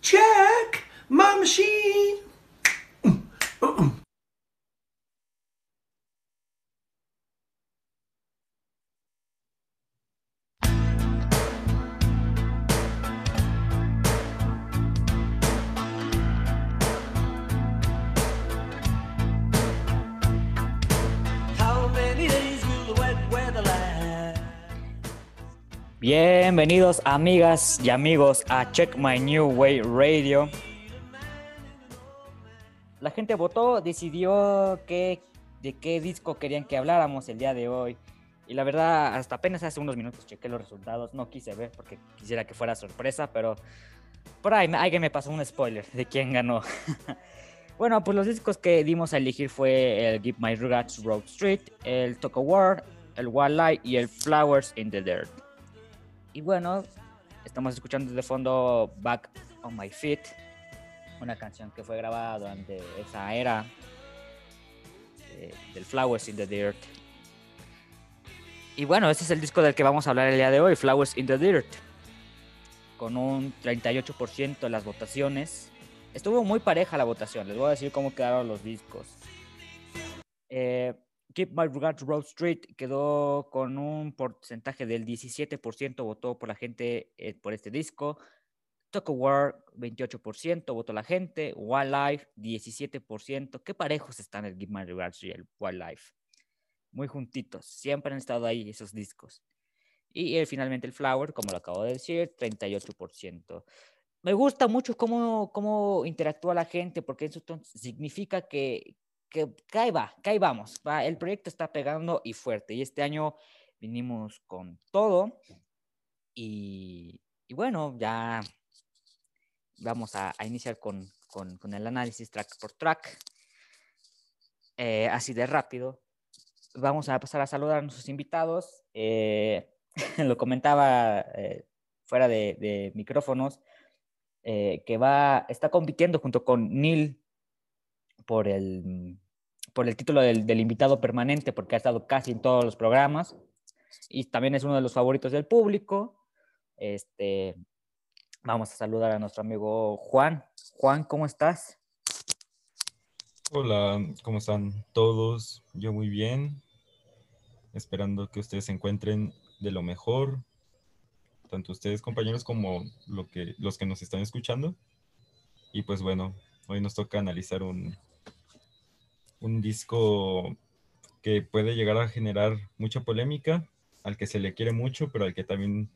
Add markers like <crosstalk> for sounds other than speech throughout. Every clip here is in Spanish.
Check my machine. Bienvenidos amigas y amigos a Check My New Way Radio. La gente votó, decidió qué, de qué disco querían que habláramos el día de hoy. Y la verdad, hasta apenas hace unos minutos chequé los resultados. No quise ver porque quisiera que fuera sorpresa, pero por ahí alguien me pasó un spoiler de quién ganó. <laughs> bueno, pues los discos que dimos a elegir fue el Give My Regards Road Street, el Talk War, el Wildlife y el Flowers in the Dirt. Y bueno, estamos escuchando de fondo Back on My Feet, una canción que fue grabada durante esa era del Flowers in the Dirt. Y bueno, este es el disco del que vamos a hablar el día de hoy, Flowers in the Dirt, con un 38% de las votaciones. Estuvo muy pareja la votación, les voy a decir cómo quedaron los discos. Eh, Keep My Regards Road Street quedó con un porcentaje del 17% votó por la gente eh, por este disco. Talk War, 28% votó la gente. Wildlife, 17%. Qué parejos están el Keep My Regards y el Wildlife. Muy juntitos. Siempre han estado ahí esos discos. Y eh, finalmente el Flower, como lo acabo de decir, 38%. Me gusta mucho cómo, cómo interactúa la gente, porque eso significa que, que, ahí va, que ahí vamos. Va, el proyecto está pegando y fuerte. Y este año vinimos con todo. Y, y bueno, ya vamos a, iniciar con, con, el análisis track por track. Eh, así de rápido. Vamos a pasar a saludar a nuestros invitados. Eh, <laughs> lo comentaba eh, fuera de, de micrófonos, que va, está compitiendo junto con Neil por el, por el título del, invitado permanente, porque ha estado casi en todos los programas y también es uno de los favoritos del público. Este, vamos a saludar a nuestro amigo Juan. Juan, ¿cómo estás? Hola, ¿cómo están todos? Yo muy bien, esperando que ustedes se encuentren de lo mejor, tanto ustedes compañeros como lo que, los que nos están escuchando. Y pues bueno, hoy nos toca analizar un, un disco que puede llegar a generar mucha polémica, al que se le quiere mucho, pero al que también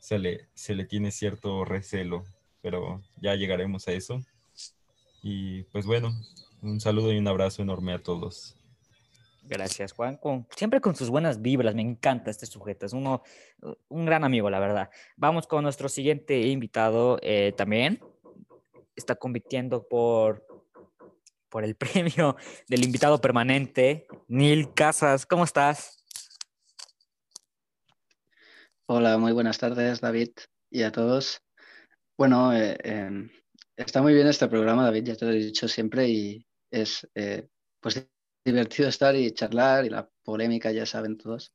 se le, se le tiene cierto recelo, pero ya llegaremos a eso. Y pues bueno, un saludo y un abrazo enorme a todos. Gracias, Juan. Con, siempre con sus buenas vibras, me encanta este sujeto, es uno, un gran amigo, la verdad. Vamos con nuestro siguiente invitado eh, también. Está compitiendo por por el <laughs> premio del invitado permanente, Neil Casas. ¿Cómo estás? Hola, muy buenas tardes, David, y a todos. Bueno, eh, eh, está muy bien este programa, David, ya te lo he dicho siempre, y es eh, pues divertido estar y charlar, y la polémica ya saben todos.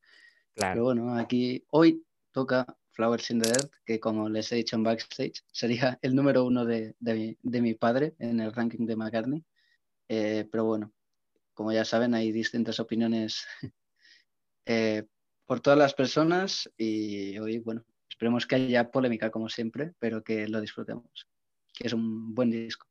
Claro. Pero bueno, aquí hoy toca Flowers in the Earth, que como les he dicho en backstage, sería el número uno de, de, mi, de mi padre en el ranking de McCartney. Eh, pero bueno, como ya saben, hay distintas opiniones <laughs> eh, por todas las personas y hoy, bueno, esperemos que haya polémica como siempre, pero que lo disfrutemos, que es un buen disco.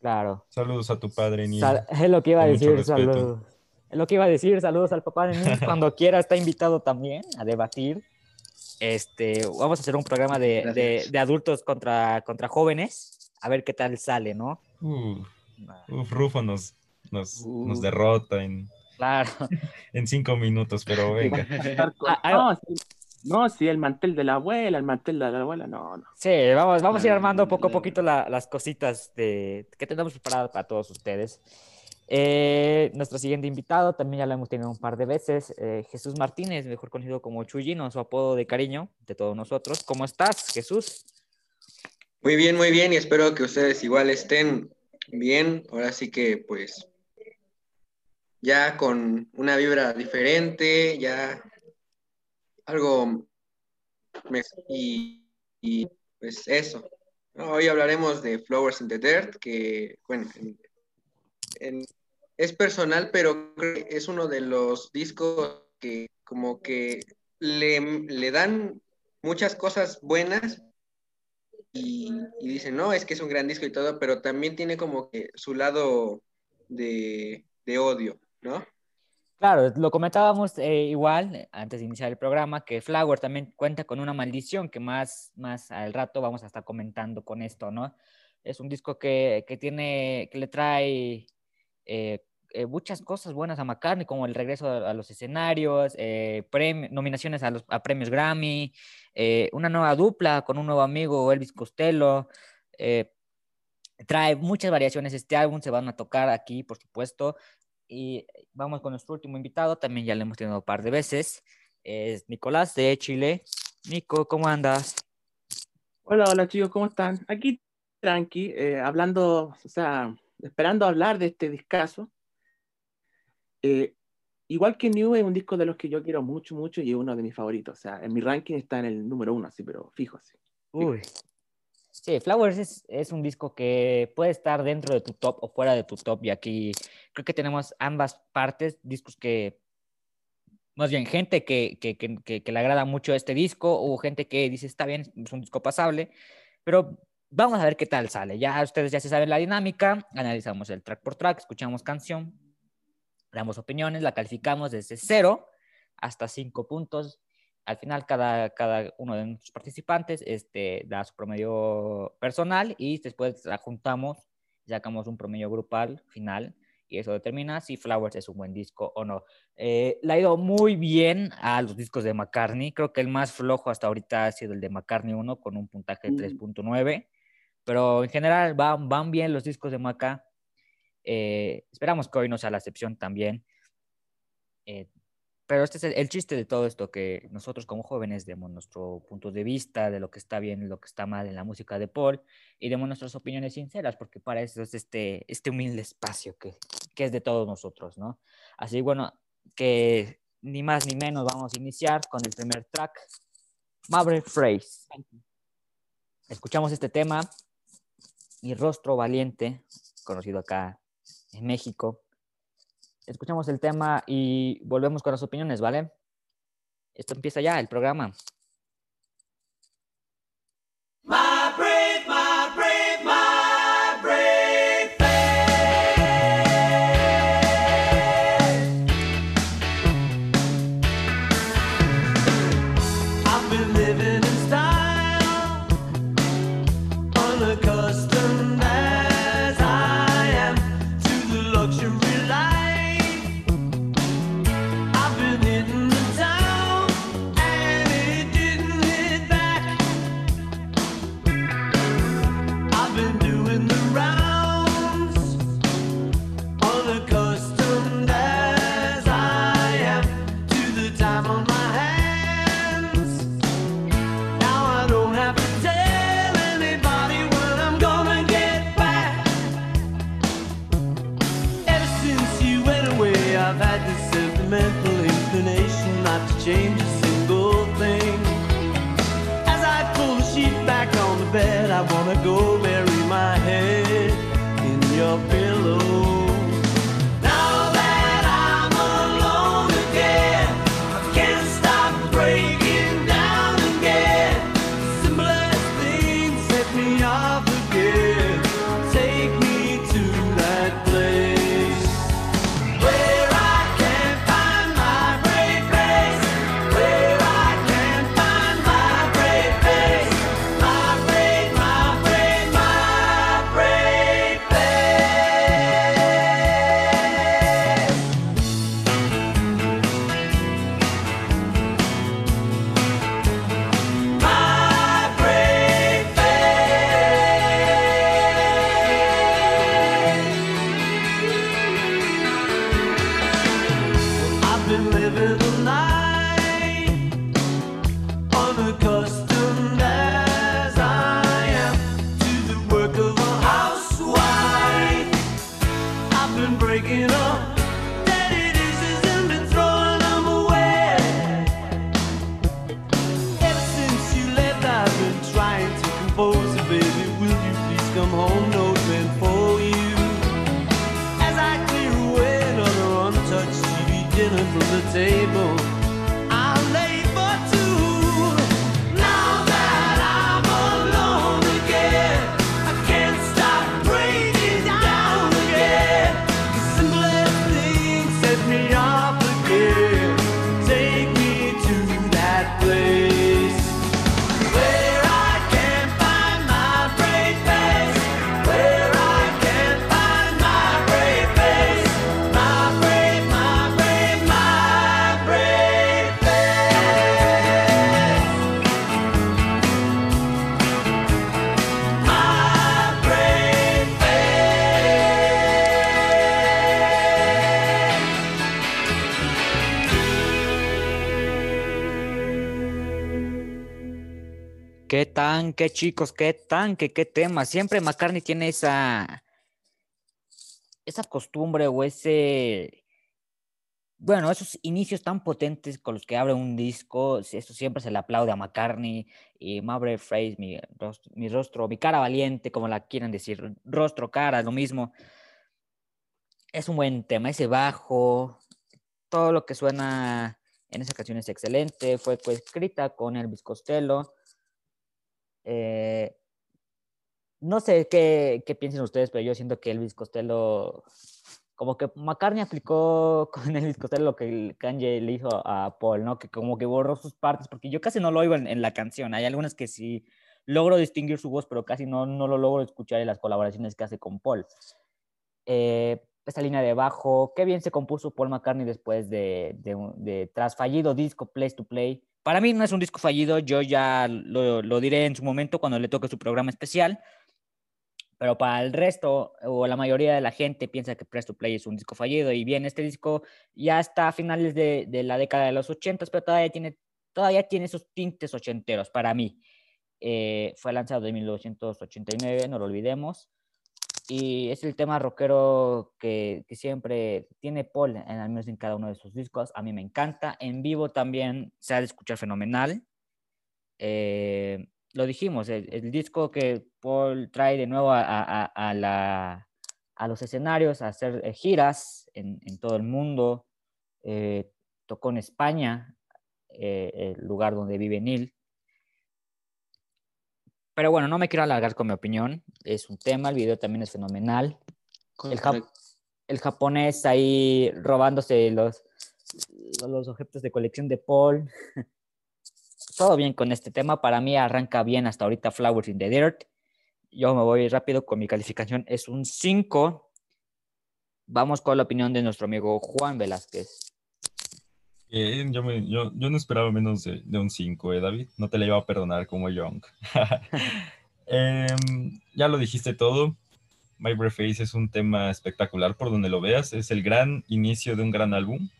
Claro. Saludos a tu padre. Sal es lo que iba a decir, saludos. Es lo que iba a decir, saludos al papá de Neil. <laughs> Cuando quiera está invitado también a debatir. Este, vamos a hacer un programa de, de, de adultos contra, contra jóvenes, a ver qué tal sale, ¿no? Uh. Uf, Rufo nos, nos, uh. nos derrota en, claro. <laughs> en cinco minutos, pero venga. no, sí, no, sí, el mantel de la abuela, el mantel de la abuela, no, no. Sí, vamos, vamos a ir armando poco a poquito la, las cositas de, que tenemos preparadas para todos ustedes. Eh, nuestro siguiente invitado, también ya lo hemos tenido un par de veces, eh, Jesús Martínez, mejor conocido como Chuyino, su apodo de cariño de todos nosotros. ¿Cómo estás, Jesús? Muy bien, muy bien, y espero que ustedes igual estén bien, ahora sí que pues ya con una vibra diferente, ya algo y, y pues eso, Hoy hablaremos de Flowers in the Dirt, que, bueno, en- en- es personal, pero creo que es uno de los discos que como que le, le dan muchas cosas buenas y, y dicen, no, es que es un gran disco y todo, pero también tiene como que su lado de, de odio, ¿no? Claro, lo comentábamos eh, igual antes de iniciar el programa, que Flower también cuenta con una maldición que más, más al rato vamos a estar comentando con esto, ¿no? Es un disco que, que tiene, que le trae eh, eh, muchas cosas buenas a McCartney, como el regreso a, los escenarios, eh, nominaciones a, los, a premios Grammy, eh, una nueva dupla con un nuevo amigo, Elvis Costello. eh, trae muchas variaciones este álbum, se van a tocar aquí, por supuesto. Y vamos con nuestro último invitado, también ya lo hemos tenido un par de veces, es Nicolás de Chile. Nico, ¿cómo andas? Hola, hola chicos, ¿cómo están? Aquí tranqui, eh, hablando, o sea, esperando hablar de este discazo. Eh, igual que New es un disco de los que yo quiero mucho, mucho y es uno de mis favoritos. O sea, en mi ranking está en el número uno, así, pero fijo así. Uy. Sí, Flowers es, es un disco que puede estar dentro de tu top o fuera de tu top y aquí creo que tenemos ambas partes, discos que, más bien gente que, que, que, que le agrada mucho este disco o gente que dice está bien, es un disco pasable, pero vamos a ver qué tal sale. Ya ustedes ya se saben la dinámica, analizamos el track por track, escuchamos canción, damos opiniones, la calificamos desde cero hasta cinco puntos. Al final, cada, cada uno de nuestros participantes este, da su promedio personal y después la juntamos sacamos un promedio grupal final y eso determina si Flowers es un buen disco o no. Eh, le ha ido muy bien a los discos de McCartney. Creo que el más flojo hasta ahorita ha sido el de McCartney 1 con un puntaje de Mm. 3.9. Pero en general van, van bien los discos de Maca. Eh, esperamos que hoy no sea la excepción también. Eh, pero este es el, el chiste de todo esto, que nosotros como jóvenes demos nuestro punto de vista de lo que está bien lo que está mal en la música de Paul y demos nuestras opiniones sinceras, porque para eso es este, este humilde espacio que, que es de todos nosotros, ¿no? Así, bueno, que ni más ni menos vamos a iniciar con el primer track, Maverick Phrase. Escuchamos este tema, Mi Rostro Valiente, conocido acá en México. Escuchamos el tema y volvemos con las opiniones, ¿vale? Esto empieza ya, el programa. ago qué tanque, chicos, qué tanque, qué tema. Siempre McCartney tiene esa, esa costumbre o ese, bueno, esos inicios tan potentes con los que abre un disco, eso siempre se le aplaude a McCartney y Mabre Phrase, mi rostro, mi rostro, mi cara valiente, como la quieran decir, rostro, cara, lo mismo. Es un buen tema, ese bajo, todo lo que suena en esa canción es excelente, fue coescrita con Elvis Costello. Eh, no sé qué, qué, piensen ustedes, pero yo siento que Elvis Costello, como que McCartney aplicó <laughs> con Elvis Costello lo que Kanye le hizo a Paul, ¿no? Que como que borró sus partes, porque yo casi no lo oigo en, la canción. Hay algunas que sí logro distinguir su voz, pero casi no, no lo logro escuchar en las colaboraciones que hace con Paul. Eh, esta línea de bajo, qué bien se compuso Paul McCartney después de, de, de, tras fallido disco Place to Play. Para mí no es un disco fallido, yo ya lo, diré en su momento cuando le toque su programa especial, pero para el resto o la mayoría de la gente piensa que Place to Play es un disco fallido y bien, este disco ya está a finales de, de la década de los 80, pero todavía tiene, todavía tiene esos tintes ochenteros para mí. Eh, fue lanzado en 1989, no lo olvidemos y es el tema rockero que, que, siempre tiene Paul, en, al menos en cada uno de sus discos. A mí me encanta. En vivo también se ha de escuchar fenomenal. Eh, lo dijimos, el, disco que Paul trae de nuevo a, a, a, la, a los escenarios, a hacer eh, giras en, en, todo el mundo. Eh, tocó en España, el lugar donde vive Neil. Pero bueno, no me quiero alargar con mi opinión. Es un tema, el video también es fenomenal. El, jap el, japonés ahí robándose los, los objetos de colección de Paul. <laughs> Todo bien con este tema. Para mí arranca bien hasta ahorita Flowers in the Dirt. Yo me voy rápido con mi calificación. Es un 5. Vamos con la opinión de nuestro amigo Juan Velázquez. Eh, yo, me, yo, yo, no esperaba menos de, un 5, ¿eh, David? No te la iba a perdonar como Young. <laughs> eh, ya lo dijiste todo. My Face es un tema espectacular por donde lo veas. Es el gran inicio de un gran álbum.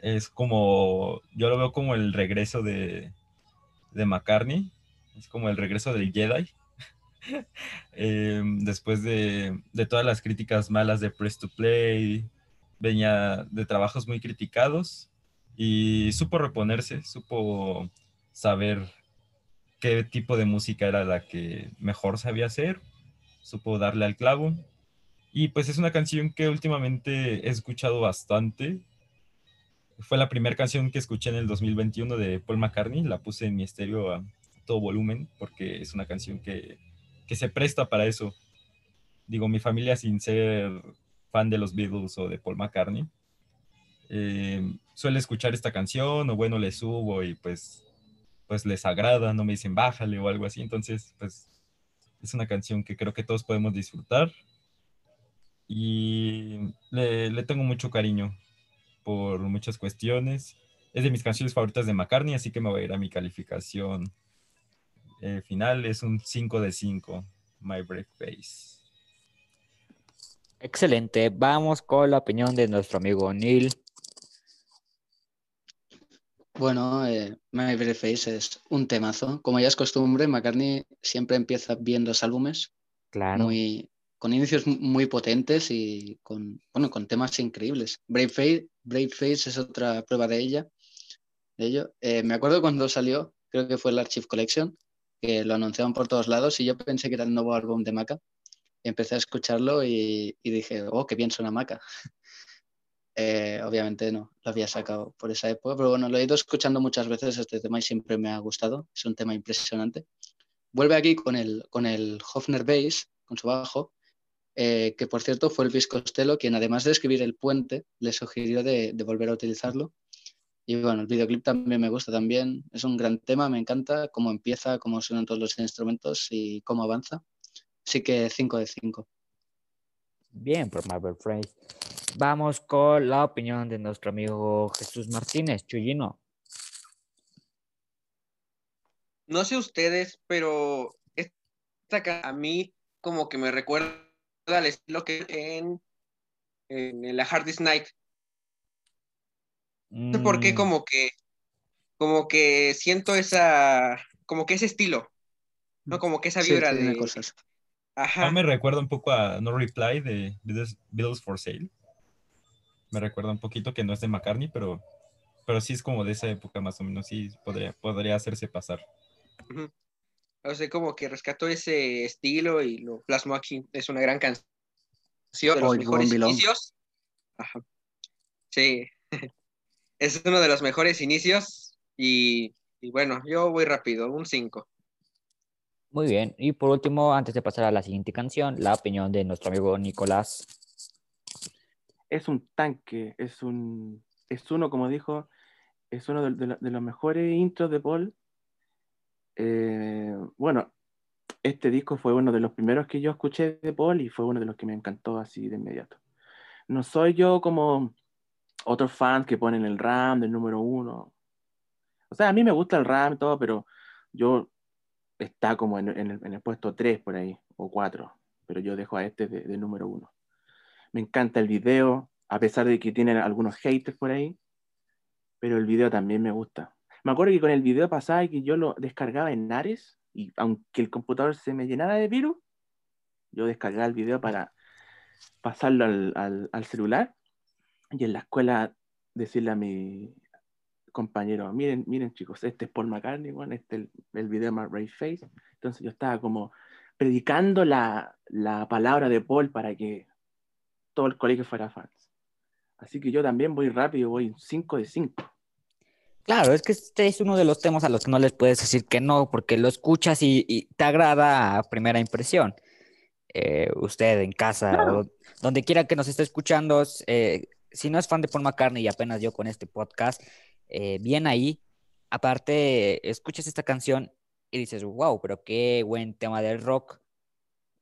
Es como, yo lo veo como el regreso de, de McCartney. Es como el regreso del Jedi. <laughs> eh, después de, de todas las críticas malas de Press to Play, venía de trabajos muy criticados y supo reponerse, supo saber qué tipo de música era la que mejor sabía hacer, supo darle al clavo. Y pues es una canción que últimamente he escuchado bastante. Fue la primera canción que escuché en el 2021 de Paul McCartney, la puse en mi estéreo a todo volumen porque es una canción que, que se presta para eso. Digo, mi familia sin ser fan de los Beatles o de Paul McCartney, eh, suele escuchar esta canción o bueno, le subo y pues, pues les agrada, no me dicen bájale o algo así. Entonces, pues es una canción que creo que todos podemos disfrutar y le, le tengo mucho cariño por muchas cuestiones. Es de mis canciones favoritas de McCartney, así que me voy a ir a mi calificación eh, final. Es un 5 de 5, My Break Face. Excelente. Vamos con la opinión de nuestro amigo Neil. Bueno, eh, My Brave Face es un temazo. Como ya es costumbre, McCartney siempre empieza bien los álbumes. Claro. Muy, con inicios muy potentes y con, bueno, con temas increíbles. Brave Face, Brave Face es otra prueba de ella. De ello. Eh, me acuerdo cuando salió, creo que fue el Archive Collection, que lo anunciaban por todos lados y yo pensé que era el nuevo álbum de Maca. Empecé a escucharlo y, y dije, oh, qué bien suena Maca. <laughs> Eh, obviamente no lo había sacado por esa época, pero bueno, lo he ido escuchando muchas veces este tema y siempre me ha gustado. Es un tema impresionante. Vuelve aquí con el, con el Hofner Bass, con su bajo, eh, que por cierto fue Elvis Costello quien además de escribir el puente, le sugirió de, volver a utilizarlo. Y bueno, el videoclip también me gusta también. Es un gran tema, me encanta cómo empieza, cómo suenan todos los instrumentos y cómo avanza. Así que 5 de 5. Bien, por Marvel Phrase. Vamos con la opinión de nuestro amigo Jesús Martínez, Chuyino. No sé ustedes, pero esta a mí como que me recuerda al estilo que en, en la Hard Night. No sé por qué Mm, como que como que siento esa como que ese estilo. ¿no? Como que esa vibra de... cosas. Ajá. Ah, me recuerda un poco a No Reply de Beatles for Sale. Me recuerda un poquito que no es de McCartney, pero, pero sí es como de esa época más o menos. Sí, podría, podría hacerse pasar. Ujú. O sea, como que rescató ese estilo y lo plasmó aquí. Es una gran canción de los Oh, mejores inicios. Ajá. Sí. <laughs> es uno de los mejores inicios. Y, y bueno, yo voy rápido, un 5. Muy bien. Y por último, antes de pasar a la siguiente canción, la opinión de nuestro amigo Nicolás. Es un tanque, es un es uno, como dijo, es uno de, de lo- de los mejores intros de Paul. Eh, bueno, este disco fue uno de los primeros que yo escuché de Paul y fue uno de los que me encantó así de inmediato. No soy yo como otros fans que ponen el RAM del número uno. O sea, a mí me gusta el RAM y todo, pero yo está como en, el, en el puesto 3 por ahí, o 4, pero yo dejo a este de número uno. Me encanta el video, a pesar de que tienen algunos haters por ahí, pero el video también me gusta. Me acuerdo que con el video pasaba que yo lo descargaba en Ares y aunque el computador se me llenara de virus, yo descargaba el video para pasarlo al, al- al celular y en la escuela decirle a mi compañero, miren, miren chicos, este es Paul McCartney, bueno, este es el, el video más Ray Face. Entonces yo estaba como predicando la, la palabra de Paul para que todo el colegio fuera fans. Así que yo también voy rápido, voy 5 de 5. Claro, es que este es uno de los temas a los que no les puedes decir que no, porque lo escuchas y, y te agrada a primera impresión. Eh, usted en casa Claro. o donde quiera que nos esté escuchando, eh, si no es fan de Paul McCartney y apenas yo con este podcast, eh, bien ahí. Aparte, escuchas esta canción y dices, wow, pero qué buen tema del rock.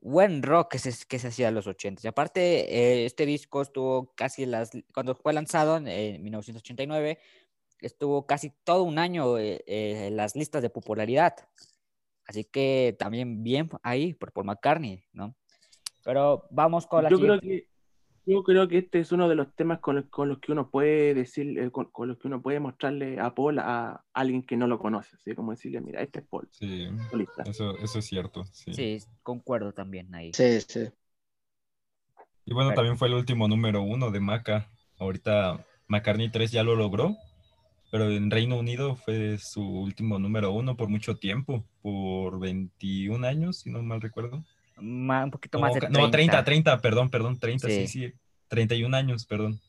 Buen rock que se, que se hacía en los 80. Y aparte, eh, este disco estuvo casi las, cuando fue lanzado en, en 1989, estuvo casi todo un año eh, eh, en las listas de popularidad. Así que también bien ahí por Paul McCartney, ¿no? Pero vamos con la Yo creo, que, yo creo que este es uno de los temas con los, con los que uno puede decir, eh, con, con los que uno puede mostrarle a Paul a alguien que no lo conoce, así como decirle, mira, este es Paul, Sí, solista. eso, eso es cierto. Sí. Sí, concuerdo también ahí. Sí, sí. Y bueno, Pero- también fue el último número uno de Maca. Ahorita McCartney 3 ya lo logró, pero en Reino Unido fue su último número uno por mucho tiempo, por 21 años, si no mal recuerdo. Ma- un poquito No, más de ca- 30. no, 30, 30, perdón, perdón, 30, sí, Sí. sí. 31 años, perdón.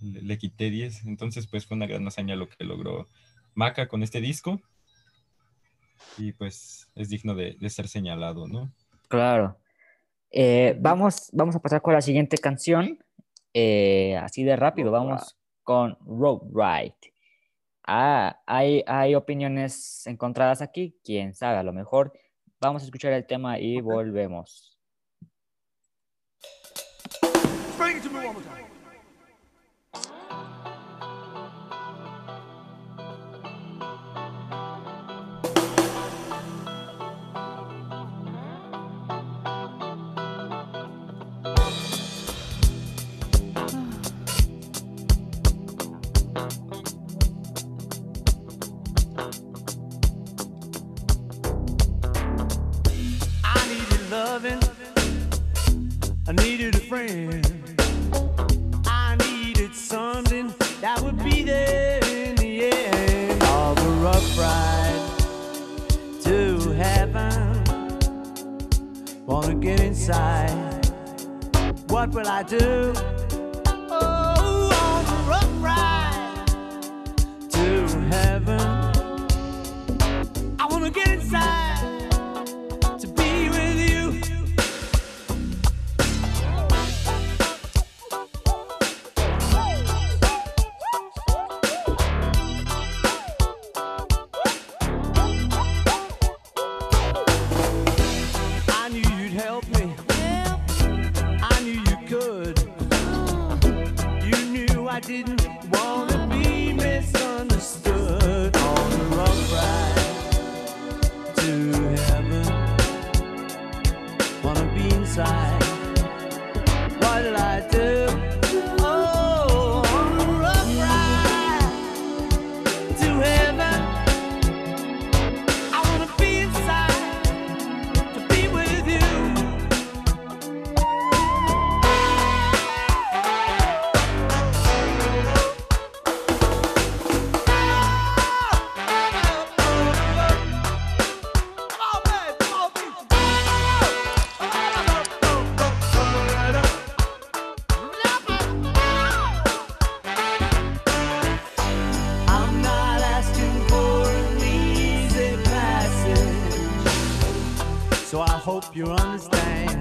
Le, le quité 10, entonces pues fue una gran hazaña lo que logró Maca con este disco. Y pues es digno de, de ser señalado, ¿no? Claro. Eh, vamos, vamos a pasar con la siguiente canción. Eh, así de rápido, Road vamos con Road Ride. Ah, hay, hay opiniones encontradas aquí, quién sabe, a lo mejor vamos a escuchar el tema y volvemos. What will I do? You understand.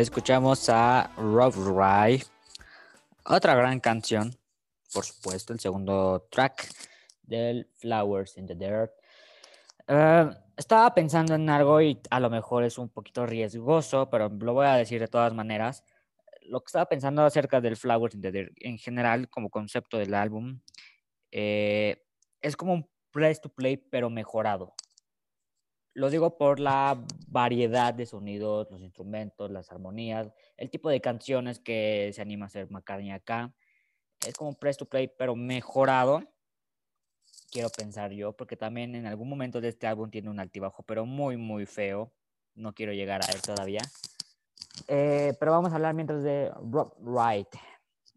Escuchamos a Rough Ride, otra gran canción, por supuesto, el segundo track del Flowers in the Dirt. Eh, estaba pensando en algo y a lo mejor es un poquito riesgoso, pero lo voy a decir de todas maneras. Lo que estaba pensando acerca del Flowers in the Dirt en general, como concepto del álbum, eh, es como un press to play, pero mejorado. Lo digo por la variedad de sonidos, los instrumentos, las armonías, el tipo de canciones que se anima a hacer McCartney acá. Es como un press to play, pero mejorado. Quiero pensar yo, porque también en algún momento de este álbum tiene un altibajo, pero muy, muy feo. No quiero llegar a él todavía. Eh, pero vamos a hablar mientras de Rock Right.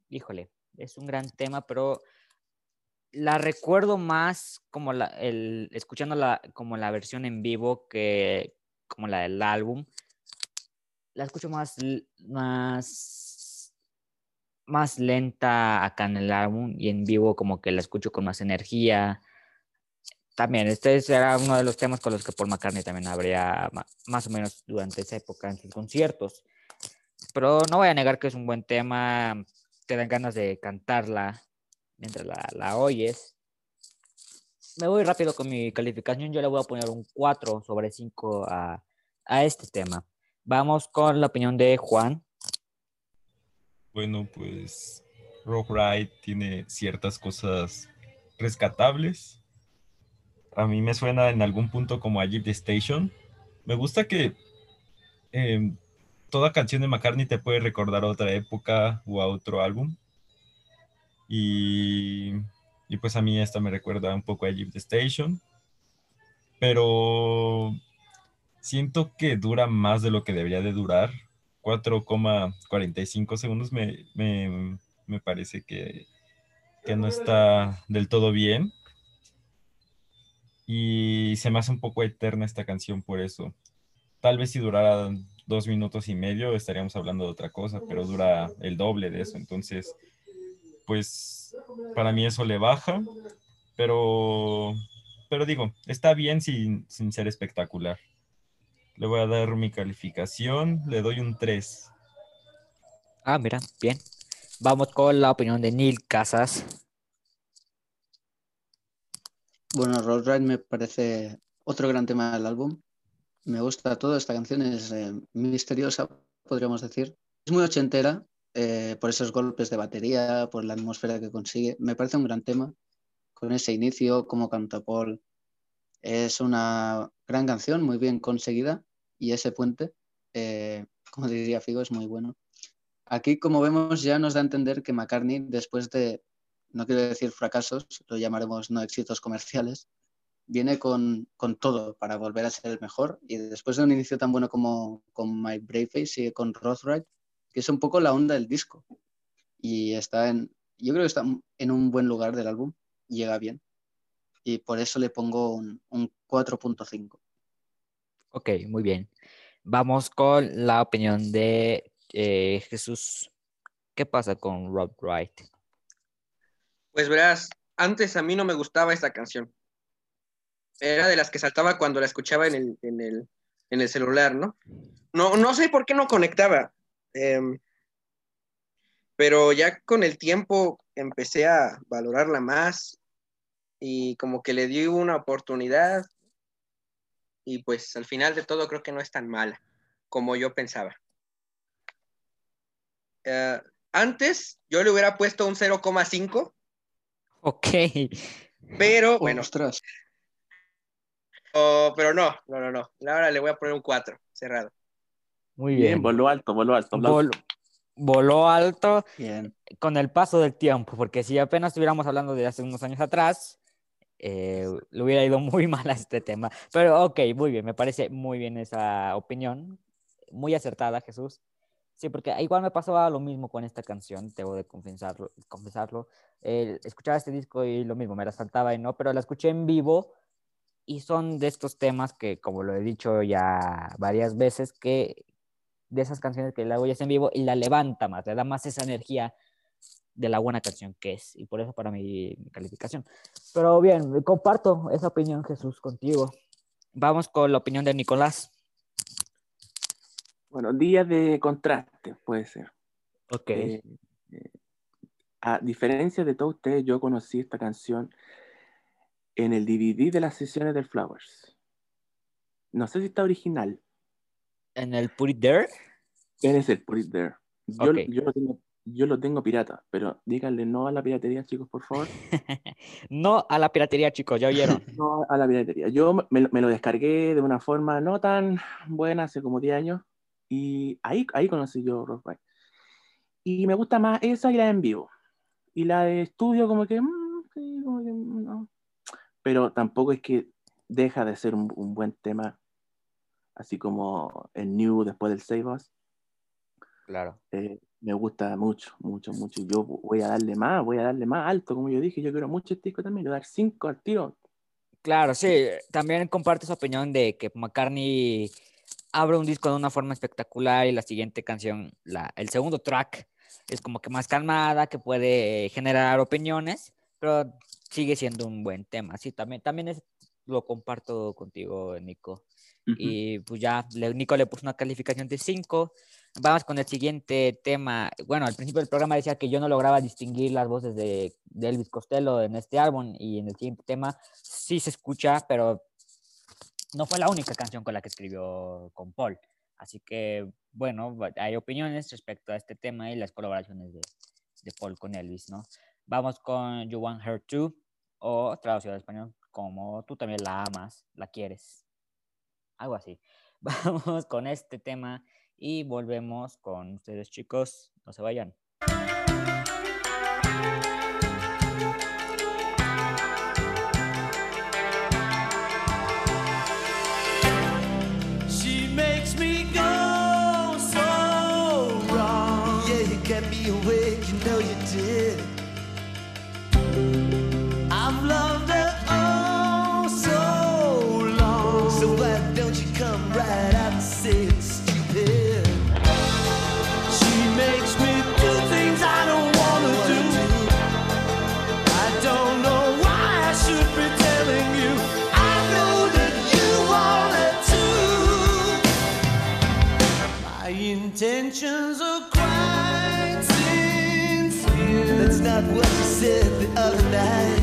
Híjole, es un gran tema, pero la recuerdo más como la, el, escuchándola como la versión en vivo que como la del álbum. La escucho más, más, más lenta acá en el álbum y en vivo como que la escucho con más energía. También, este será uno de los temas con los que Paul McCartney también habría más o menos durante esa época en sus conciertos. Pero no voy a negar que es un buen tema, te dan ganas de cantarla mientras la, oyes. Me voy rápido con mi calificación, yo le voy a poner un 4 sobre 5 a, a este tema. Vamos con la opinión de Juan. Bueno, pues Rock Ride tiene ciertas cosas rescatables. A mí me suena en algún punto como a Jeep Station. Me gusta que em, toda canción de McCartney te puede recordar a otra época o a otro álbum. Y, pues a mí esta me recuerda un poco a the Station. Pero siento que dura más de lo que debería de durar. 4,45 segundos me, me, me parece que, que no está del todo bien. Y se me hace un poco eterna esta canción por eso. Tal vez si durara dos minutos y medio estaríamos hablando de otra cosa, pero dura el doble de eso. Entonces, pues para mí eso le baja, pero, pero digo, está bien sin, sin ser espectacular. Le voy a dar mi calificación, le doy un 3. Ah, mira, bien. Vamos con la opinión de Neil Casas. Bueno, Road Ride me parece otro gran tema del álbum. Me gusta todo, esta canción es eh, misteriosa, podríamos decir. Es muy ochentera, eh, por esos golpes de batería, por la atmósfera que consigue. Me parece un gran tema, con ese inicio, como canta Paul. Es una gran canción, muy bien conseguida, y ese puente, eh, como diría Figo, es muy bueno. Aquí, como vemos, ya nos da a entender que McCartney, después de, no quiero decir fracasos, lo llamaremos no éxitos comerciales, viene con, con, todo para volver a ser el mejor. Y después de un inicio tan bueno como con My Brave Face, sigue con Rothright, que es un poco la onda del disco. Y está en, yo creo que está en un buen lugar del álbum, llega bien. Y por eso le pongo un, un 4.5. Ok, muy bien. Vamos con la opinión de eh, Jesús. ¿Qué pasa con Rob Wright? Pues verás, antes a mí no me gustaba esta canción. Era de las que saltaba cuando la escuchaba en el, en el, en el celular, ¿no? ¿no? No sé por qué no conectaba. Eh, pero ya con el tiempo empecé a valorarla más y como que le di una oportunidad y pues al final de todo creo que no es tan mala como yo pensaba. Uh, antes yo le hubiera puesto un 0,5. Ok. Pero <laughs> bueno. Ostras. Oh, pero no, no, no, no. Ahora le voy a poner un 4, cerrado. Muy bien. Bien, voló alto, voló alto. Vol- voló alto Bien. con el paso del tiempo, porque si apenas estuviéramos hablando de hace unos años atrás, eh, le hubiera ido muy <laughs> mal a este tema. Pero ok, muy bien, me parece muy bien esa opinión, muy acertada, Jesús. Sí, porque igual me pasaba lo mismo con esta canción, debo de confesarlo. confesarlo. Eh, escuchaba este disco y lo mismo, me la saltaba y no, pero la escuché en vivo y son de estos temas que, como lo he dicho ya varias veces, que de esas canciones que la oyes en vivo y la levanta más, le da más esa energía de la buena canción que es, y por eso para mi, mi calificación. Pero bien, comparto esa opinión, Jesús, contigo. Vamos con la opinión de Nicolás. Bueno, días de contraste, puede ser. Ok. Eh, eh, a diferencia de todos ustedes, yo conocí esta canción en el DVD de las sesiones del Flowers. No sé si está original. En el Put It There. Es el Put It There. Yo, yo, lo tengo, yo lo tengo pirata, pero díganle no a la piratería, chicos, por favor. <laughs> no a la piratería, chicos, ya oyeron. <laughs> No a la piratería. Yo me, me lo descargué de una forma no tan buena hace como 10 años y ahí, ahí conocí yo Rock Band. Y me gusta más esa y la de en vivo. Y la de estudio como que, mm, sí, como que, mm, no. Pero tampoco es que deja de ser un, un buen tema, así como el New después del Save Us. Claro. Eh, me gusta mucho, mucho, mucho. Yo voy a darle más, voy a darle más alto, como yo dije. Yo quiero mucho este disco también, le voy a dar 5 al tiro. Claro, sí, también comparto esa opinión de que McCartney abre un disco de una forma espectacular y la siguiente canción, la, el segundo track, es como que más calmada, que puede generar opiniones, pero sigue siendo un buen tema. Sí, también, también es, lo comparto contigo, Nico. Y pues ya, Nico le puso una calificación de 5. Vamos con el siguiente tema. Bueno, al principio del programa decía que yo no lograba distinguir las voces de, de Elvis Costello en este álbum y en el siguiente tema sí se escucha, pero no fue la única canción con la que escribió con Paul. Así que, bueno, hay opiniones respecto a este tema y las colaboraciones de, de Paul con Elvis, ¿no? Vamos con You Want Her To, o traducido al español como tú también la amas, la quieres. Algo así. <laughs> Vamos con este tema y volvemos con ustedes, chicos. No se vayan. Intentions are quite sincere. That's not what you said the other night.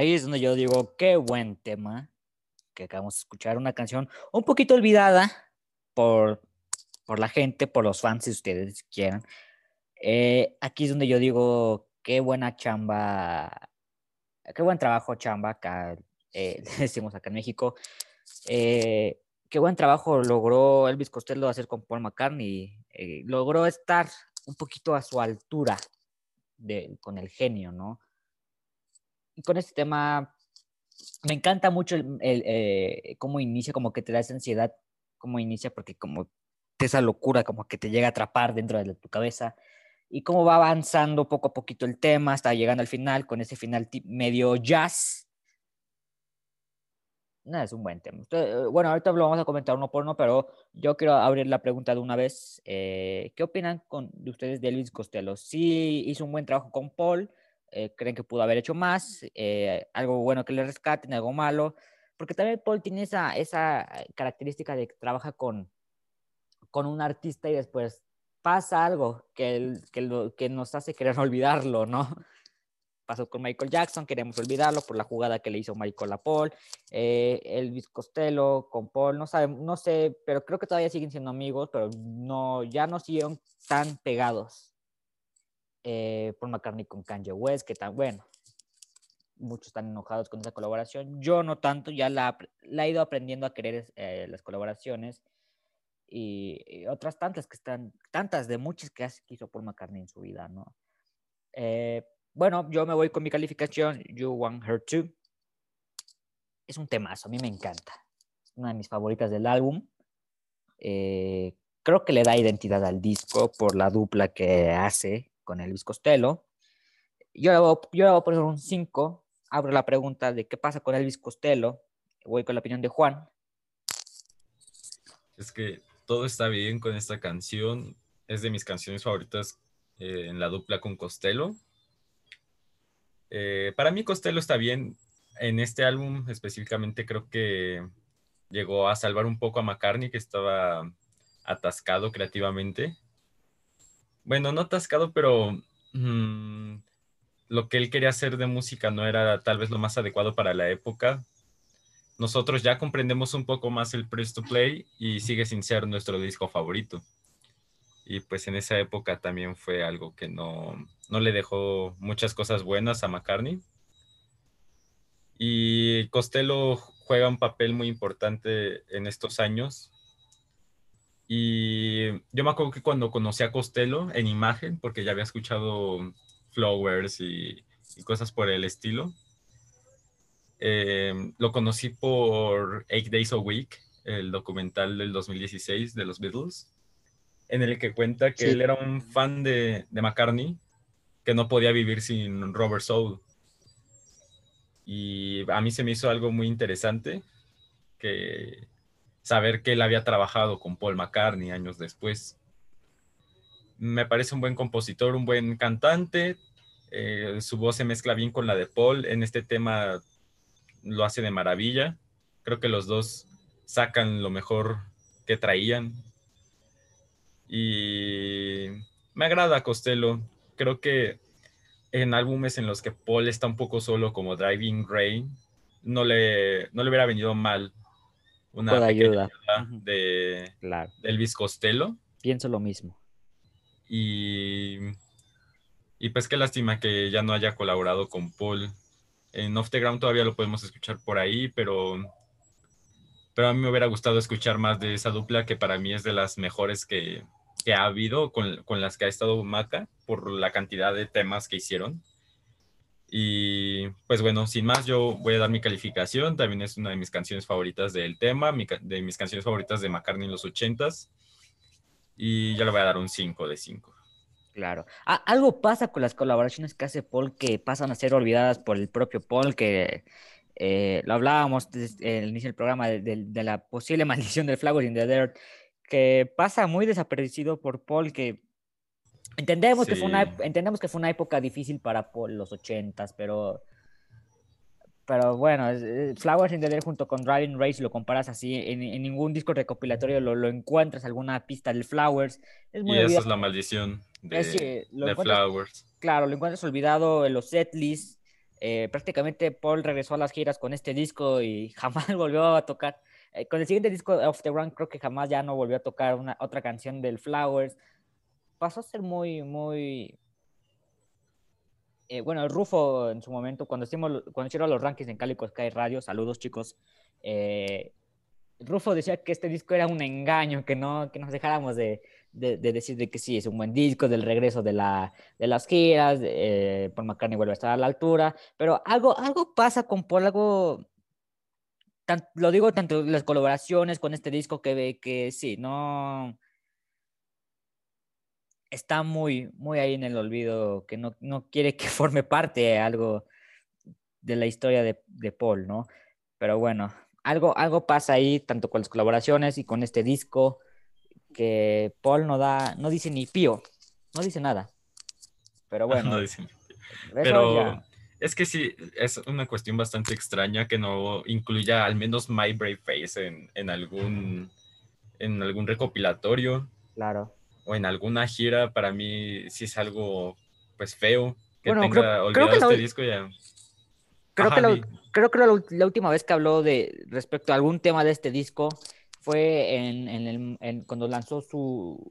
Ahí es donde yo digo, qué buen tema que acabamos de escuchar, una canción un poquito olvidada por, por la gente, por los fans, si ustedes quieran. Eh, aquí es donde yo digo, qué buena chamba, qué buen trabajo chamba acá, eh, <laughs> decimos acá en México. Eh, qué buen trabajo logró Elvis Costello hacer con Paul McCartney. logró estar un poquito a su altura de, con el genio, ¿no? Con este tema, me encanta mucho el, el cómo inicia, como que te da esa ansiedad, cómo inicia, porque como esa locura como que te llega a atrapar dentro de tu cabeza y cómo va avanzando poco a poquito el tema hasta llegando al final con ese final medio jazz. No, es un buen tema. Eh, bueno, ahorita lo vamos a comentar uno por uno, pero yo quiero abrir la pregunta de una vez. Eh, ¿Qué opinan con, de ustedes de Elvis Costello? ¿Sí hizo un buen trabajo con Paul? Eh, ¿Creen que pudo haber hecho más? ¿Algo bueno que le rescaten? ¿Algo malo? Porque también Paul tiene esa, esa característica de que trabaja con, con un artista y después pasa algo que, que, que nos hace querer <laughs> olvidarlo, ¿no? Pasó con Michael Jackson, queremos olvidarlo por la jugada que le hizo Michael a Paul, eh, Elvis Costello con Paul, no, sabe, no sé, pero creo que todavía siguen siendo amigos, pero no, ya no siguieron tan pegados. Eh, Paul McCartney con Kanye West, que tan bueno, muchos están enojados con esa colaboración. Yo no tanto, ya la, he ido aprendiendo a querer eh, las colaboraciones y, otras tantas que están, tantas de muchas que hizo Paul McCartney en su vida, ¿no? Eh, bueno, yo me voy con mi calificación, You Want Her To. Es un temazo, a mí me encanta. Es una de mis favoritas del álbum. Eh, creo que le da identidad al disco por la dupla que hace con Elvis Costello. Yo yo le voy a poner un 5. Abro la pregunta de qué pasa con Elvis Costello. Voy con la opinión de Juan. Es que todo está bien con esta canción. Es de mis canciones favoritas eh, en la dupla con Costello. Eh, para mí Costello está bien. En este álbum específicamente creo que llegó a salvar un poco a McCartney que estaba atascado creativamente. Bueno, no atascado, pero mm, lo que él quería hacer de música no era tal vez lo más adecuado para la época nosotros ya comprendemos un poco más el Press to Play y sigue sin ser nuestro disco favorito. Y pues en esa época también fue algo que no, no le dejó muchas cosas buenas a McCartney. Y Costello juega un papel muy importante en estos años. Y yo me acuerdo que cuando conocí a Costello en imagen, porque ya había escuchado Flowers y, y cosas por el estilo, eh, lo conocí por Eight Days a Week, el documental del 2016 de los Beatles, en el que cuenta que él era un fan de, de, McCartney, que no podía vivir sin Robert Soul. Y a mí se me hizo algo muy interesante, que saber que él había trabajado con Paul McCartney años después. Me parece un buen compositor, un buen cantante. Eh, su voz se mezcla bien con la de Paul. En este tema lo hace de maravilla. Creo que los dos sacan lo mejor que traían. Y me agrada Costello. Creo que en álbumes en los que Paul está un poco solo, como Driving Rain, no le, no le hubiera venido mal una ayuda, de, Elvis Costello. Pienso lo mismo. Y, y pues qué lástima que ya no haya colaborado con Paul. En Off the Ground todavía lo podemos escuchar por ahí, pero, pero a mí me hubiera gustado escuchar más de esa dupla que para mí es de las mejores que, que ha habido con, con, las que ha estado Maca por la cantidad de temas que hicieron. Y pues bueno, sin más, yo voy a dar mi calificación. También es una de mis canciones favoritas del tema, de mis canciones favoritas de McCartney en los ochentas. Y ya le voy a dar un 5 de 5. Claro. algo pasa con las colaboraciones que hace Paul que pasan a ser olvidadas por el propio Paul, que eh, lo hablábamos desde el inicio del programa de, la posible <laughs> maldición del Flower in the Dirt, que pasa muy desaparecido por Paul, que entendemos, que fue una, entendemos que fue una época difícil para Paul, los ochentas, pero pero bueno, Flowers in the Dirt junto con Driving Race lo comparas así, en, ningún disco recopilatorio lo, lo, encuentras, alguna pista del Flowers. Es muy y esa es la maldición de, Flowers. Claro, lo encuentras olvidado en los setlists. Eh, prácticamente Paul regresó a las giras con este disco y <laughs> jamás volvió a tocar. Eh, con el siguiente disco, Off the Run, creo que jamás ya no volvió a tocar una, otra canción del Flowers. Pasó a ser muy, muy... eh, bueno, el Rufo en su momento, cuando, hicimos, cuando hicieron los rankings en Calico Sky Radio, saludos chicos, eh, Rufo decía que este disco era un engaño, que no que nos dejáramos de, de, de decir de que sí, es un buen disco, del regreso de, la, de las giras, eh, Paul McCartney vuelve a estar a la altura, pero algo, algo pasa con Paul, algo, tan- lo digo tanto las colaboraciones con este disco que, ve que sí, no está muy, muy ahí en el olvido, que no, no quiere que <laughs> forme parte de algo de la historia de, de Paul, ¿no? Pero bueno, algo, algo pasa ahí, tanto con las colaboraciones y con este disco, que Paul no da, no dice ni pío, no dice nada. Pero <laughs> bueno, No dicen. eso Pero ya- es que sí, es una cuestión bastante extraña que no incluya al menos My Brave Face en, en algún en algún recopilatorio claro. O en alguna gira. Para mí sí es algo pues feo que Bueno, tenga creo- creo olvidado que este disco ya. Creo Ajá, que, la, creo que la, última vez que habló de respecto a algún tema de este disco fue en, en el- en- cuando lanzó su,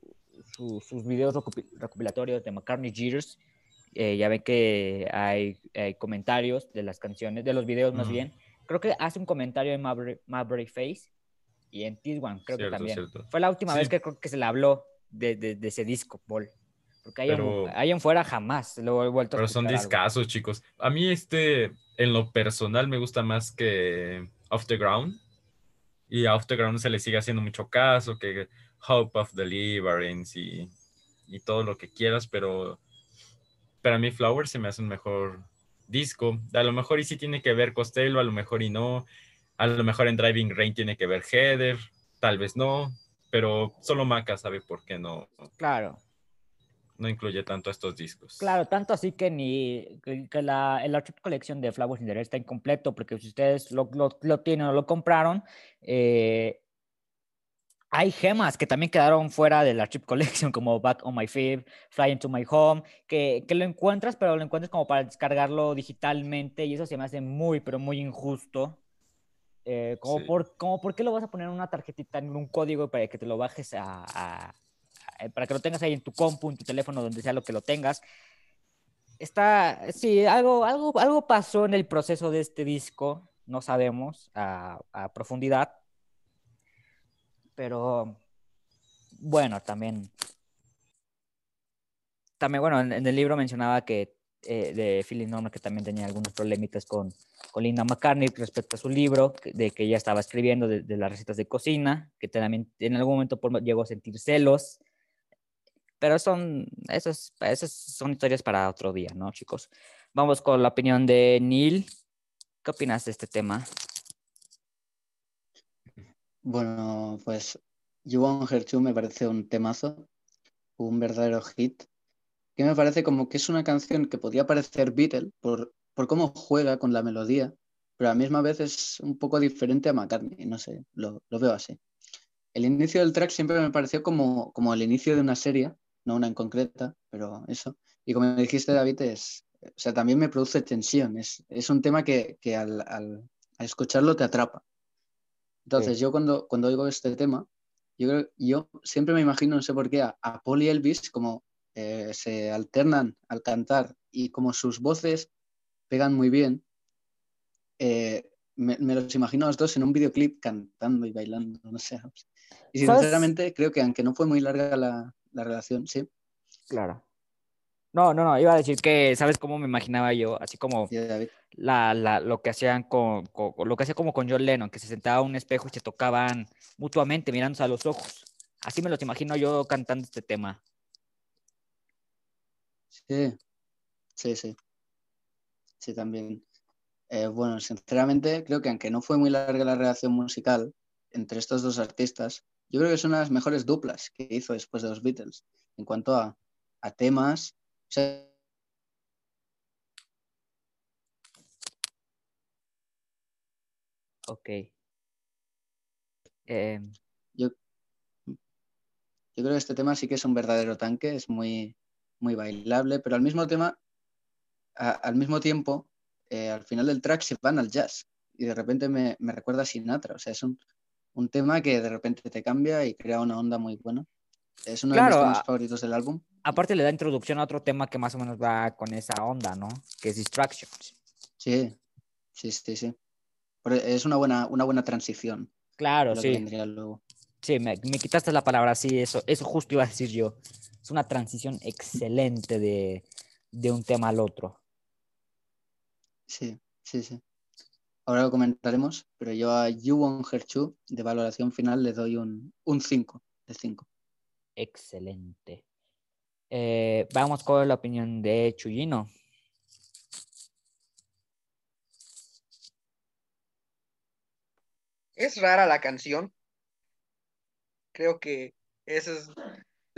su- sus videos recopi- recopilatorios de McCartney Jeeters. Eh, ya ven que hay, hay comentarios de las canciones, de los videos más bien. Creo que hace un comentario en Maverick, Maverick Face y en T1, creo que también. cierto. Fue la última Sí. vez que creo que se le habló de, de- de ese disco, Paul. Porque ahí, Pero- en, ahí en fuera jamás lo he vuelto a Pero son algo. discazos, chicos. A mí este, en lo personal, me gusta más que Off the Ground. Y a Off the Ground se le sigue haciendo mucho caso, que Hope of Deliverance y, y todo lo que quieras, pero para mí Flowers se me hace un mejor disco. A lo mejor y sí tiene que ver Costello, a lo mejor y no. A lo mejor en Driving Rain tiene que ver Heather, tal vez no. Pero solo Maca sabe por qué no, Claro. no incluye tanto estos discos. Claro, tanto así que ni que, que la, el Archive Collection de Flowers in the Air está incompleto, porque si ustedes lo, lo, lo tienen o lo compraron, eh, hay gemas que también quedaron fuera del Archive Collection, como Back on My Fib, Fly into My Home, que, que lo encuentras, pero lo encuentras como para descargarlo digitalmente, y eso se me hace muy, pero muy injusto. Eh, como, Sí. por, como, ¿por qué lo vas a poner en una tarjetita, en un código para que te lo bajes a, a- a- para que lo tengas ahí en tu compu, en tu teléfono, donde sea lo que lo tengas? Está, sí, algo, algo, algo pasó en el proceso de este disco, no sabemos a, a profundidad, pero bueno, también, también, bueno, en, en el libro mencionaba que eh, de Philip Norman que también tenía algunos problemitas con, con Linda McCartney respecto a su libro, de que ella estaba escribiendo de, de las recetas de cocina, que también en algún momento llegó a sentir celos, pero son, esas, esas son historias para otro día, ¿no, chicos? Vamos con la opinión de Neil. ¿Qué opinas de este tema? Bueno, pues You Want Her Too me parece un temazo, un verdadero hit, que me parece como que es una canción que podría parecer Beatle por, por cómo juega con la melodía, pero a la misma vez es un poco diferente a McCartney, no sé, lo, lo veo así. El inicio del track siempre me pareció como, como el inicio de una serie, no una en concreta, pero eso. Y como dijiste, David, es, o sea, también me produce tensión, es, es un tema que, que al, al- al escucharlo te atrapa. Entonces, yo cuando, cuando oigo este tema, yo, creo- yo siempre me imagino, no sé por qué, a, a Paul y Elvis como eh, se alternan al cantar y como sus voces pegan muy bien, eh, me, me los imagino a los dos en un videoclip cantando y bailando, no sé. Y ¿Sabes? sinceramente creo que aunque no fue muy larga la, la relación, sí, Claro. No, no, no, iba a decir que, ¿sabes cómo me imaginaba yo? Así como la, la- lo que hacían con- con- lo que hacía como con John Lennon, que se sentaba a un espejo y se tocaban mutuamente mirándose a los ojos. Así me los imagino yo cantando este tema. Sí, sí, sí. Sí, también. Eh, bueno, sinceramente, creo que aunque no fue muy larga la relación musical entre estos dos artistas, yo creo que son las mejores duplas que hizo después de los Beatles en cuanto a, a temas. O sea, Ok. Em, yo, yo creo que este tema sí que es un verdadero tanque, es muy, muy bailable, pero al mismo tema, a- al mismo tiempo, eh, al final del track se van al jazz y de repente me, me recuerda a Sinatra. O sea, es un, un tema que de repente te cambia y crea una onda muy buena. Es uno de Claro, mis temas a- favoritos del álbum. Aparte le da introducción a otro tema que más o menos va con esa onda, ¿no? Que es Distractions. Sí, sí, sí, sí. Pero es una buena, una buena transición. Claro, lo que sí. vendría luego. Sí, me, me quitaste la palabra, sí, eso, eso justo iba a decir yo. Es una transición excelente de, de un tema al otro. Sí, sí, sí. Ahora lo comentaremos, pero yo a You Want Her Too, de valoración final, le doy un, un 5 de 5. Excelente. Eh, vamos con la opinión de Chuyino. Es rara la canción. Creo que esa es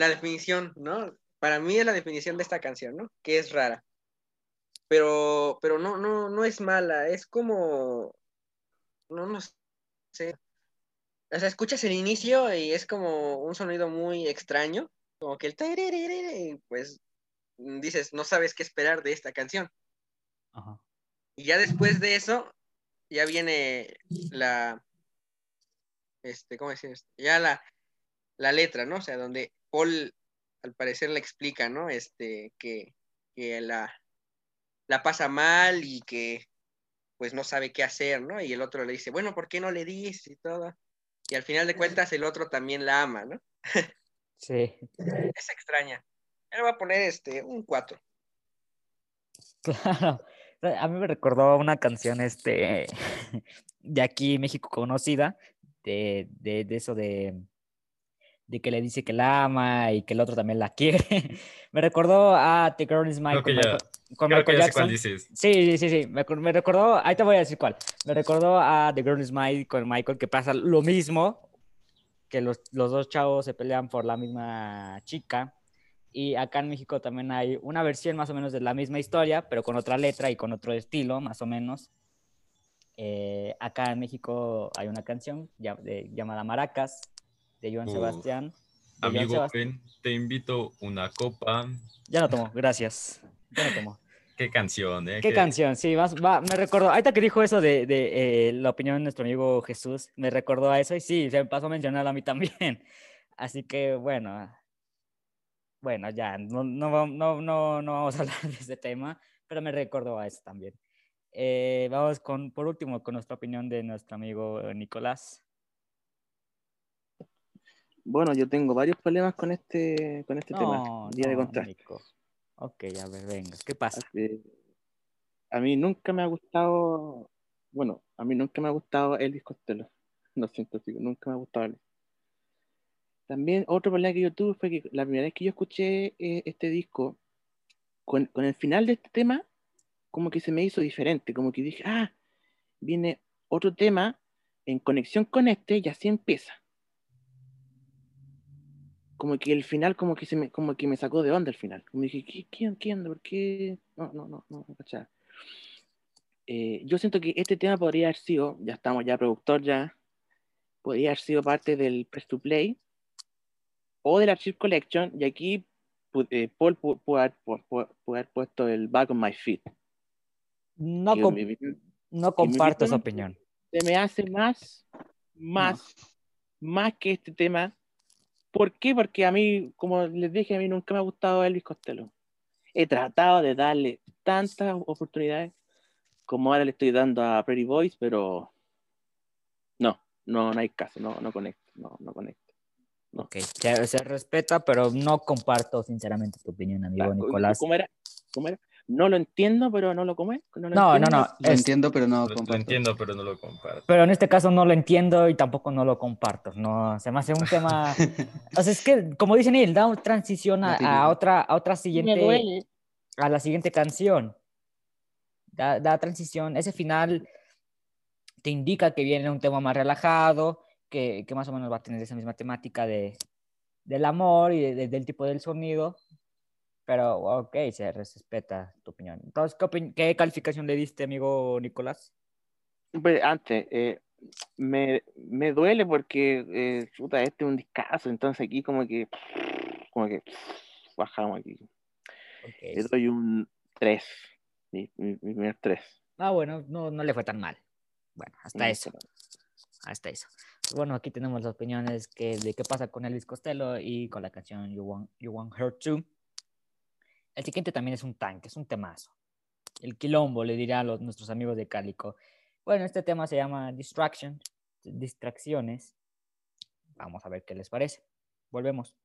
la definición, ¿no? Para mí es la definición de esta canción, ¿no? Que es rara. Pero, pero no, no, no es mala, es como, no, no sé. O sea, escuchas el inicio y es como un sonido muy extraño, como que el y pues dices, no sabes qué esperar de esta canción. Y ya después de eso, ya viene la, este, ¿cómo decir esto? Ya la, la letra, ¿no? O sea, donde Paul al parecer le explica, ¿no? Este, que, que la, la pasa mal y que pues no sabe qué hacer, ¿no? Y el otro le dice, bueno, ¿por qué no le dices y todo? Y al final de cuentas el otro también la ama, ¿no? <laughs> Sí. Es extraña. Yo le voy a poner este, un 4. Claro. A mí me recordó una canción este, <laughs> de aquí, México conocida, de, de, de eso de, de que le dice que la ama y que el otro también la quiere. <laughs> me recordó a The Girl Is Mine con, ya- Michael, con Michael Jackson. dices. Sí, sí, sí. Me, me recordó, ahí te voy a decir cuál. Me recordó a The Girl Is Mine con Michael que pasa lo mismo, que los, los dos chavos se pelean por la misma chica. Y acá en México también hay una versión más o menos de la misma historia, pero con otra letra y con otro estilo, más o menos. Eh, acá en México hay una canción llamada Maracas, de Joan Uf. Sebastián. de Joan Amigo, Sebast- ven, te invito una copa. Ya no tomo, gracias. Ya no tomo. Qué canción, ¿eh? ¿Qué Qué- canción? Sí, más, va, me recordó, ahorita que dijo eso de, de, eh, la opinión de nuestro amigo Jesús, me recordó a eso y sí, se me pasó a mencionarlo a mí también. <laughs> Así que bueno, bueno, ya, no, no, no, no, no vamos a hablar de ese tema, pero me recordó a eso también. Eh, vamos con, por último, con nuestra opinión de nuestro amigo Nicolás. Bueno, yo tengo varios problemas con este, con este tema, No, día de no, contraste. Nico. Ok, a ver, venga, ¿qué pasa? A mí nunca me ha gustado, bueno, a mí nunca me ha gustado Elvis Costello. Lo siento, chicos, nunca me ha gustado Elvis. También otro problema que yo tuve fue que la primera vez que yo escuché eh, este disco, con, con el final de este tema, como que se me hizo diferente, como que dije, ah, viene otro tema en conexión con este y así empieza. Como que el final, como que se me, como que me sacó de onda el final. Como dije, ¿qué, qué, qué onda? ¿Por qué? No, no, no, no, no, cachaba. Eh, yo siento que este tema podría haber sido, ya estamos ya productor ya, podría haber sido parte del Press to Play o del Archive Collection y aquí eh, Paul pu- pudo haber, haber puesto el Back on My Feet. No, com- me- no me comparto esa opinión. se me hace más, más, más que este tema. ¿Por qué? Porque a mí, como les dije, a mí nunca me ha gustado Elvis Costello. He tratado de darle tantas oportunidades como ahora le estoy dando a Pretty Boys, pero no, no, no hay caso, no, no conecto, no, no conecto. No. Ok, se, se respeta, pero no comparto sinceramente tu opinión, amigo Claro, Nicolás. ¿Cómo era? ¿Cómo era? No lo entiendo, pero no lo come. No, lo No, no, entiendo. no. Lo es- entiendo, pero no Lo, lo comparto. entiendo, pero no lo comparto. pero en este caso no lo entiendo y tampoco no lo comparto. No, se me hace un tema. <laughs> o sea, es que, como dicen él, da una transición a, otra, a otra Me siguiente, duele. a la siguiente canción. Da, da transición. Ese final te indica que viene un tema más relajado, que, que más o menos va a tener esa misma temática de, del amor y de- de- del tipo del sonido. Pero, ok, se respeta tu opinión. Entonces, ¿qué, opin qué calificación le diste, amigo Nicolás? Pues antes, eh, me, me, duele porque, eh, puta, este es un discazo, entonces aquí como que, como que bajamos aquí. Okay. Le doy un 3, mi, mi, mi, primer 3. Ah, bueno, no, no le fue tan mal. Bueno, hasta no, eso. Hasta eso. Bueno, aquí tenemos las opiniones que, de qué pasa con Elvis Costello y con la canción You Want, you Want Her Too. El siguiente también es un tanque, es un temazo. El quilombo, le dirá a los, nuestros amigos de Cálico. Bueno, este tema se llama Distraction, distracciones. Vamos a ver qué les parece. Volvemos.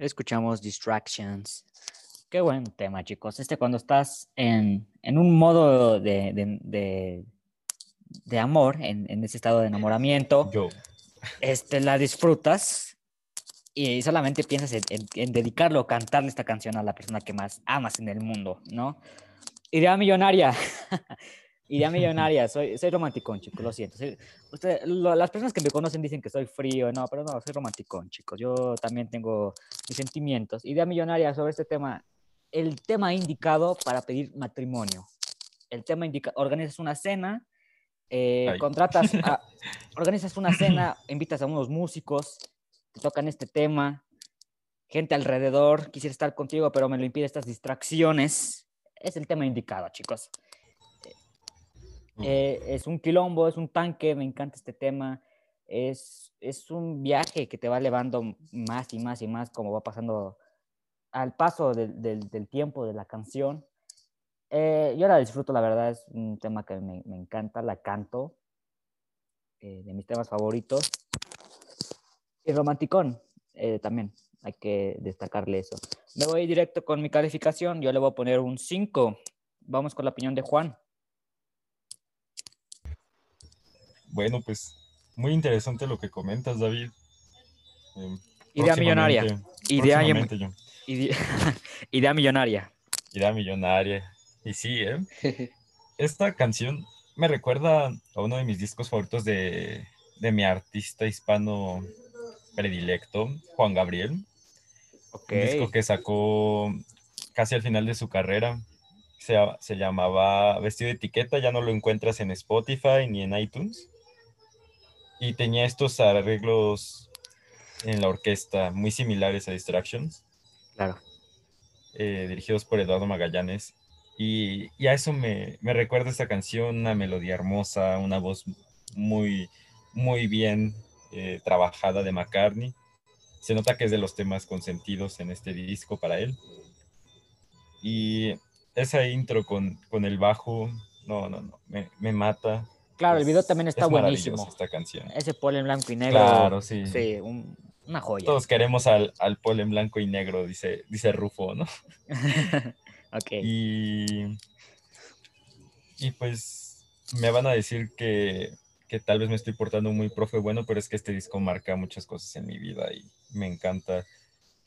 Escuchamos Distractions. Qué buen tema, chicos. Este cuando estás en, en un modo de, de, de, amor, en, en, ese estado de enamoramiento, Este, la disfrutas y solamente piensas en, en, en dedicarlo o cantarle esta canción a la persona que más amas en el mundo, ¿no? Idea millonaria. <laughs> Idea millonaria. Soy, soy romanticón, chicos, lo siento. Soy, usted, lo, las personas que me conocen dicen que soy frío, no, pero no, soy romanticón, chicos. Yo también tengo mis sentimientos. Idea millonaria sobre este tema. El tema indicado para pedir matrimonio. El tema indica, organizas una cena, eh, contratas, a- <laughs> organizas una cena, invitas a unos músicos, te tocan este tema, gente alrededor, quisiera estar contigo, pero me lo impide estas distracciones. Es el tema indicado, chicos. Mm. Eh, es un quilombo, es un tanque, me encanta este tema. Es, es un viaje que te va elevando más y más y más como va pasando al paso del, del- del tiempo de la canción. Eh, yo la disfruto, la verdad, es un tema que me, me encanta, la canto, eh, de mis temas favoritos. Y romanticón, eh, también, hay que destacarle eso. Me voy directo con mi calificación, yo le voy a poner un 5. Vamos con la opinión de Juan. Bueno, pues muy interesante lo que comentas, David. Em, Idea millonaria. Idea, próximamente yo. ide- <laughs> idea millonaria. Idea millonaria. Y sí, ¿eh? <laughs> Esta canción me recuerda a uno de mis discos favoritos de, de mi artista hispano predilecto, Juan Gabriel. Un disco que sacó casi al final de su carrera. Se, se llamaba Vestido de Etiqueta, ya no lo encuentras en Spotify ni en iTunes. Y tenía estos arreglos en la orquesta muy similares a Distractions, Claro. eh, dirigidos por Eduardo Magallanes. Y, y a eso me, me recuerda esta canción, una melodía hermosa, una voz muy, muy bien eh, trabajada de McCartney. Se nota que es de los temas consentidos en este disco para él. Y esa intro con, con el bajo, no, no, no, me, me mata. Claro, el video también está es buenísimo. esta canción. Ese polo en blanco y negro. Claro, sí. Sí, un- una joya. Todos queremos al, al Paul en blanco y negro, dice, dice Rufo, ¿no? <laughs> ok. Y, y pues me van a decir que, que tal vez me estoy portando muy profe bueno, pero es que este disco marca muchas cosas en mi vida y me encanta.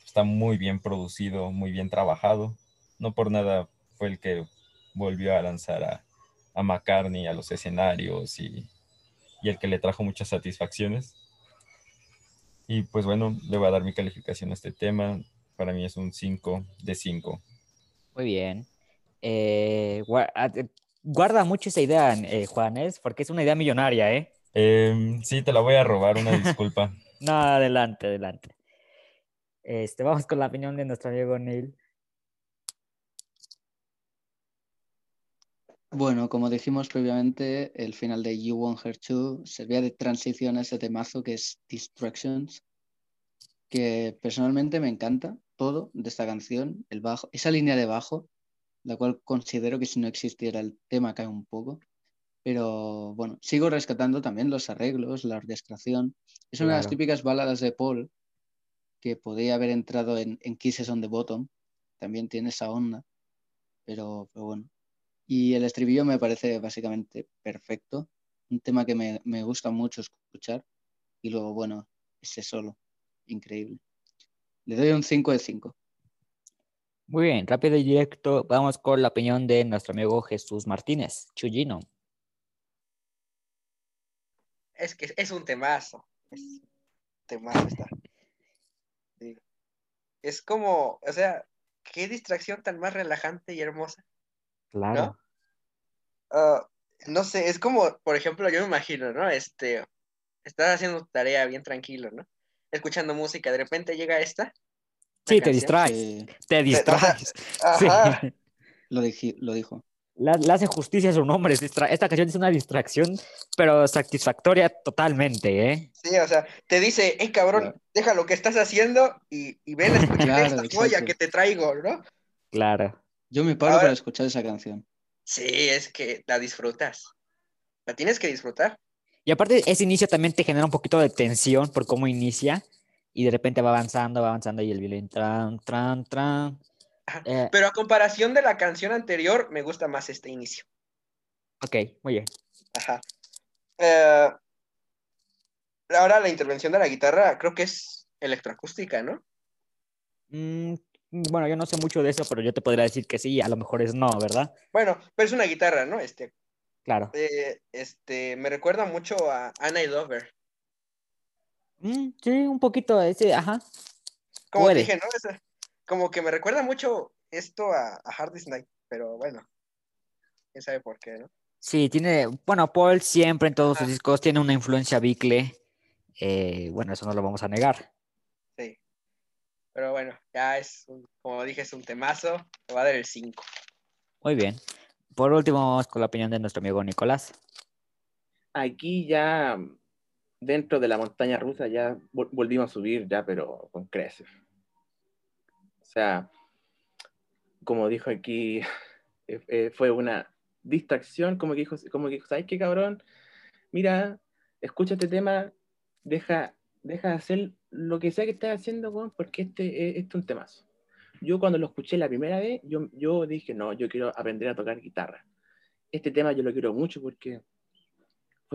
Está muy bien producido, muy bien trabajado. No por nada fue el que volvió a lanzar a, a McCartney a los escenarios y, y el que le trajo muchas satisfacciones. Y pues bueno, le voy a dar mi calificación a este tema. Para mí es un 5 de 5. Muy bien. Eh, guarda mucho esa idea, eh, Juanes, porque es una idea millonaria, ¿eh? Em, sí, te la voy a robar, una disculpa. <laughs> No, adelante, adelante. Este, vamos con la opinión de nuestro amigo Neil. Bueno, como dijimos previamente, el final de You Want Her To servía de transición a ese temazo que es Distractions, que personalmente me encanta todo de esta canción, el bajo, esa línea de bajo, la cual considero que si no existiera el tema cae un poco, pero bueno, sigo rescatando también los arreglos, la orquestación. Es una de las típicas baladas de Paul que podría haber entrado en, en Kisses on the Bottom, también tiene esa onda, pero, pero bueno. Y el estribillo me parece básicamente perfecto, un tema que me, me gusta mucho escuchar. Y luego, bueno, ese solo, increíble. Le doy un 5 de 5. Muy bien, rápido y directo. Vamos con la opinión de nuestro amigo Jesús Martínez, Chuyino. Es que es un temazo. Es un temazo está. Sí. Es como, o sea, qué distracción tan más relajante y hermosa. Claro. Ah, no sé, es como, por ejemplo, yo me imagino, ¿no? Este, estás haciendo tu tarea bien tranquilo, ¿no? Escuchando música, de repente llega esta. Sí, te distraes. Te distraes. <laughs> Sí. Lo, dije- lo dijo. Le, le hace justicia a su nombre. Esta canción es una distracción, pero satisfactoria totalmente, ¿eh? Sí, o sea, te dice, hey cabrón, Claro. deja lo que estás haciendo y, y ven a <laughs> escuchar Claro, esta joya que te traigo, ¿no? Claro. Yo me paro Ahora- para escuchar esa canción. Sí, es que la disfrutas. La tienes que disfrutar. Y aparte, ese inicio también te genera un poquito de tensión por cómo inicia. Y de repente va avanzando, va avanzando y el violín tran, tran, tran. Eh, Pero a comparación de la canción anterior, me gusta más este inicio. ok, muy bien. Ajá. Eh, ahora la intervención de la guitarra creo que es electroacústica, ¿no? Mm, bueno, yo no sé mucho de eso, pero yo te podría decir que sí, a lo mejor es no, ¿verdad? Bueno, pero es una guitarra, ¿no? Este, Claro. eh, este, me recuerda mucho a Anna y Lover. Mm, sí, un poquito, ese, ajá. Como te dije, ¿no? Es, como que me recuerda mucho esto a, a Hard Night, pero bueno, quién sabe por qué, ¿no? Sí, tiene, bueno, Paul siempre en todos sus discos tiene una influencia Bicle. eh, bueno, eso no lo vamos a negar. Sí. Pero bueno, ya es, un- como dije, es un temazo. Me va a dar el 5. Muy bien. Por último, vamos con la opinión de nuestro amigo Nicolás. Aquí ya dentro de la montaña rusa ya vol- volvimos a subir ya, pero con creces. O sea, como dijo aquí, <laughs> eh, eh, fue una distracción, como que dijo, como que dijo, ¿sabes qué cabrón? Mira, escucha este tema, deja, deja de hacer lo que sea que estés haciendo, weón, porque este, este es un temazo. Yo cuando lo escuché la primera vez, yo, yo dije, no, yo quiero aprender a tocar guitarra. Este tema yo lo quiero mucho porque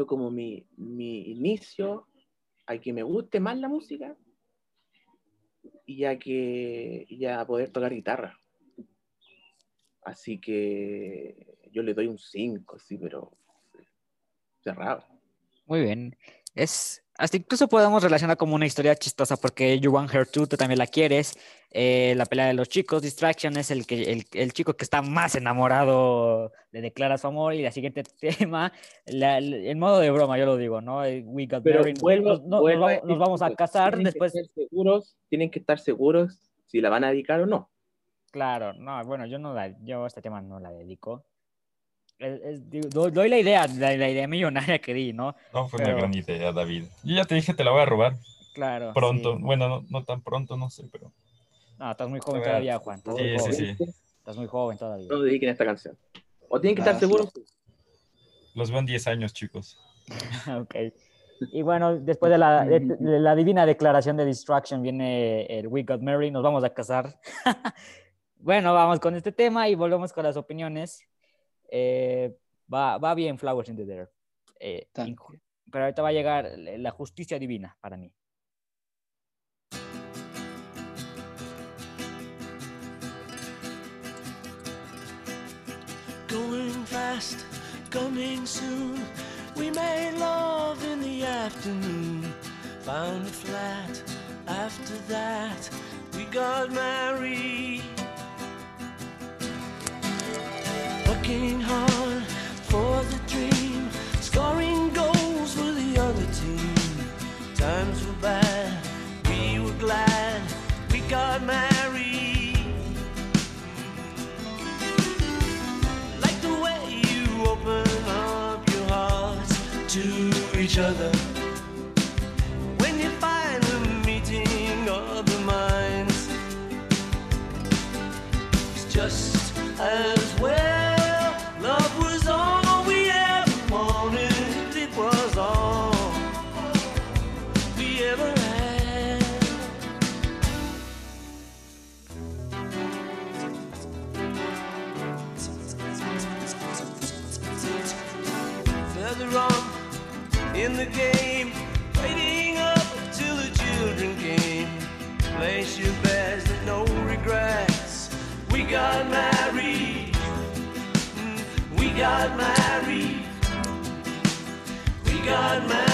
como mi, mi inicio a que me guste más la música y a que y a poder tocar guitarra. Así que yo le doy un 5, sí, pero cerrado. Muy bien. Es, hasta incluso podemos relacionar como una historia chistosa porque You Want Her Too, tú también la quieres. eh, la pelea de los chicos, Distraction es el, que, el, el chico que está más enamorado, le declara su amor y el siguiente <laughs> tema, la- el- en modo de broma, yo lo digo, ¿no? Eh, We got Pero married, vuelvo, nos, vuelvo vamos, a casar tienen después. Que seguros, tienen que estar seguros si la van a dedicar o no. Claro, no, bueno, yo no la, yo este tema no la dedico. Doy, la idea, la, la idea millonaria que di, ¿no? No fue Pero- una gran idea, David. Yo ya te dije, te la voy a robar Claro. pronto. sí. Bueno, no, no tan pronto, no sé, pero. No, estás muy joven todavía, Juan. Estás muy Sí, sí, joven. sí. Estás muy joven todavía. No dediquen esta canción. O tienen que estar seguros. Los veo en 10 años, chicos. <laughs> Ok. Y bueno, después de la, de, de la divina declaración de Distraction viene el We Got Married, nos vamos a casar. <laughs> bueno, vamos con este tema y volvemos con las opiniones. Eh, va, va bien Flowers in the Dirt. Eh, pero ahorita va a llegar la justicia divina para mí. Going fast, coming soon. We made love in the afternoon. Found a flat. After that, we got married. Working hard for the dream. Scoring goals for the other team. Times were bad. We were glad we got married. like the way you open up your hearts to each other. Got married. We got married.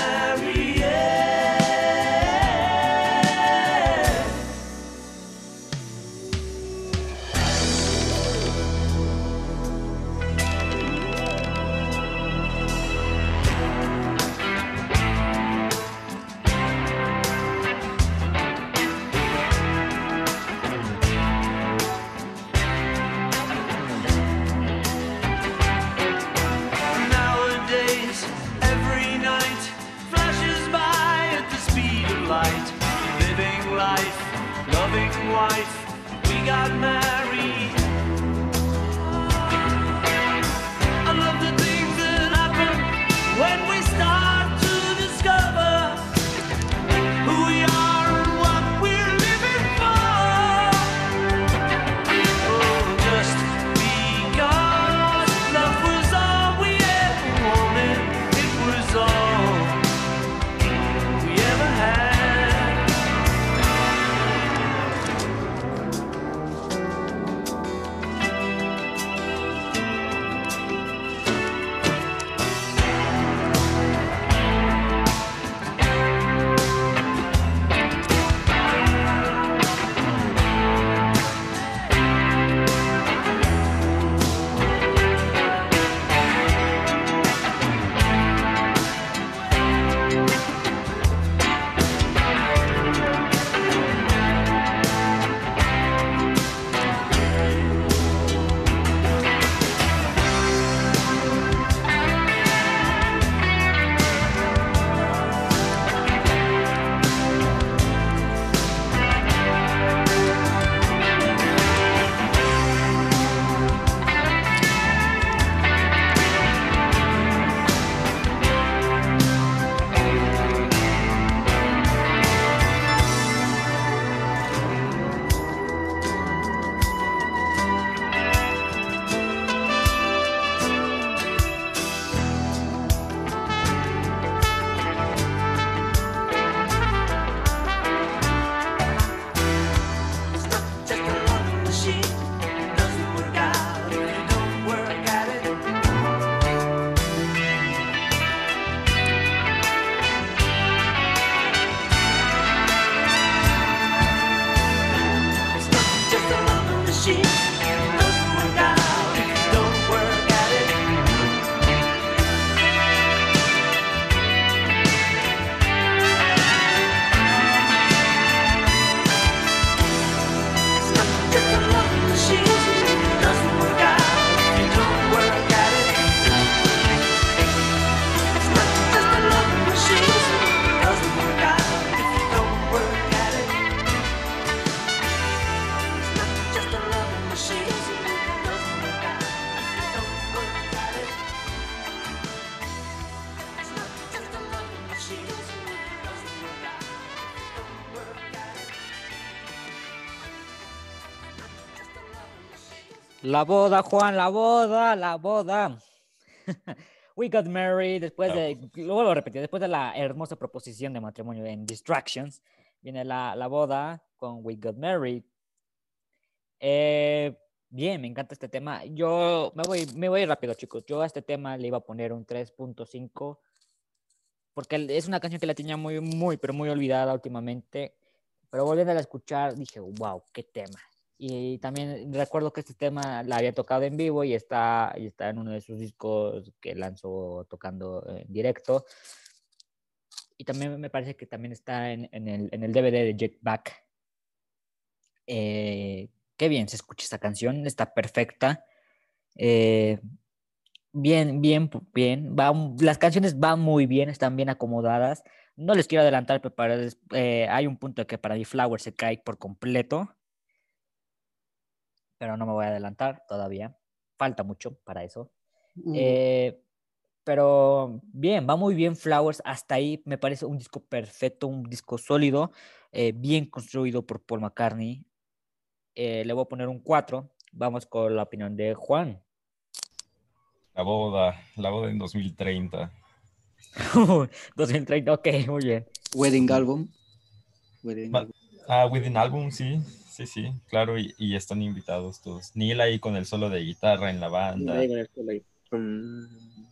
La boda, Juan, la boda, la boda. <laughs> We got married después de, luego lo repetí, después de la hermosa proposición de matrimonio en Distractions, viene la, la boda con We got married. Eh, bien, me encanta este tema. Yo me voy, me voy rápido, chicos. Yo a este tema le iba a poner un 3.5 porque es una canción que la tenía muy, muy, pero muy olvidada últimamente. Pero volviendo a escuchar, dije, wow, qué tema. Y también recuerdo que este tema la había tocado en vivo y está, y está en uno de sus discos que lanzó tocando en directo. Y también me parece que también está en, en, el, en el, DVD de Jet Back. Eh, qué bien se escucha esta canción, está perfecta. Eh, bien, bien, bien. Va, las canciones van muy bien, están bien acomodadas. No les quiero adelantar, pero para, eh, hay un punto que para mi Flower se cae por completo pero no me voy a adelantar todavía. Falta mucho para eso. Mm. Eh, pero bien, va muy bien Flowers. Hasta ahí me parece un disco perfecto, un disco sólido, eh, bien construido por Paul McCartney. Eh, le voy a poner un 4. Vamos con la opinión de Juan. La boda, la boda en 2030. 2030, <laughs> ok, muy bien. Wedding Album. Wedding album. Ah, Wedding Album, sí. Sí, sí, claro, y, y, están invitados todos. Neil ahí con el solo de guitarra en la banda.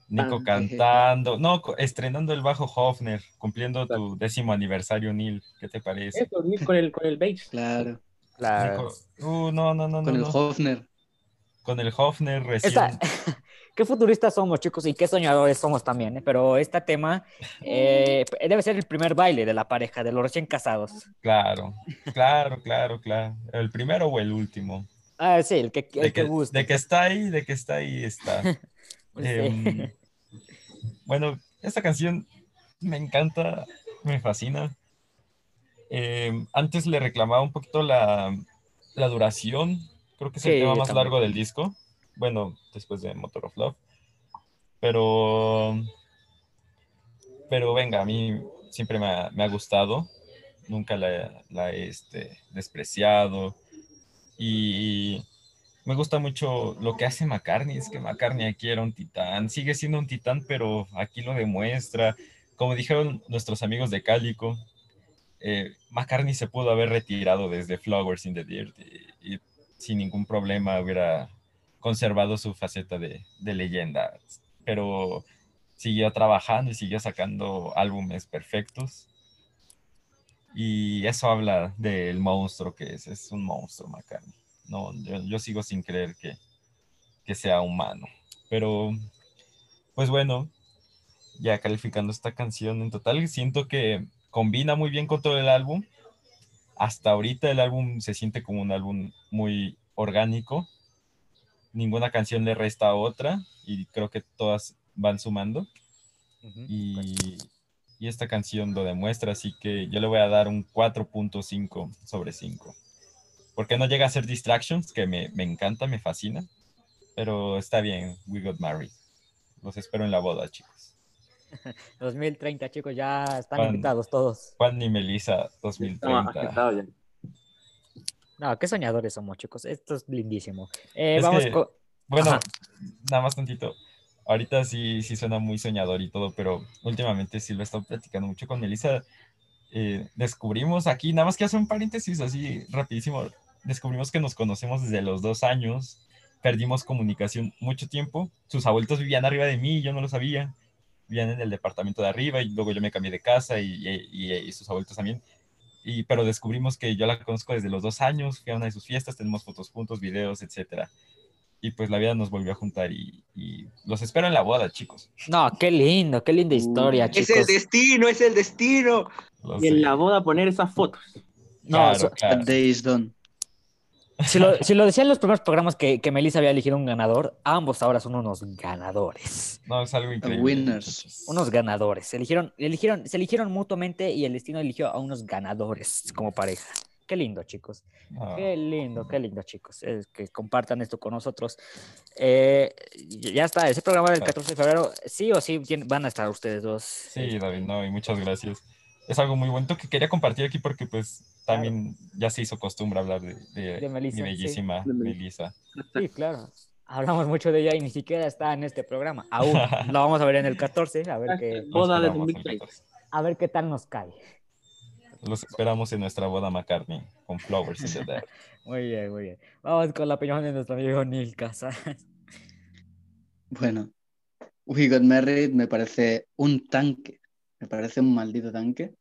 Nico cantando, no, estrenando el bajo Hofner, cumpliendo tu décimo aniversario, Neil. ¿Qué te parece? Eso, Neil con el, con el bass. <laughs> Claro. claro. uh, no, no, no, Con no, el Hofner. Con el Hofner recién. Esta... <laughs> qué futuristas somos, chicos, y qué soñadores somos también, ¿eh? pero este tema eh, <laughs> debe ser el primer baile de la pareja, de los recién casados. Claro, claro, claro, claro. ¿El primero o el último? Ah, sí, el que, el de que, gusta. De que está ahí, de que está ahí, está. <laughs> Pues eh, bueno, esta canción me encanta, me fascina. Eh, antes le reclamaba un poquito la, la duración, creo que es el Sí, tema más también. largo del disco. Bueno, después de Motor of Love. Pero. Pero venga, a mí siempre me ha, gustado. Nunca la, he este, despreciado. Y me gusta mucho lo que hace McCartney. Es que McCartney aquí era un titán. Sigue siendo un titán, pero aquí lo demuestra. Como dijeron nuestros amigos de Cálico, eh, McCartney se pudo haber retirado desde Flowers in the Dirt y sin ningún problema hubiera conservado su faceta de, leyenda, pero siguió trabajando y siguió sacando álbumes perfectos. Y eso habla del monstruo que es, es un monstruo McCartney. No, yo, yo sigo sin creer que, que, sea humano. Pero, pues bueno, ya calificando esta canción en total, siento que combina muy bien con todo el álbum. Hasta ahorita el álbum se siente como un álbum muy orgánico, ninguna canción le resta a otra y creo que todas van sumando. Uh -huh. y, y, esta canción lo demuestra, así que yo le voy a dar un 4.5 sobre 5. Porque no llega a ser Distractions, que me, me, encanta, me fascina, pero está bien, We Got Married. Los espero en la boda, chicos. <laughs> 2030, chicos, ya están Juan, invitados todos. Juan y Melissa, 2030. No, qué soñadores somos, chicos. Esto es lindísimo. Eh, es vamos que, con... Bueno, Ajá. nada más tantito. Ahorita sí, sí suena muy soñador y todo, pero últimamente sí lo he estado platicando mucho con Melissa. Eh, descubrimos aquí, nada más que hacer un paréntesis así rapidísimo, descubrimos que nos conocemos desde los dos años, perdimos comunicación mucho tiempo, sus abuelitos vivían arriba de mí, yo no lo sabía, vivían en el departamento de arriba y luego yo me cambié de casa y, y, y sus abuelitos también. Y, pero descubrimos que yo la conozco desde los dos años, fui a una de sus fiestas, tenemos fotos juntos, videos, etcétera. Y pues la vida nos volvió a juntar y, y, los espero en la boda, chicos. No, qué lindo, qué linda historia, es chicos. Es el destino, es el destino. Lo Y en la boda poner esas fotos. No, Claro, so- claro. A Day is Done. Si lo, si lo en los primeros programas que, que Melissa había elegido un ganador, ambos ahora son unos ganadores. No, es algo increíble. winners. Unos ganadores. Se eligieron, eligieron, se eligieron mutuamente y el destino eligió a unos ganadores como pareja. Qué lindo, chicos. Ah, Qué lindo, qué lindo, chicos. Es que compartan esto con nosotros. Eh, ya está, ese programa del 14 de febrero, sí o sí van a estar ustedes dos. Sí, David, no, y muchas gracias. Es algo muy bonito que quería compartir aquí porque pues también ya se hizo costumbre hablar de, de, De Melissa, mi sí. bellísima De Melissa. Sí, claro. Hablamos mucho de ella y ni siquiera está en este programa. Aún <laughs> lo vamos a ver en el 14, a ver qué, Boda de esperamos el 2030. 14. a ver qué tal nos cae. Los esperamos en nuestra boda McCartney con Flowers in the. <laughs> Muy bien, muy bien. Vamos con la opinión de nuestro amigo Neil Casas. Bueno, We Got Married me parece un tanque, me parece un maldito tanque.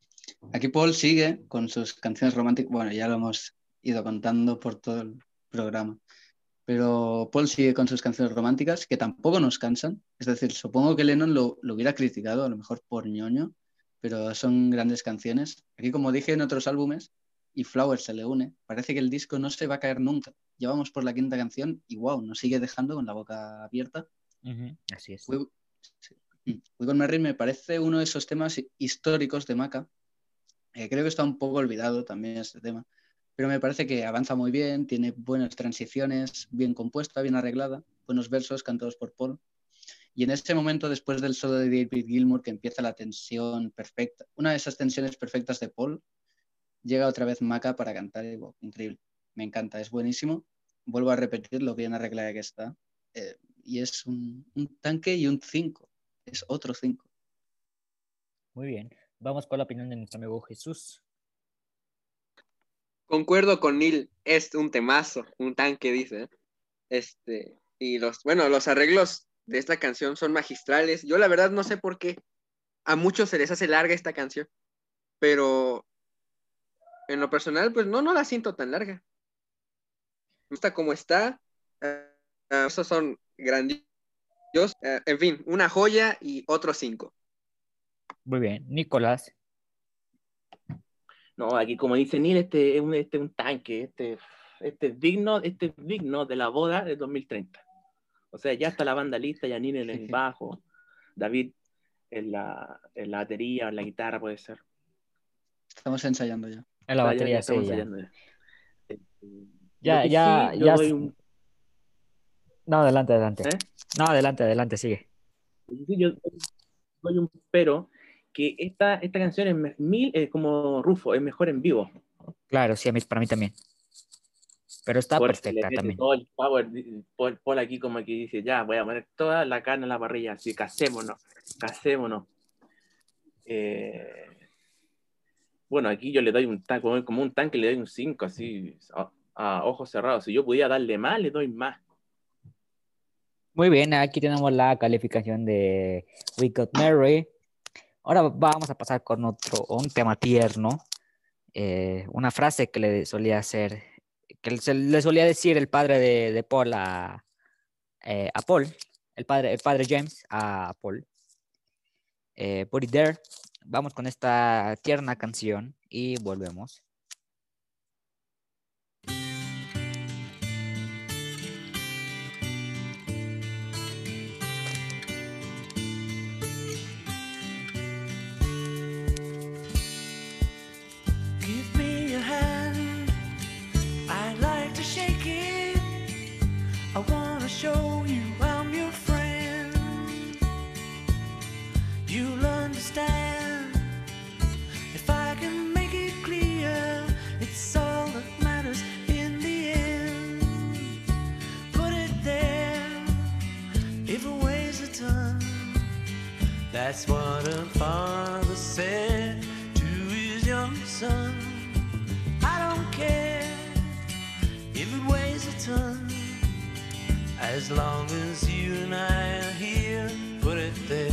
Aquí Paul sigue con sus canciones románticas, bueno, ya lo hemos ido contando por todo el programa, pero Paul sigue con sus canciones románticas que tampoco nos cansan, es decir, supongo que Lennon lo, lo hubiera criticado, a lo mejor por ñoño, pero son grandes canciones. Aquí, como dije en otros álbumes, y Flowers se le une, parece que el disco no se va a caer nunca. Llevamos por la quinta canción y wow, nos sigue dejando con la boca abierta. Así es. We, sí. We Got Married me parece uno de esos temas históricos de Maca. Eh, creo que está un poco olvidado también este tema, pero me parece que avanza muy bien, tiene buenas transiciones, bien compuesta, bien arreglada, buenos versos cantados por Paul. Y en este momento, después del solo de David Gilmour, que empieza la tensión perfecta, una de esas tensiones perfectas de Paul, llega otra vez Maca para cantar y wow, increíble. Me encanta, es buenísimo. Vuelvo a repetir lo bien arreglada que está. Eh, y es un, un tanque y un 5. Es otro 5. Muy bien. Vamos con la opinión de nuestro amigo Jesús. Concuerdo con Neil, es un temazo, un tanque, dice. Este, y los, bueno, los arreglos de esta canción son magistrales. Yo la verdad no sé por qué a muchos se les hace larga esta canción, pero en lo personal, pues no, no la siento tan larga. Me gusta como está. eh, esos son grandiosos. Eh, en fin, una joya y otros cinco. Muy bien. Nicolás. No, aquí como dice Neil, este es un, este es un tanque, este, este es digno, este es digno de la boda de 2030. O sea, ya está la banda lista, ya Neil en el <laughs> bajo, David en la, en la batería, en la guitarra puede ser. Estamos ensayando ya. En la O sea, ya- batería, ya sí. estamos ya. ensayando ya. Ya, ya, yo un- No, adelante, adelante. ¿eh? No, adelante, adelante, sigue. Sí, yo doy un pero que esta, esta canción es mil, eh, como Rufo, es mejor en vivo. Claro, sí, a mí, para mí también. Pero está Porque perfecta también. todo el power, Paul, Paul aquí como que dice, ya, voy a poner toda la carne en la parrilla, así, casémonos, casémonos. Eh, bueno, aquí yo le doy un tanque, como- como un tanque le doy un 5, así, a, a ojos cerrados. Si yo pudiera darle más, le doy más. Muy bien, aquí tenemos la calificación de We Got Married. Ahora vamos a pasar con otro, un tema tierno. Eh, una frase que le solía hacer, que le solía decir el padre de, de Paul a, eh, a Paul, el padre, el padre James a Paul. Eh, Put It There. Vamos con esta tierna canción y volvemos. That's what a father said to his young son. I don't care if it weighs a ton, as long as you and I are here. Put it there.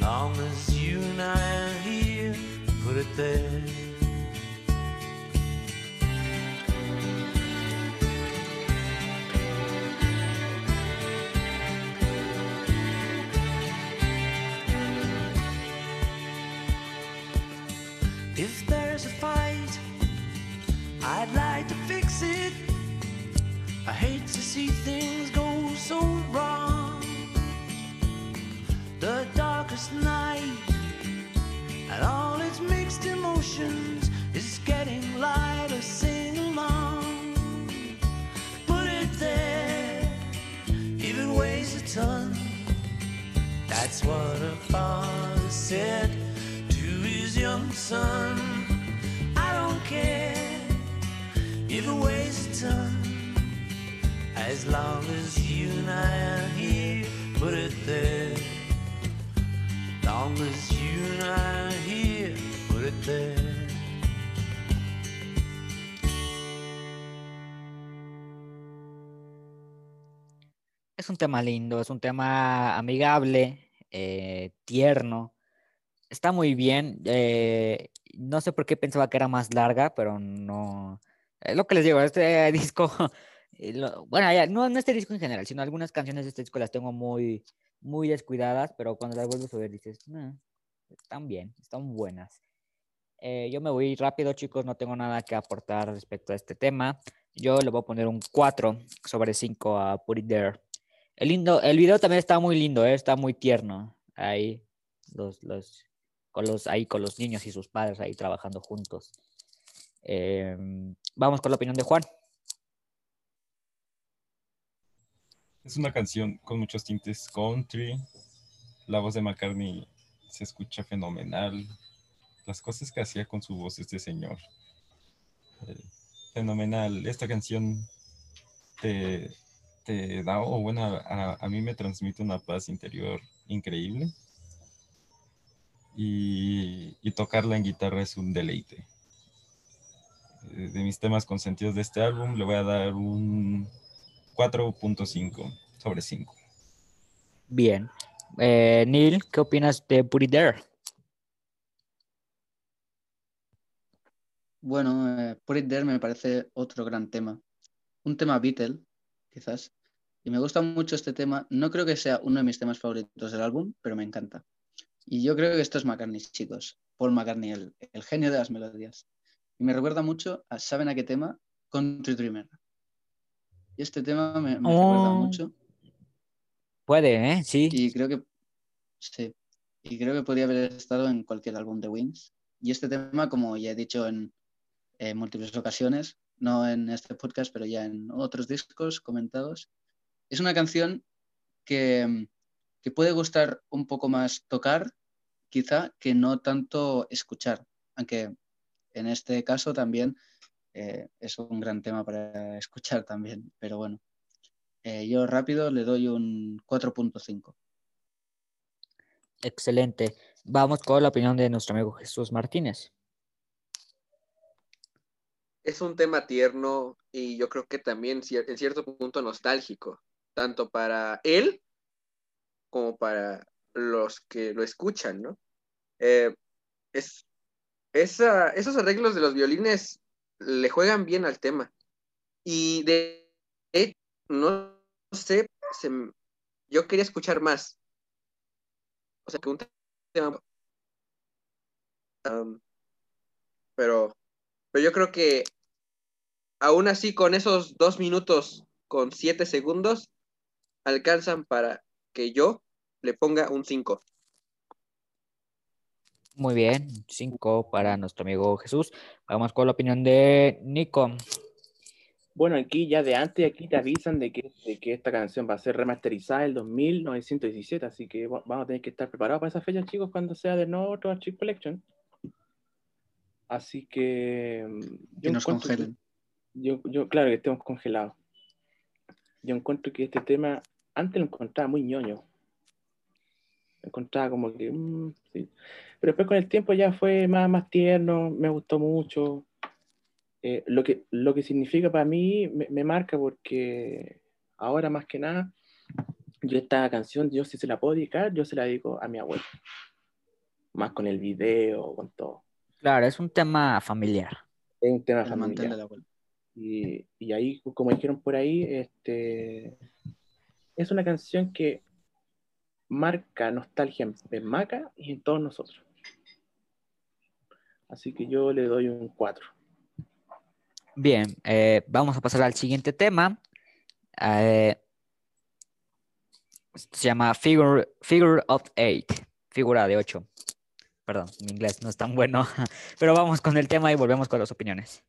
Long as you and I are here, put it there. Es un tema lindo, es un tema amigable, eh, tierno. Está muy bien. eh, no sé por qué pensaba que era más larga, pero no. Es lo que les digo, este <laughs> disco. eh, lo- bueno, ya, no, no este disco en general, sino algunas canciones de este disco las tengo muy, muy descuidadas, pero cuando las vuelves a ver dices, "Nah, están bien, están buenas. Eh, yo me voy rápido, chicos, no tengo nada que aportar respecto a este tema. Yo le voy a poner un 4 sobre 5 a Put It There. El, lindo, el video también está muy lindo, ¿eh? está muy tierno. Ahí, los, los, con los, ahí con los niños y sus padres ahí trabajando juntos. Em, vamos con la opinión de Juan. Es una canción con muchos tintes country. La voz de McCartney se escucha fenomenal. Las cosas que hacía con su voz este señor. eh, fenomenal. Esta canción te, te da, o bueno, a, a mí me transmite una paz interior increíble. Y, y tocarla en guitarra es un deleite. Eh, De mis temas consentidos de este álbum le voy a dar un 4.5 sobre 5. Bien. Eh, Neil, ¿qué opinas de Put It There? Bueno, eh, Put It There me parece otro gran tema. Un tema Beatle, quizás. Y me gusta mucho este tema. No creo que sea uno de mis temas favoritos del álbum, pero me encanta. Y yo creo que esto es McCartney, chicos. Paul McCartney, el, el genio de las melodías. Y me recuerda mucho a, ¿saben a qué tema? Country Dreamer. Y este tema me, me recuerda Oh. mucho. Puede, ¿eh? Sí. Y creo que sí. Y creo que podría haber estado en cualquier álbum de Wings. Y este tema, como ya he dicho en, en múltiples ocasiones, no en este podcast, pero ya en otros discos comentados, es una canción que, que puede gustar un poco más tocar, quizá, que no tanto escuchar. Aunque en este caso también eh, es un gran tema para <laughs> escuchar también. Pero bueno, eh, yo rápido le doy un 4.5. Excelente. Vamos con la opinión de nuestro amigo Jesús Martínez. Es un tema tierno y yo creo que también en cierto punto nostálgico, tanto para él como para los que lo escuchan, ¿no? Eh, es, esa- esos arreglos de los violines le juegan bien al tema. Y de no sé, yo quería escuchar más. O sea, que un tema... um, pero, pero yo creo que aún así con esos dos minutos con siete segundos alcanzan para que yo le ponga un 5. Muy bien, 5 para nuestro amigo Jesús. Vamos con la opinión de Nico. Bueno, aquí ya de antes, aquí te avisan de que, de que esta canción va a ser remasterizada el 2917, así que va- vamos a tener que estar preparados para esa fecha, chicos, cuando sea de nuevo otro Archive Collection. Así que... mm, Que yo nos encuentro que- congelen. yo, yo, claro, que estemos congelados. Yo encuentro que este tema, antes lo encontraba muy ñoño. Lo encontraba como que, mm, sí. Pero después con el tiempo ya fue más, más tierno, me gustó mucho. Eh, lo, que, lo que significa para mí me, me marca porque ahora más que nada, yo esta canción, yo si se la puedo dedicar, yo se la dedico a mi abuelo. Más con el video, con todo. Claro, es un tema familiar. Es un tema El familiar. Y, y ahí, como dijeron por ahí, este, es una canción que marca nostalgia en, Maca y en todos nosotros. Así que yo le doy un 4. Bien, eh, vamos a pasar al siguiente tema. Eh, se llama Figure, Figure of Eight, figura de 8. Perdón, mi inglés no es tan bueno, <laughs> pero vamos con el tema y volvemos con las opiniones.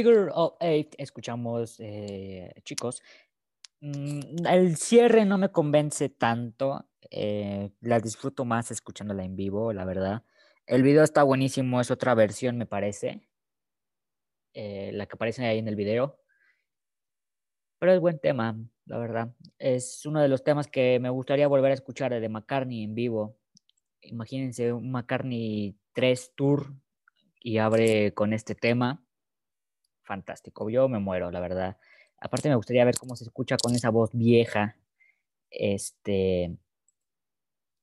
Figure of Eight, escuchamos, eh, chicos. Mm, el cierre no me convence tanto. eh, la disfruto más escuchándola en vivo, la verdad. El video está buenísimo, es otra versión, me parece. eh, la que aparece ahí en el video. Pero es buen tema, la verdad. Es uno de los temas que me gustaría volver a escuchar de McCartney en vivo. Imagínense un McCartney 3 Tour y abre con este tema. Fantástico, yo me muero, la verdad. Aparte me gustaría ver cómo se escucha con esa voz vieja este,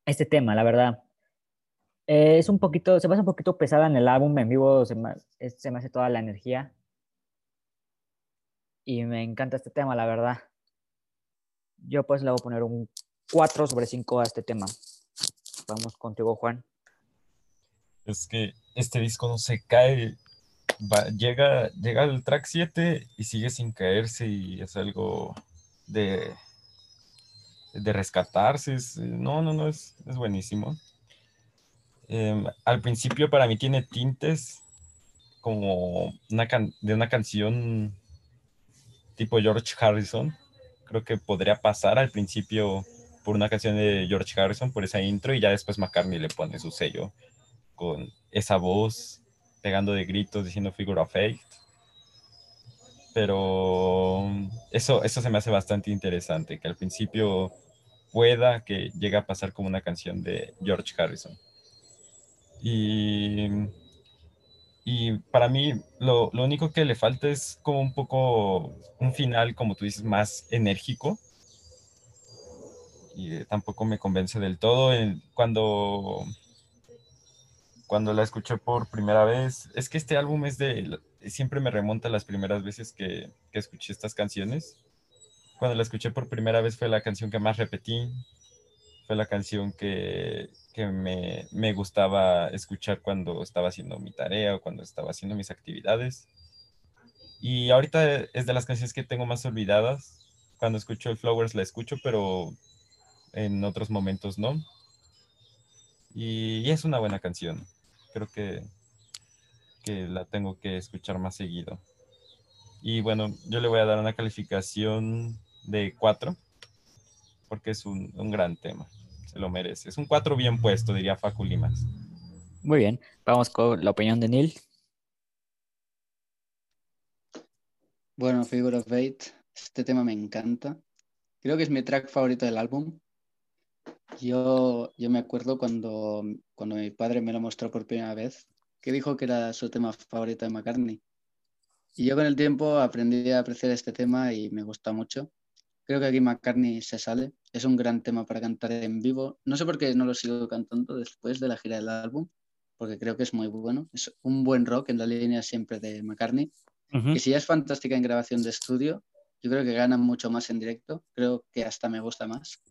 este tema, la verdad. Eh, es un poquito, se me hace un poquito pesada en el álbum, en vivo se me, se me hace toda la energía. Y me encanta este tema, la verdad. Yo pues le voy a poner un 4 sobre 5 a este tema. Vamos contigo, Juan. Es que este disco no se cae. Llega, llega al track 7 y sigue sin caerse y es algo de, de rescatarse. es- no, no, no, es, es buenísimo. Em, al principio para mí tiene tintes como una can- de una canción tipo George Harrison. Creo que podría pasar al principio por una canción de George Harrison, por esa intro, y ya después McCartney le pone su sello con esa voz pegando de gritos diciendo figure of eight. Pero eso, eso se me hace bastante interesante, que al principio pueda que llegue a pasar como una canción de George Harrison. Y, y para mí lo, lo único que le falta es como un poco un final, como tú dices, más enérgico. Y tampoco me convence del todo. Cuando, cuando la escuché por primera vez, es que este álbum es de, siempre me remonta a las primeras veces que, que escuché estas canciones. Cuando la escuché por primera vez fue la canción que más repetí, fue la canción que, que me, me gustaba escuchar cuando estaba haciendo mi tarea o cuando estaba haciendo mis actividades. Y ahorita es de las canciones que tengo más olvidadas. Cuando escucho el Flowers la escucho, pero en otros momentos no. Y, y es una buena canción. Creo que, que la tengo que escuchar más seguido. Y bueno, yo le voy a dar una calificación de 4, porque es un, un gran tema. Se lo merece. Es un 4 bien puesto, diría Facu Limas. Muy bien, vamos con la opinión de Neil. Bueno, Figure of Eight, este tema me encanta. Creo que es mi track favorito del álbum. Yo, yo me acuerdo cuando, cuando mi padre me lo mostró por primera vez, que dijo que era su tema favorito de McCartney. Y yo con el tiempo aprendí a apreciar este tema y me gusta mucho. Creo que aquí McCartney se sale. Es un gran tema para cantar en vivo. No sé por qué no lo sigo cantando después de la gira del álbum, porque creo que es muy bueno. Es un buen rock en la línea siempre de McCartney que si ya es fantástica en grabación de estudio, yo creo que gana mucho más en directo, creo que hasta me gusta más.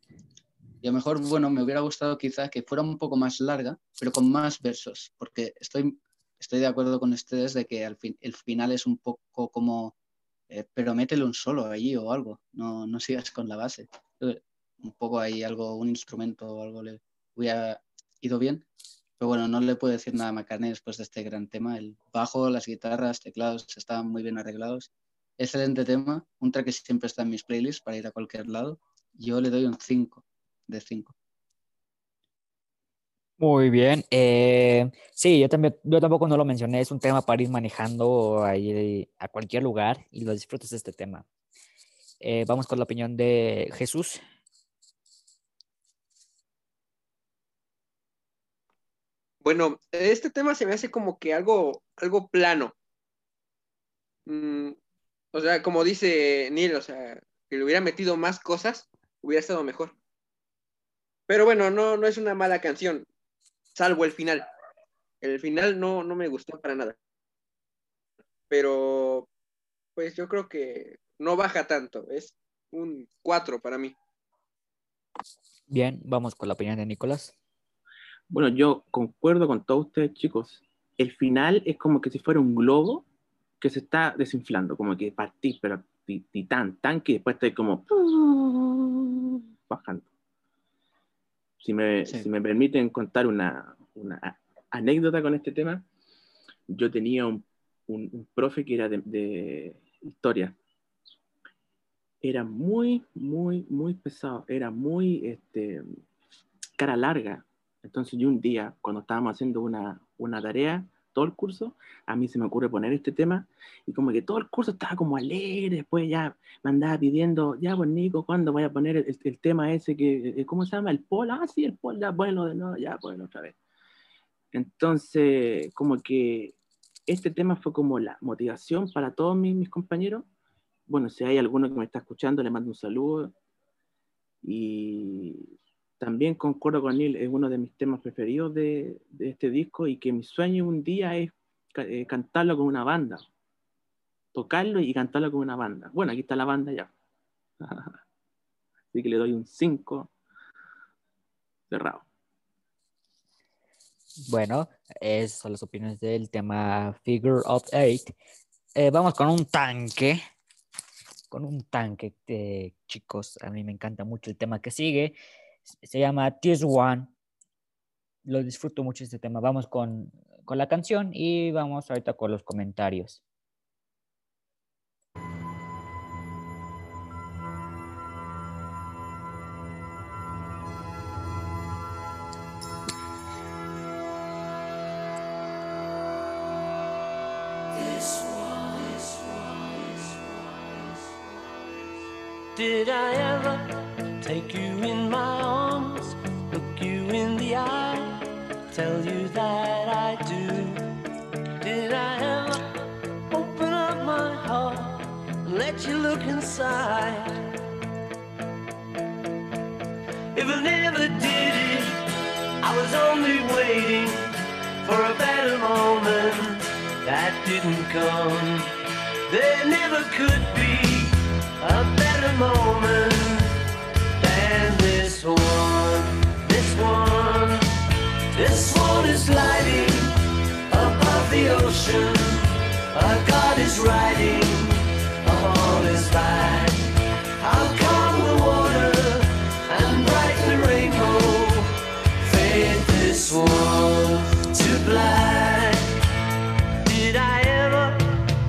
A lo mejor, bueno, me hubiera gustado quizás que fuera un poco más larga, pero con más versos, porque estoy, estoy de acuerdo con ustedes de que al fin, el final es un poco como, eh, pero métele un solo allí o algo, no, no sigas con la base. Eh, Un poco ahí algo, un instrumento o algo le hubiera ido bien, pero bueno, no le puedo decir nada a McCartney después de este gran tema. El bajo, las guitarras, teclados estaban muy bien arreglados. Excelente tema, un track que siempre está en mis playlists para ir a cualquier lado. Yo le doy un 5 de 5. Muy bien. eh, sí, yo también, yo tampoco no lo mencioné, es un tema para ir manejando ahí a cualquier lugar y lo disfrutas de este tema. Eh, vamos con la opinión de Jesús. Bueno, este tema se me hace como que algo, algo plano. Mm, o sea, como dice Neil, o sea, que le hubiera metido más cosas, hubiera estado mejor. Pero bueno, no, no es una mala canción, salvo el final. El final no, no me gustó para nada. Pero, pues yo creo que no baja tanto, es un 4 para mí. Bien, vamos con la opinión de Nicolás. Bueno, yo concuerdo con todos ustedes, chicos. El final es como que si fuera un globo que se está desinflando, como que partís, pero ti- titán, tanque, y después está como <laughs> bajando. Si me, Sí. si me permiten contar una, una a- anécdota con este tema, yo tenía un un, un profe que era de, de historia. Era muy, muy, muy pesado. Era muy este, cara larga. Entonces yo un día, cuando estábamos haciendo una, una tarea, todo el curso, a mí se me ocurre poner este tema y como que todo el curso estaba como alegre, después ya me andaba pidiendo, ya pues Nico, ¿cuándo voy a poner el, el tema ese que, eh, ¿cómo se llama? El pol, ah, sí, el pol, ya, bueno, de nuevo, ya, bueno, otra vez. Entonces, como que este tema fue como la motivación para todos mis, mis compañeros. Bueno, si hay alguno que me está escuchando, le mando un saludo. Y también concuerdo con él, es uno de mis temas preferidos de, este disco y que mi sueño un día es eh, cantarlo con una banda. Tocarlo y cantarlo con una banda. Bueno, aquí está la banda ya. <laughs> Así que le doy un 5 cerrado. Bueno, esas son las opiniones del tema Figure of Eight. Eh, vamos con un tanque. Con un tanque, eh, chicos. A mí me encanta mucho el tema que sigue. Se llama Tears One. Lo disfruto mucho este tema. Vamos con, con la canción y vamos ahorita con los comentarios. Inside? If I never did it, I was only waiting for a better moment that didn't come. There never could be a better moment than this one. This one, this one is lighting above the ocean. A God is riding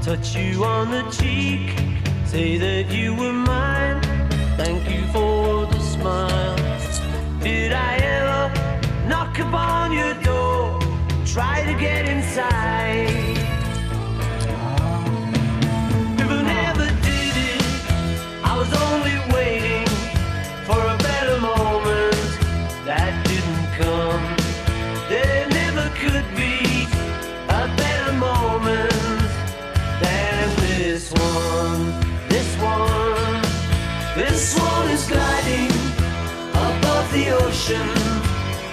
touch you on the cheek? Say that you were mine. Thank you for the. Did I ever knock upon your door? Try to get inside. Ocean.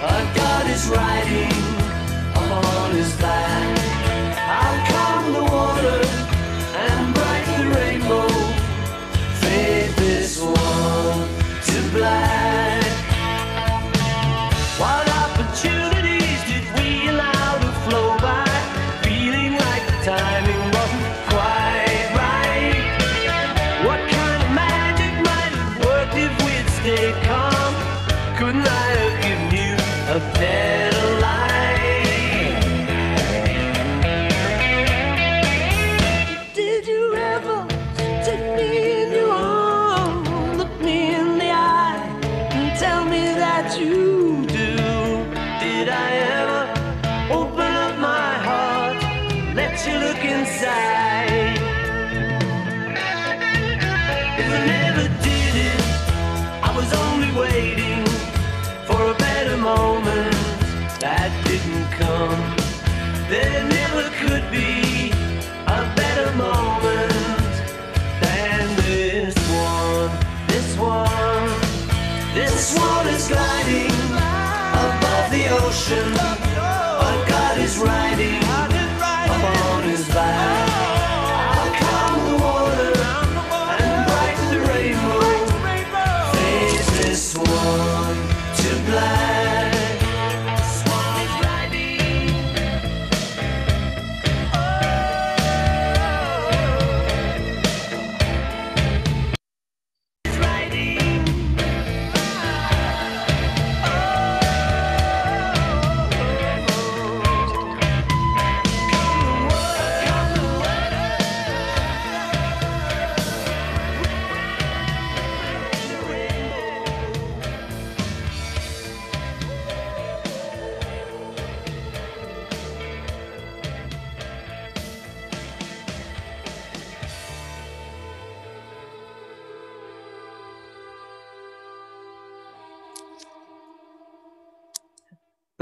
A God is riding upon his back.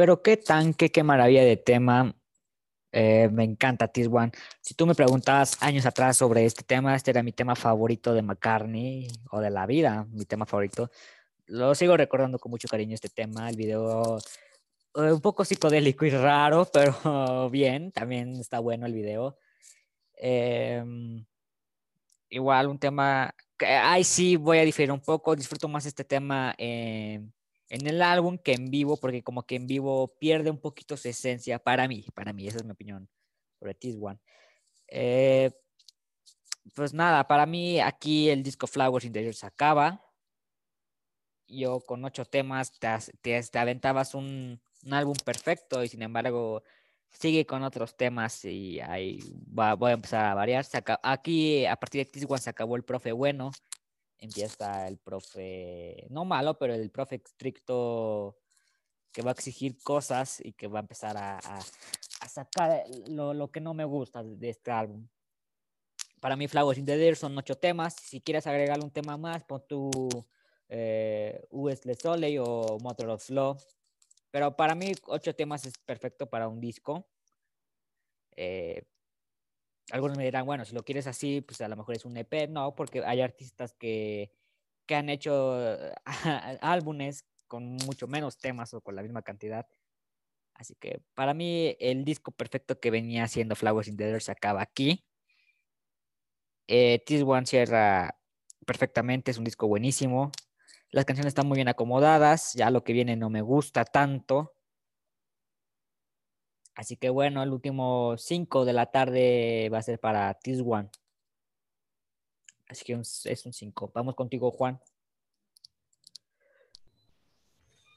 Pero qué tanque, qué maravilla de tema. Eh, me encanta One. Si tú me preguntabas años atrás sobre este tema, este era mi tema favorito de McCartney o de la vida, mi tema favorito. Lo sigo recordando con mucho cariño este tema. El video eh, un poco psicodélico y raro, <laughs> pero bien, también está bueno el video. Em, igual un tema que ahí sí voy a diferir un poco, disfruto más este tema el álbum que en vivo, porque como que en vivo pierde un poquito su esencia para mí, para mí, esa es mi opinión sobre This One. Eh, pues nada, para mí aquí el disco Flowers Interior se acaba. Yo con ocho temas te, te aventabas un, un álbum perfecto y sin embargo sigue con otros temas y ahí va, voy a empezar a variar. aquí a partir de Tiswan se acabó el profe bueno, empieza el profe, no malo, pero el profe estricto que va a exigir cosas y que va a empezar a, sacar lo, lo, que no me gusta de este álbum. Para mí, Flowers in the Deer son ocho temas. Si quieres agregarle un tema más, pon tu eh, US Le Soleil o Motor of Law pero para mí, ocho temas es perfecto para un disco. Eh, algunos me dirán, bueno, si lo quieres así, pues a lo mejor es un EP. No, porque hay artistas que, que han hecho <laughs> álbumes con mucho menos temas o con la misma cantidad. Así que para mí el disco perfecto que venía siendo Flowers in the Dirt se acaba aquí. Eh, This One cierra perfectamente, es un disco buenísimo. Las canciones están muy bien acomodadas, ya lo que viene no me gusta tanto. Así que bueno, el último 5 de la tarde va a ser para This One. Así que es un 5. Vamos contigo, Juan.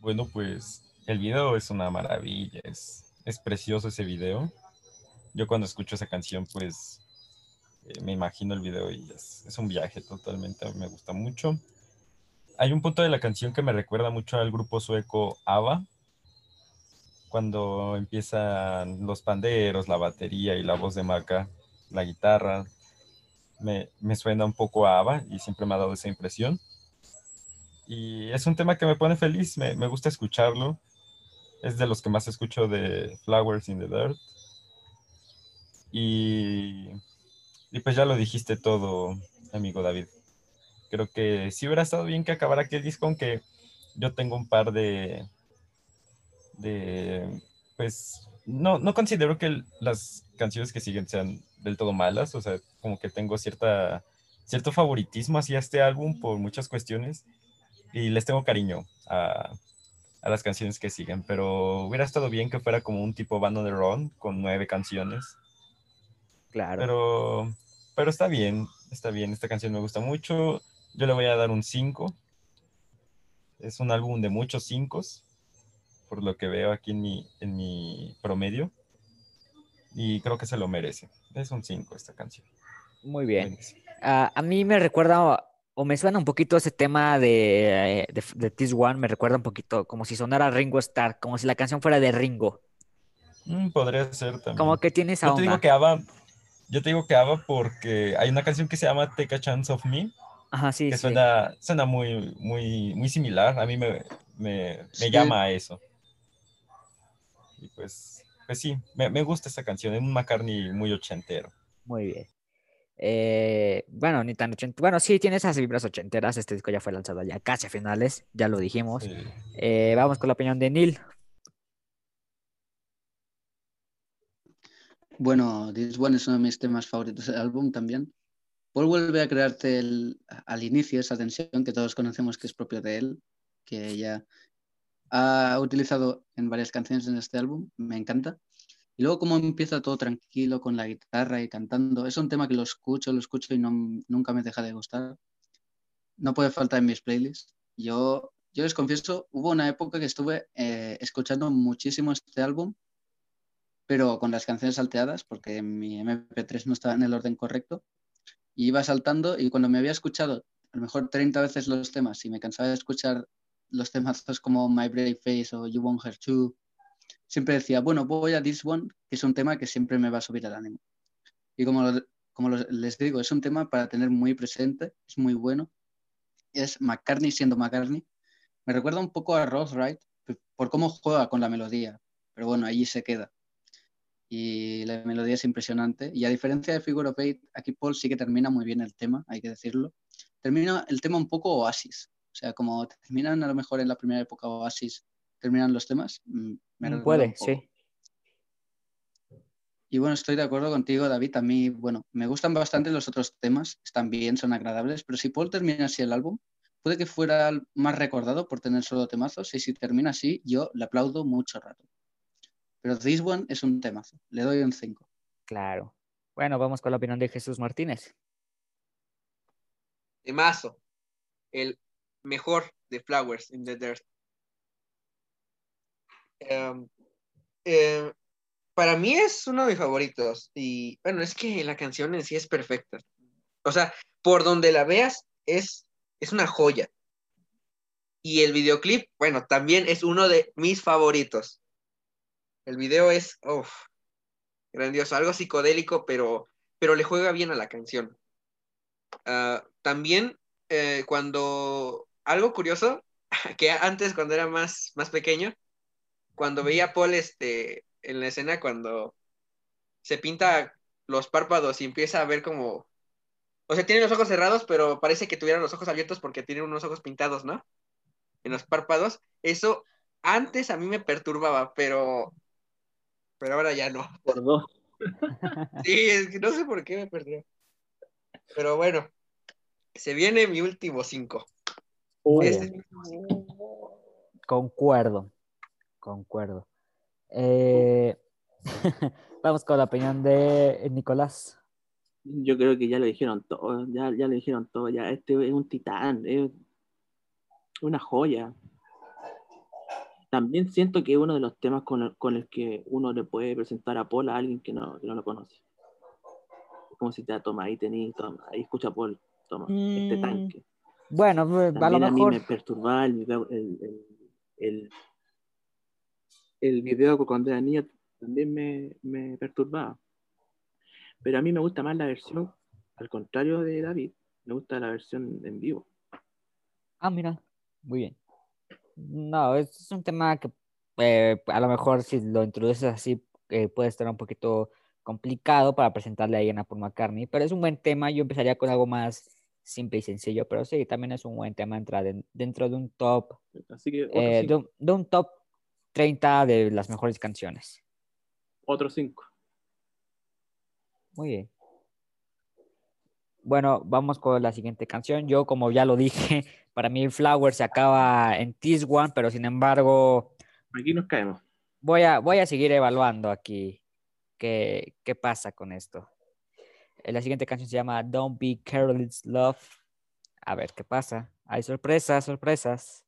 Bueno, pues el video es una maravilla, es, es precioso ese video. Yo cuando escucho esa canción, pues eh, me imagino el video y es, es un viaje totalmente, me gusta mucho hay un punto de la canción que me recuerda mucho al grupo sueco ABBA, cuando empiezan los panderos, la batería y la voz de Maca, la guitarra. Me, suena un poco a ABBA y siempre me ha dado esa impresión. Y es un tema que me pone feliz, me, me gusta escucharlo. Es de los que más escucho de Flowers in the Dirt. Y, y pues ya lo dijiste todo, amigo David creo que sí hubiera estado bien que acabara aquel disco, aunque yo tengo un par de, de pues, no, no considero que las canciones que siguen sean del todo malas, o sea, como que tengo cierta, cierto favoritismo hacia este álbum por muchas cuestiones y les tengo cariño a, a las canciones que siguen, pero hubiera estado bien que fuera como un tipo Band de Ron con nueve canciones. Claro. Pero, pero está bien, está bien, esta canción me gusta mucho. Yo le voy a dar un 5. Es un álbum de muchos 5, por lo que veo aquí en mi, en mi promedio. Y creo que se lo merece. Es un 5 esta canción. Muy bien. Uh, a mí me recuerda o me suena un poquito ese tema de, de, de This One, me recuerda un poquito como si sonara Ringo Starr, como si la canción fuera de Ringo. Mm, podría ser también. Como que tiene esa yo te digo que Ava, yo te digo que Ava porque hay una canción que se llama Take a Chance of Me, Ajá, sí, que Suena, suena muy, muy, muy similar. A mí me, me, me llama a eso. Y pues, pues sí, me, me gusta esta canción. Es un McCartney muy ochentero. Muy bien. Eh, bueno, ni tan ochentero. Bueno, sí, tiene esas vibras ochenteras. Este disco ya fue lanzado ya casi a finales, ya lo dijimos. Eh, vamos con la opinión de Neil. Bueno, This One es uno de mis temas favoritos del álbum también. Paul vuelve a crearte al inicio esa tensión que todos conocemos que es propio de él, que ella ha utilizado en varias canciones en este álbum, me encanta. Y luego como empieza todo tranquilo con la guitarra y cantando, es un tema que lo escucho, lo escucho y no, nunca me deja de gustar. No puede faltar en mis playlists. Yo, yo les confieso, hubo una época que estuve eh, escuchando muchísimo este álbum, pero con las canciones salteadas, porque mi MP3 no estaba en el orden correcto y iba saltando y cuando me había escuchado a lo mejor 30 veces los temas y me cansaba de escuchar los temas como My Brave Face o You Want Her Too, siempre decía, bueno, voy a This One, que es un tema que siempre me va a subir el ánimo. Y como, como les digo, es un tema para tener muy presente, es muy bueno. Es McCartney siendo McCartney. Me recuerda un poco a Ross Wright, por cómo juega con la melodía. Pero bueno, allí se queda. Y la melodía es impresionante. Y a diferencia de Figure of Eight, aquí Paul sí que termina muy bien el tema, hay que decirlo. Termina el tema un poco oasis. O sea, como terminan a lo mejor en la primera época oasis, terminan los temas. mm, me Puede, sí. Y bueno, estoy de acuerdo contigo, David. A mí, bueno, me gustan bastante los otros temas, están bien, son agradables, pero si Paul termina así el álbum, puede que fuera más recordado por tener solo temazos, y si termina así, yo le aplaudo mucho rato. Pero This One es un temazo, le doy un 5. Claro. Bueno, vamos con la opinión de Jesús Martínez. Temazo. El mejor de Flowers in the Dirt. Em, em, para mí es uno de mis favoritos. Y bueno, es que la canción en sí es perfecta. O sea, por donde la veas, es, es una joya. Y el videoclip, bueno, también es uno de mis favoritos. El video es grandioso, algo psicodélico, pero, pero le juega bien a la canción. Ah, también eh, cuando algo curioso, <laughs> que antes cuando era más, más pequeño, cuando veía a Paul este, en la escena, cuando se pinta los párpados y empieza a ver como... O sea, tiene los ojos cerrados, pero parece que tuvieran los ojos abiertos porque tiene unos ojos pintados, ¿no? En los párpados. Eso antes a mí me perturbaba, pero... Pero ahora ya no. <laughs> Por dos. <laughs> Sí, es que no sé por qué me perdió. Pero bueno, se viene mi último cinco. Cinco. Concuerdo, concuerdo. Eh, <laughs> vamos con la opinión de Nicolás. Yo creo que ya lo dijeron todo, ya, ya lo dijeron todo, ya este es un titán, es una joya. También siento que es uno de los temas con el, con el que uno le puede presentar a Paul a alguien que no, que no lo conoce. Es como si te toma ahí, tení, toma, ahí escucha a Paul, toma, este Mm, tanque. Bueno, a lo También a mí mejor. me perturbaba el video, el, el, el, el video cuando era niño también me, me perturbaba. Pero a mí me gusta más la versión, al contrario de David, me gusta la versión en vivo. Ah, mira, muy bien. No, es un tema que eh, a lo mejor si lo introduces así eh, puede estar un poquito complicado para presentarle a alguien a Paul McCartney, pero es un buen tema. Yo empezaría con algo más simple y sencillo, pero sí, también es un buen tema entrar en- dentro de un top, Así que eh, de, un, de un top 30 de las mejores canciones. Otro cinco. Muy bien. Bueno, vamos con la siguiente canción. Yo, como ya lo dije, <laughs> para mí Flower se acaba en This One, pero sin embargo, Aquí nos caemos. voy a, voy a seguir evaluando aquí qué, qué pasa con esto. La siguiente canción se llama Don't Be Careless Love. A ver qué pasa. Hay sorpresas, sorpresas.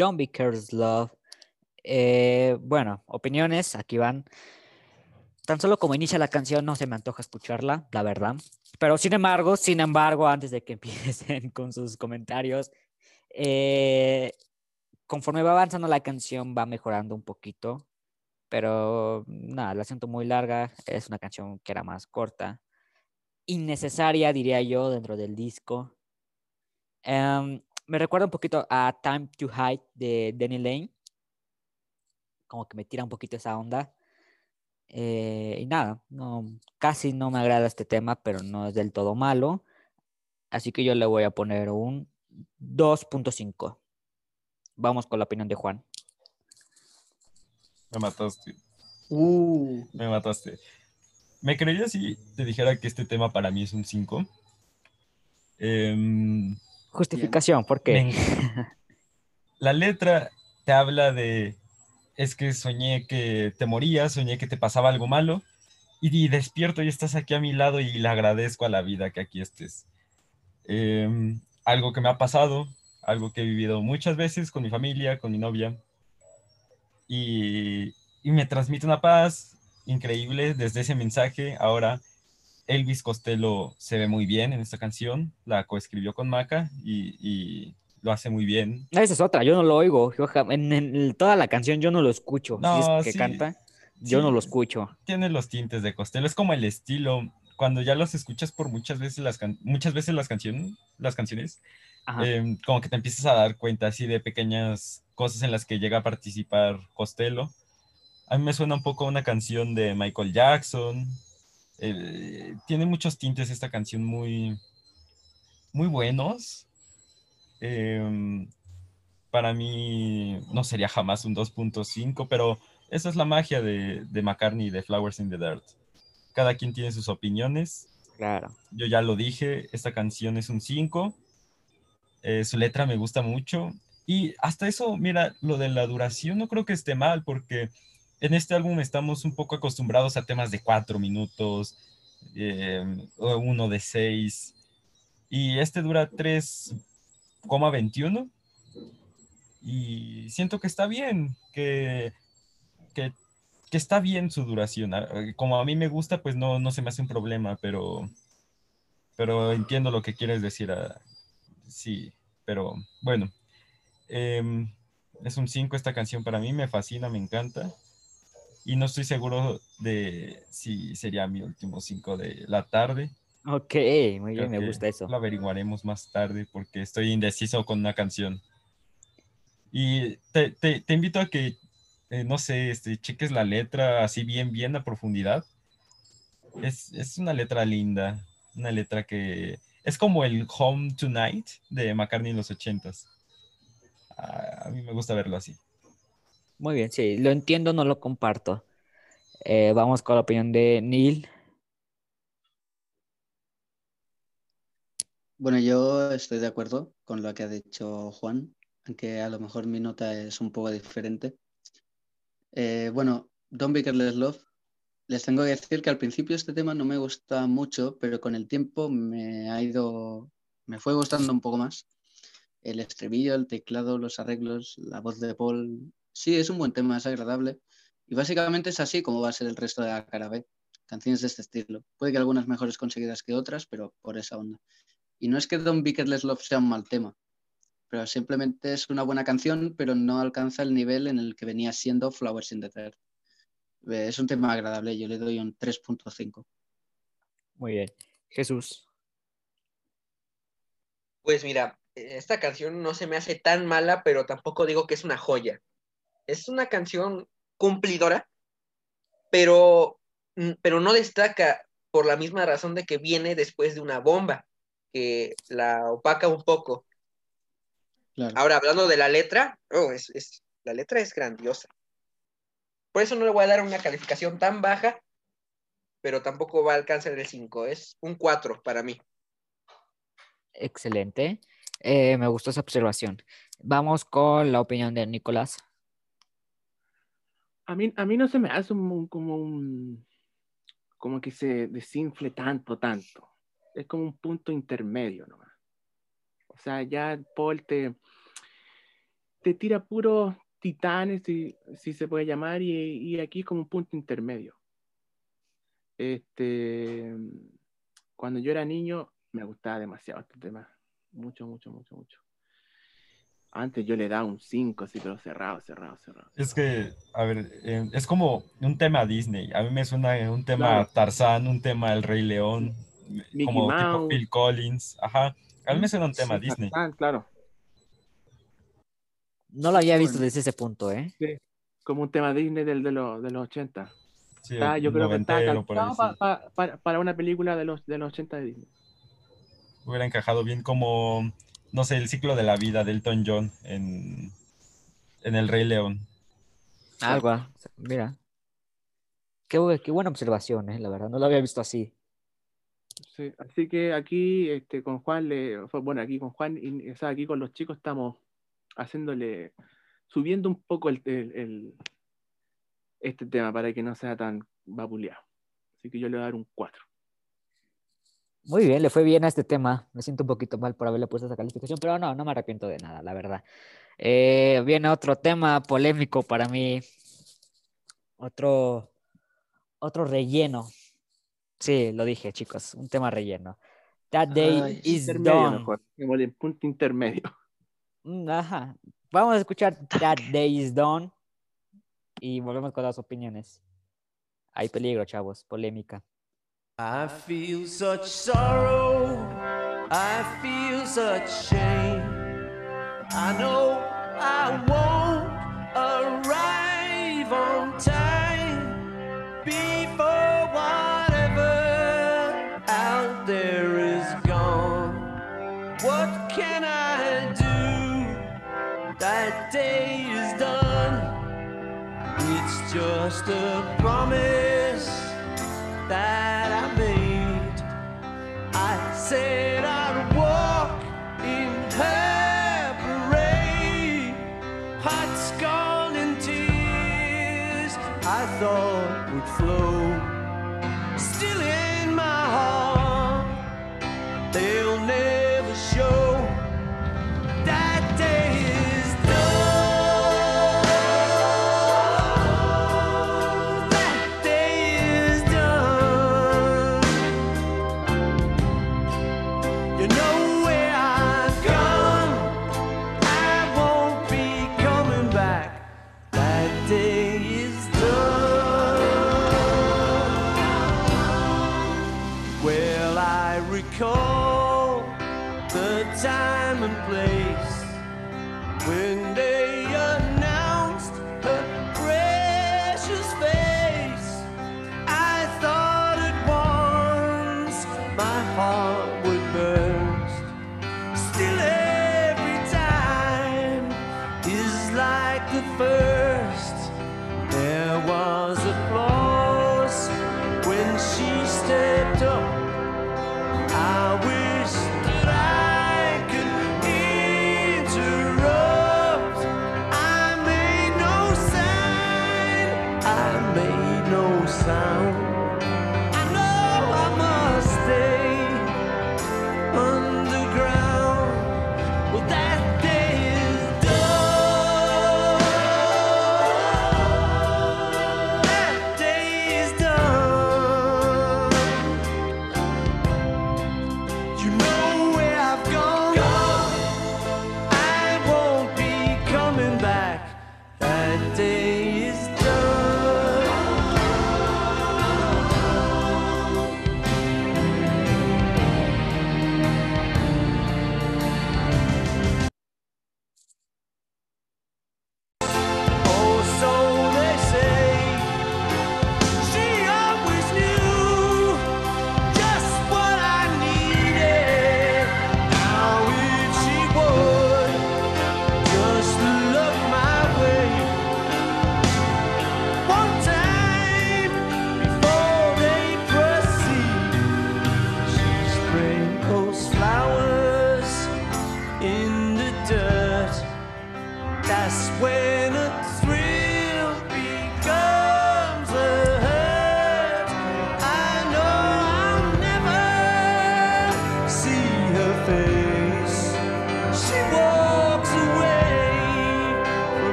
Don't Be Careless Love. Eh, bueno, opiniones, aquí van. Tan solo como inicia la canción no se me antoja escucharla, la verdad. Pero sin embargo, sin embargo, antes de que <laughs> empiecen con sus comentarios, eh, conforme va avanzando la canción va mejorando un poquito. Pero nada, la siento muy larga. Es una canción que era más corta. Innecesaria, diría yo, dentro del disco. Em, me recuerda un poquito a Time to Hide de Danny Lane. Como que me tira un poquito esa onda. Eh, y nada, no, casi no me agrada este tema, pero no es del todo malo. Así que yo le voy a poner un 2.5. Vamos con la opinión de Juan. Me mataste, Uh, me mataste. ¿Me creerías si te dijera que este tema para mí es un 5? Em, Justificación, ¿por qué? <laughs> La letra te habla de, es que soñé que te morías, soñé que te pasaba algo malo, y, y despierto y estás aquí a mi lado y le agradezco a la vida que aquí estés. Em, algo que me ha pasado, algo que he vivido muchas veces con mi familia, con mi novia, y, y me transmite una paz increíble desde ese mensaje. Ahora, Elvis Costello se ve muy bien en esta canción, la coescribió con Maca y, y lo hace muy bien. Esa es otra, yo no lo oigo. yo en, en toda la canción yo no lo escucho. Si No, es que sí, canta, yo no lo escucho. Tiene los tintes de Costello, es como el estilo. Cuando ya los escuchas por muchas veces las, can- muchas veces las, canciones las canciones, em, como que te empiezas a dar cuenta así de pequeñas cosas en las que llega a participar Costello. A mí me suena un poco a una canción de Michael Jackson. Eh, tiene muchos tintes esta canción muy, muy buenos. Em, para mí no sería jamás un 2.5, pero esa es la magia de, de McCartney y de Flowers in the Dirt. Cada quien tiene sus opiniones. Claro. Yo ya lo dije, esta canción es un 5. eh, su letra me gusta mucho. Y hasta eso, mira, lo de la duración no creo que esté mal, porque en este álbum estamos un poco acostumbrados a temas de 4 minutos, eh, uno de 6. Y este dura 3,21. Y siento que está bien, que, que, está bien su duración. Ah, Como a mí me gusta, pues no, no se me hace un problema, pero, pero entiendo lo que quieres decir. ah, sí, pero bueno. Em, es un 5 esta canción para mí, me fascina, me encanta. Y no estoy seguro de si sería mi último 5 de la tarde. Ok, muy Creo bien, me que gusta eso. Lo averiguaremos más tarde porque estoy indeciso con una canción. Y te, te- te invito a que, eh, no sé, este, cheques la letra así bien, bien a profundidad. Es, es una letra linda, una letra que es como el Home Tonight de McCartney en los ochentas. A, a mí me gusta verlo así. Muy bien, sí, lo entiendo, no lo comparto. Eh, vamos con la opinión de Neil. Bueno, yo estoy de acuerdo con lo que ha dicho Juan, aunque a lo mejor mi nota es un poco diferente. Eh, bueno, Don't Be Careless Love, les tengo que decir que al principio este tema no me gusta mucho, pero con el tiempo me ha ido, me fue gustando un poco más. El estribillo, el teclado, los arreglos, la voz de Paul. Sí, es un buen tema, es agradable. Y básicamente es así como va a ser el resto de la cara B. Canciones de este estilo. Puede que algunas mejores conseguidas que otras, pero por esa onda. Y no es que Don't Be Careless Love sea un mal tema, pero simplemente es una buena canción, pero no alcanza el nivel en el que venía siendo Flowers in the Dirt. Eh, Es un tema agradable, yo le doy un 3.5. Muy bien. Jesús. Pues mira, esta canción no se me hace tan mala, pero tampoco digo que es una joya. Es una canción cumplidora, pero, mm, pero no destaca por la misma razón de que viene después de una bomba que la opaca un poco. Claro. Ahora, hablando de la letra, oh, es, es- la letra es grandiosa. Por eso no le voy a dar una calificación tan baja, pero tampoco va a alcanzar el 5. Es un 4 para mí. Excelente. Eh, me gustó esa observación. Vamos con la opinión de Nicolás. A mí, a mí no se me hace un- como un como que se desinfle tanto, tanto. Es como un punto intermedio nomás. O sea, ya Paul te, te tira puros titanes, si, si se puede llamar, y, y aquí como un punto intermedio. Este, cuando yo era niño, me gustaba demasiado este tema. Mucho, mucho, mucho, mucho. Antes yo le daba un 5, así, pero cerrado, cerrado, cerrado. Es que, a ver, eh, es como un tema Disney. A mí me suena un tema Claro. Tarzán, un tema El Rey León, Mickey como tipo. Phil Collins. Ajá. A mí me suena un tema Sí, Disney. Tarzán, claro. No lo había visto Bueno. desde ese punto, ¿eh? como un tema Disney del, de, los, de los 80. Sí, Está- yo creo que está calzado sí. pa- pa- para una película de los, de los 80 de Disney. Hubiera encajado bien como, no sé, el ciclo de la vida de Elton John en, en El Rey León. Algo, ah, mira. Qué, bu- qué buena observación, ¿eh? La verdad, no lo había visto así. Sí, así que aquí este, con Juan, le, bueno, aquí con Juan, y, o sea, aquí con los chicos estamos haciéndole, subiendo un poco el, el- el- este tema para que no sea tan vapuleado. Así que yo le voy a dar un 4. Muy bien, le fue bien a este tema. Me siento un poquito mal por haberle puesto esa calificación, pero no, no me arrepiento de nada, la verdad. Eh, viene otro tema polémico para mí. Otro, otro relleno. Sí, lo dije, chicos, un tema relleno. That day Ay, is done. mejor, punto intermedio. Mm, Ajá. Vamos a escuchar That Day is Done y volvemos con las opiniones. Hay peligro, chavos, polémica. I feel such sorrow, I feel such shame. I know I won't arrive on time before whatever out there is gone. What can I do? That day is done. It's just a promise that. I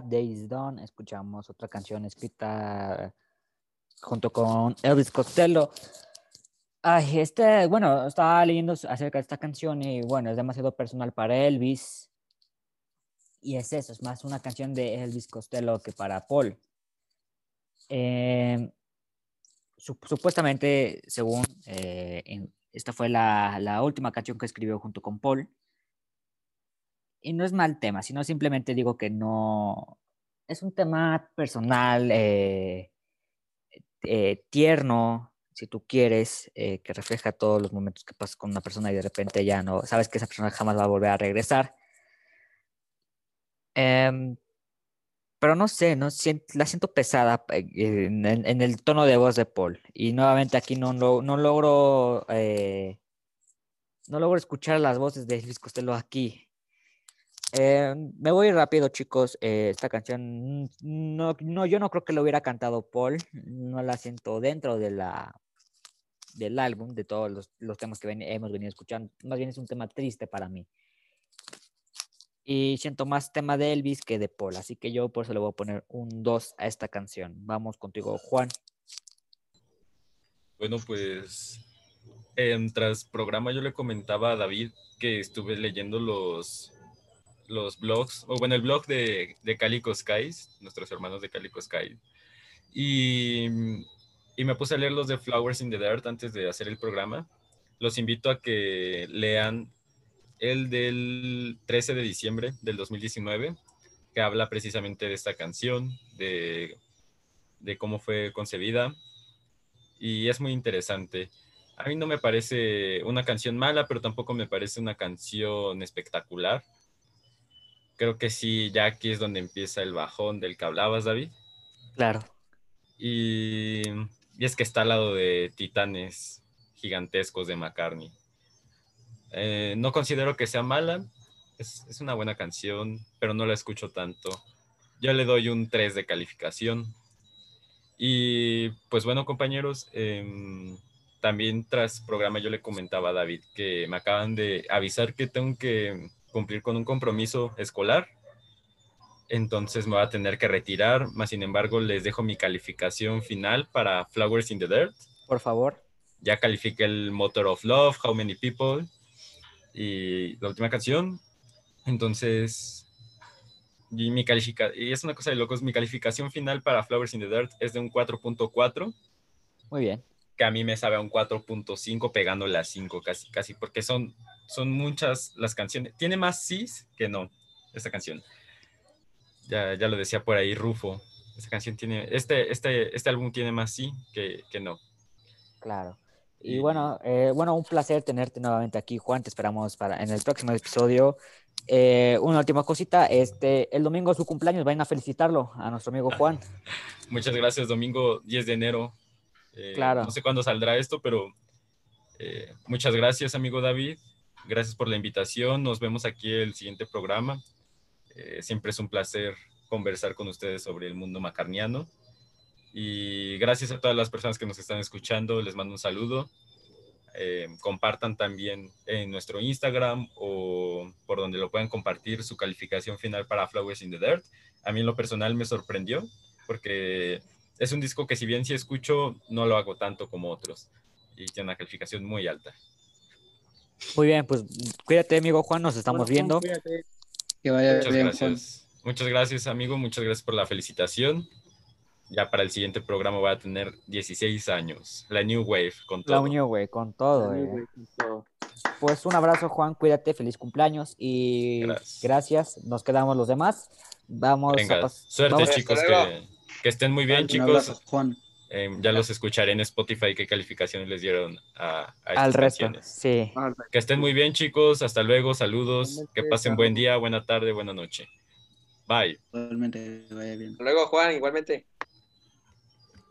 Days Done, escuchamos otra canción escrita junto con Elvis Costello. Ay, este, bueno, estaba leyendo acerca de esta canción y bueno, es demasiado personal para Elvis. Y es eso, es más una canción de Elvis Costello que para Paul. Sup- supuestamente, según eh, esta fue la última canción que escribió junto con Paul. Y no es mal tema, sino simplemente digo que no. Es un tema personal, eh, eh, tierno, si tú quieres, eh, que refleja todos los momentos que pasas con una persona y de repente ya no. Sabes que esa persona jamás va a volver a regresar. Em, pero no sé, no la siento pesada en, el tono de voz de Paul. Y nuevamente aquí no, lo- no logro. no logro escuchar las voces de Luis Costello aquí. Eh, me voy rápido, chicos. eh, esta canción, mm, no, no, yo no creo que lo hubiera cantado Paul. No la siento dentro de la, del álbum, de todos los, los temas que hemos venido escuchando. Más bien es un tema triste para mí. Y siento más tema de Elvis que de Paul. Así que yo por eso le voy a poner un 2 a esta canción. Vamos contigo, Juan. Bueno, pues em, tras programa yo le comentaba a David que estuve leyendo los, los blogs, o bueno, el blog de, de Calico Skies, nuestros hermanos de Calico Skies, y, y me puse a leer los de Flowers in the Dirt antes de hacer el programa. Los invito a que lean el del 13 de diciembre del 2019, que habla precisamente de esta canción, de, de cómo fue concebida, y es muy interesante. A mí no me parece una canción mala, pero tampoco me parece una canción espectacular. Creo que sí, ya aquí es donde empieza el bajón del que hablabas, David. Claro. Y, y es que está al lado de titanes gigantescos de McCartney. Eh, no considero que sea mala, es, es una buena canción, pero no la escucho tanto. Yo le doy un 3 de calificación. Y pues bueno, compañeros, em, también tras programa yo le comentaba a David que me acaban de avisar que tengo que cumplir con un compromiso escolar. Entonces me voy a tener que retirar, más sin embargo les dejo mi calificación final para Flowers in the Dirt. Por favor. Ya califiqué el Motor of Love, How Many People y la última canción. Entonces, y, mi califica y es una cosa de locos, mi calificación final para Flowers in the Dirt es de un 4.4, Muy bien. que a mí me sabe a un 4.5 pegándole a 5 casi, casi, porque son, son muchas las canciones. Tiene más sís que no, esta canción. Ya, ya lo decía por ahí Rufo. Esta canción tiene, este, este, este álbum tiene más sí que, que no. Claro. Y Y- bueno, eh, bueno, un placer tenerte nuevamente aquí, Juan. Te esperamos para en el próximo episodio. Eh, una última cosita, este, el domingo es su cumpleaños, vayan a felicitarlo a nuestro amigo Juan. <laughs> Muchas gracias, domingo 10 de enero. Eh, Claro. No sé cuándo saldrá esto, pero muchas gracias, amigo David. Gracias por la invitación. Nos vemos aquí el siguiente programa. Eh, siempre es un placer conversar con ustedes sobre el mundo macarniano. Y gracias a todas las personas que nos están escuchando. Les mando un saludo. Eh, compartan también en nuestro Instagram o por donde lo puedan compartir su calificación final para Flowers in the Dirt. A mí en lo personal me sorprendió porque es un disco que si bien sí escucho, no lo hago tanto como otros. y tiene una calificación muy alta. Muy bien, pues cuídate, amigo Juan, nos estamos Bueno, viendo. cuídate. Que vaya Muchas bien, Juan. gracias. Muchas gracias, amigo. Muchas gracias por la felicitación. Ya para el siguiente programa voy a tener 16 años. La New Wave, con todo. La con todo. Ahí, eh. güey, con todo. Pues un abrazo, Juan, cuídate, feliz cumpleaños y Gracias. gracias. Nos quedamos los demás. Vamos a Venga, pas- suerte, vamos- chicos. Que, que estén muy bien, Un chicos. abrazo, Juan. Eh, ya los escucharé en Spotify qué calificaciones les dieron a, a estas al resto. Sí. Que estén muy bien, chicos. Hasta luego. Saludos. Igualmente, Que pasen buen día, buena tarde, buena noche. Bye. Vaya bien. Hasta Luego, Juan, igualmente.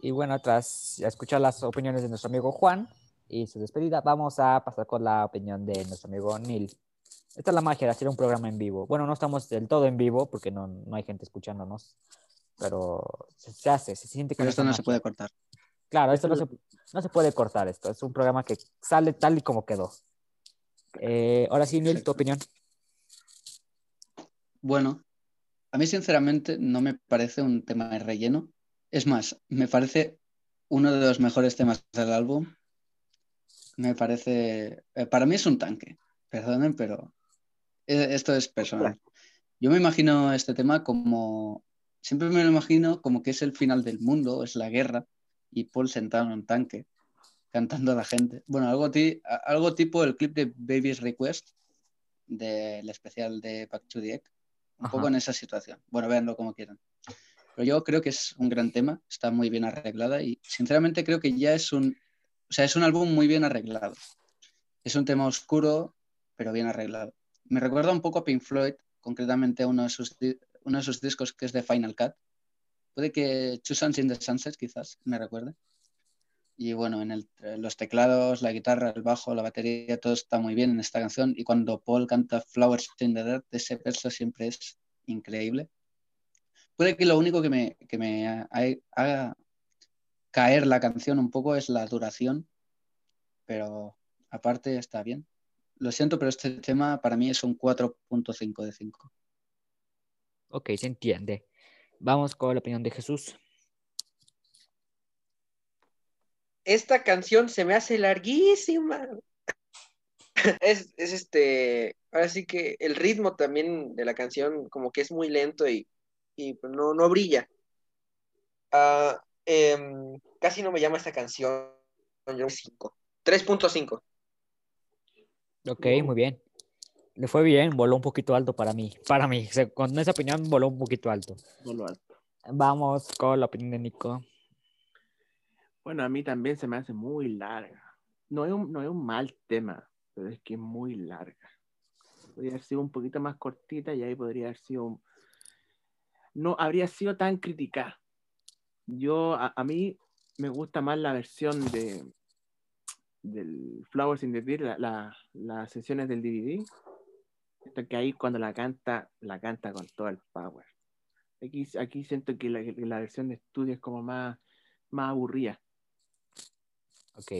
Y bueno, tras escuchar las opiniones de nuestro amigo Juan y su despedida, vamos a pasar con la opinión de nuestro amigo Neil. Esta es la magia de hacer un programa en vivo. Bueno, no estamos del todo en vivo porque no, no hay gente escuchándonos, pero se, hace, se siente que Pero esto no se puede cortar. Claro, esto no se, no se puede cortar. Esto es un programa que sale tal y como quedó. Eh, ahora sí, Neil, tu opinión. Bueno, a mí sinceramente no me parece un tema de relleno. Es más, me parece uno de los mejores temas del álbum. Me parece, eh, para mí es un tanque, perdonen, pero eh, esto es personal. Yo me imagino este tema como, siempre me lo imagino como que es el final del mundo, es la guerra, y Paul sentado en un tanque, cantando a la gente. Bueno, algo, algo tipo el clip de Baby's Request, del especial de Back to the Egg, un Ajá. poco en esa situación. Bueno, véanlo como quieran. Pero yo creo que es un gran tema, está muy bien arreglada y sinceramente creo que ya es un, o sea, es un álbum muy bien arreglado. Es un tema oscuro, pero bien arreglado. Me recuerda un poco a Pink Floyd, concretamente a uno de sus, uno de sus discos que es de Final Cut. Puede que Suns in the Sunset quizás me recuerde. Y bueno, en el- los teclados, la guitarra, el bajo, la batería, todo está muy bien en esta canción. Y cuando Paul canta Flowers in the Dirt, ese verso siempre es increíble. Puede que lo único que me, que me ha- haga caer la canción un poco es la duración, pero aparte está bien. Lo siento, pero este tema para mí es un 4.5 de 5. Ok, se entiende. Vamos con la opinión de Jesús. Esta canción se me hace larguísima. <laughs> Es, es este, ahora sí que el ritmo también de la canción como que es muy lento y, y pues no, no brilla. Ah, em, casi no me llama esta canción. Yo 5. 3.5. Ok, muy bien. Le fue bien, voló un poquito alto para mí. Para mí, se- con esa opinión voló un poquito alto. No lo alto. Vamos con la opinión de Nico. Bueno, a mí también se me hace muy larga. No es un, no es un mal tema, pero es que es muy larga. Podría haber sido un poquito más cortita y ahí podría haber sido. un- No habría sido tan criticada. Yo, a, a mí me gusta más la versión de del Flowers in the Beer, la, la- las sesiones del DVD. Esta que ahí cuando la canta, la canta con todo el power. Aquí, aquí siento que la, la versión de estudio es como más, más aburrida. Ok.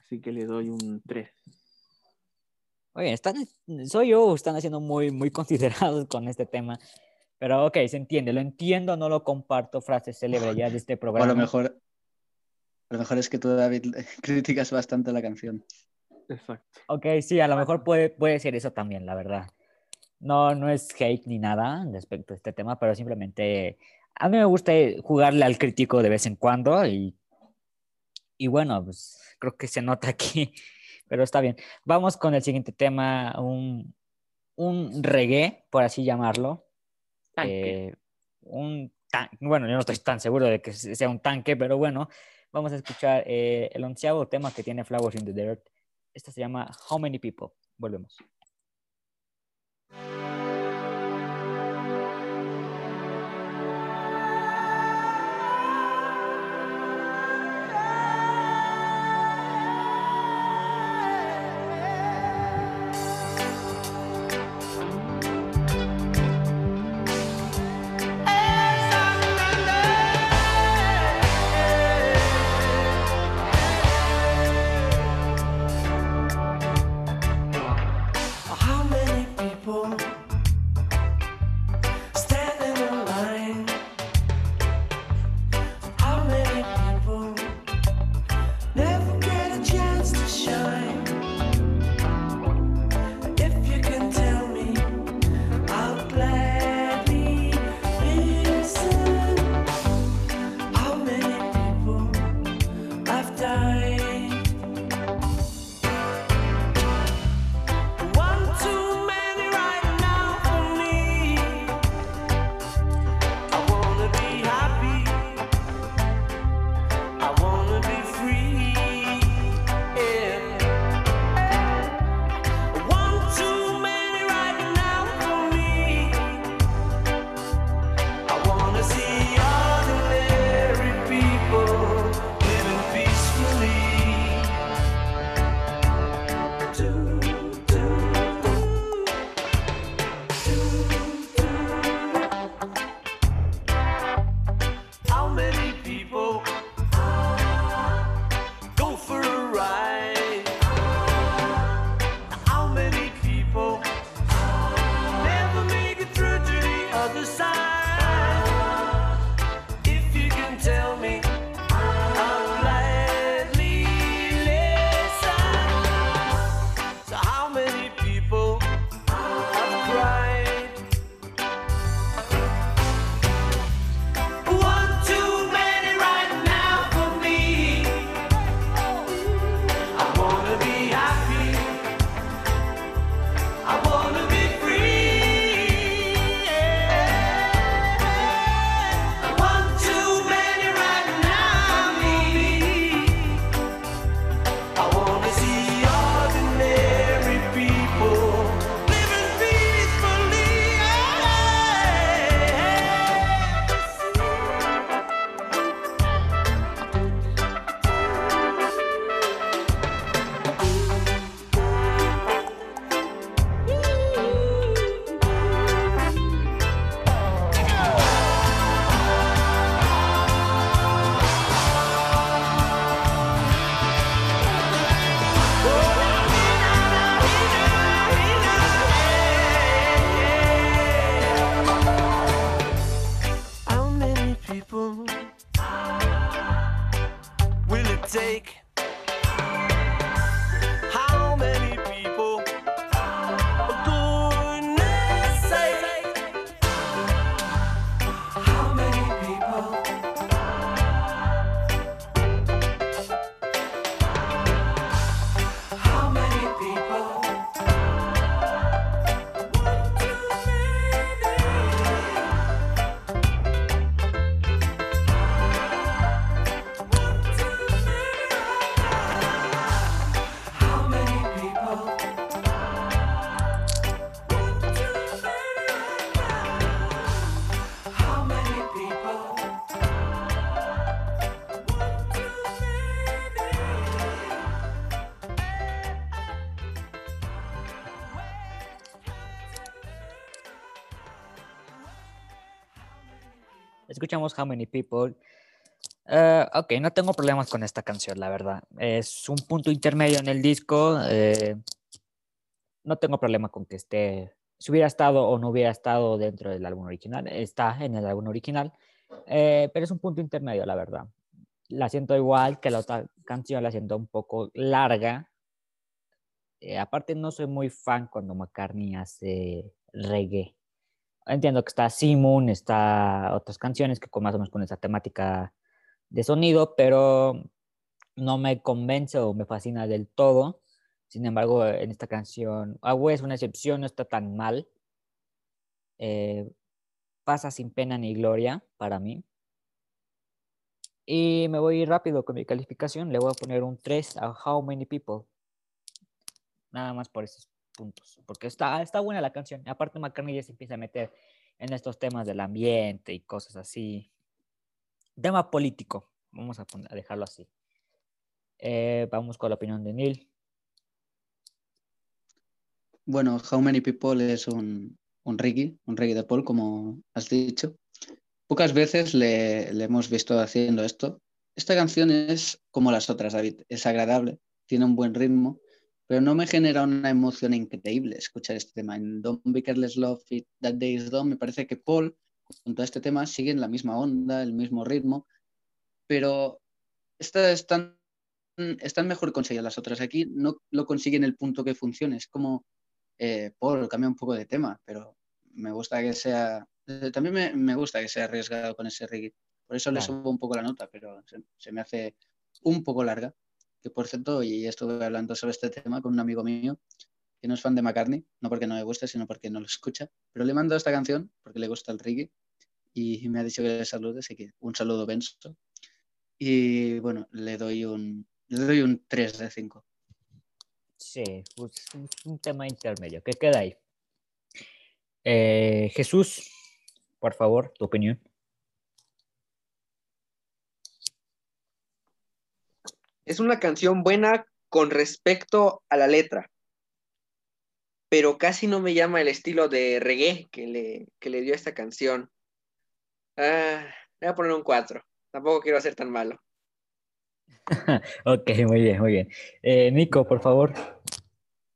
Así que le doy un 3. Oye, están, soy yo, están haciendo muy, muy <laughs> considerados con este tema. Pero ok, se entiende, lo entiendo, no lo comparto, frase célebre ya de este <laughs> O a programa. lo mejor, a lo mejor es que tú, David, <laughs> criticas bastante la canción. Exacto. Ok, sí, a lo mejor puede, puede ser eso también, la verdad. No, no es hate ni nada respecto a este tema, pero simplemente a mí me gusta jugarle al crítico de vez en cuando y, y bueno, pues creo que se nota aquí, <laughs> pero está bien. Vamos con el siguiente tema, un, un reggae, por así llamarlo. Tanque. Eh, un tan- bueno, yo no estoy tan seguro de que sea un tanque, pero bueno, vamos a escuchar eh, el onceavo tema que tiene Flowers in the Dirt. Esta se llama How Many People. Volvemos. How Many People. Eh, ok, no tengo problemas con esta canción, la verdad. Es un punto intermedio en el disco. eh, no tengo problema con que esté, si hubiera estado o no hubiera estado dentro del álbum original. Está en el álbum original, eh, pero es un punto intermedio, la verdad. La siento igual que la otra canción, la siento un poco larga. Eh, aparte, no soy muy fan cuando McCartney hace reggae. Entiendo que está Simon, está otras canciones que más o menos con esa temática de sonido, pero no me convence o me fascina del todo. Sin embargo, en esta canción, Agua es una excepción, no está tan mal. Eh, pasa sin pena ni gloria para mí. Y me voy rápido con mi calificación. Le voy a poner un 3 a How Many People. Nada más por esos puntos. Porque está, está buena la canción. Aparte, McCartney ya se empieza a meter en estos temas del ambiente y cosas así. Tema político. Vamos a, poner- a dejarlo así. Eh, vamos con la opinión de Neil. Bueno, How Many People es un, un reggae, un reggae de Paul, como has dicho. Pocas veces le, le hemos visto haciendo esto. Esta canción es como las otras, David. Es agradable, tiene un buen ritmo, pero no me genera una emoción increíble escuchar este tema. En Don't Be Careless Love It That Day Is Done me parece que Paul, junto a este tema, siguen la misma onda, el mismo ritmo, pero esta están, están mejor conseguidas las otras. Aquí no lo consiguen el punto que funcione. Es como eh, Paul cambia un poco de tema, pero me gusta que sea. También me, me gusta que sea arriesgado con ese reggae. Por eso le Claro. subo un poco la nota, pero se, se me hace un poco larga. Que por cierto, y estuve hablando sobre este tema con un amigo mío que no es fan de McCartney, no porque no me guste, sino porque no lo escucha. Pero le mando esta canción porque le gusta el reggae y me ha dicho que le salude, así que un saludo, Benzo. Y bueno, le doy un, le doy un 3 de 5. Sí, pues, un, un tema intermedio. ¿Qué queda ahí? Eh, Jesús, por favor, tu opinión. Es una canción buena con respecto a la letra, pero casi no me llama el estilo de reggae que le, que le dio esta canción. Ah, voy a poner un 4. Tampoco quiero ser tan malo. <laughs> ok, muy bien, muy bien. Eh, Nico, por favor.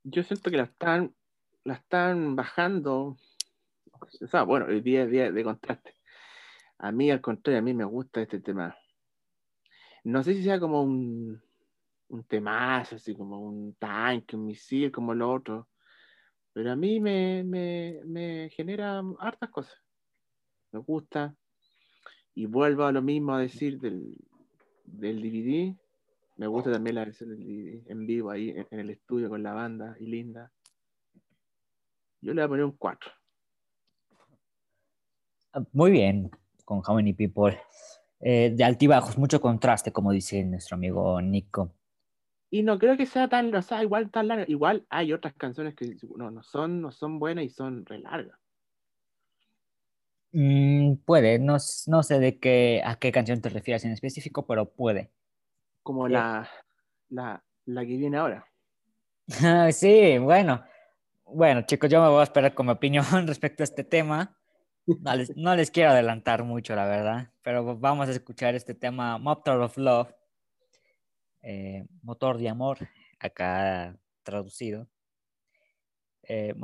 Yo siento que la están, la están bajando. O sea, bueno, el día día de contraste. A mí, al contrario, a mí me gusta este tema. No sé si sea como un, un temazo, así como un tanque, un misil, como lo otro. Pero a mí me, me, me genera hartas cosas. Me gusta. Y vuelvo a lo mismo a decir del, del DVD. Me gusta también la versión del DVD en vivo ahí en, en el estudio con la banda y linda. Yo le voy a poner un 4. Muy bien, con How Many People. Eh, de altibajos, mucho contraste, como dice nuestro amigo Nico. Y no creo que sea tan, o sea, igual tan larga. Igual hay otras canciones que no, no, son, no son buenas y son re largas. Mm, puede, no, no sé de qué, a qué canción te refieres en específico, pero puede. Como Sí. la, la, la que viene ahora. <laughs> Sí, bueno. Bueno, chicos, yo me voy a esperar con mi opinión <laughs> respecto a este tema. No les, no les quiero adelantar mucho, la verdad, pero vamos a escuchar este tema, Motor of Love, eh, motor de amor, acá traducido. Eh,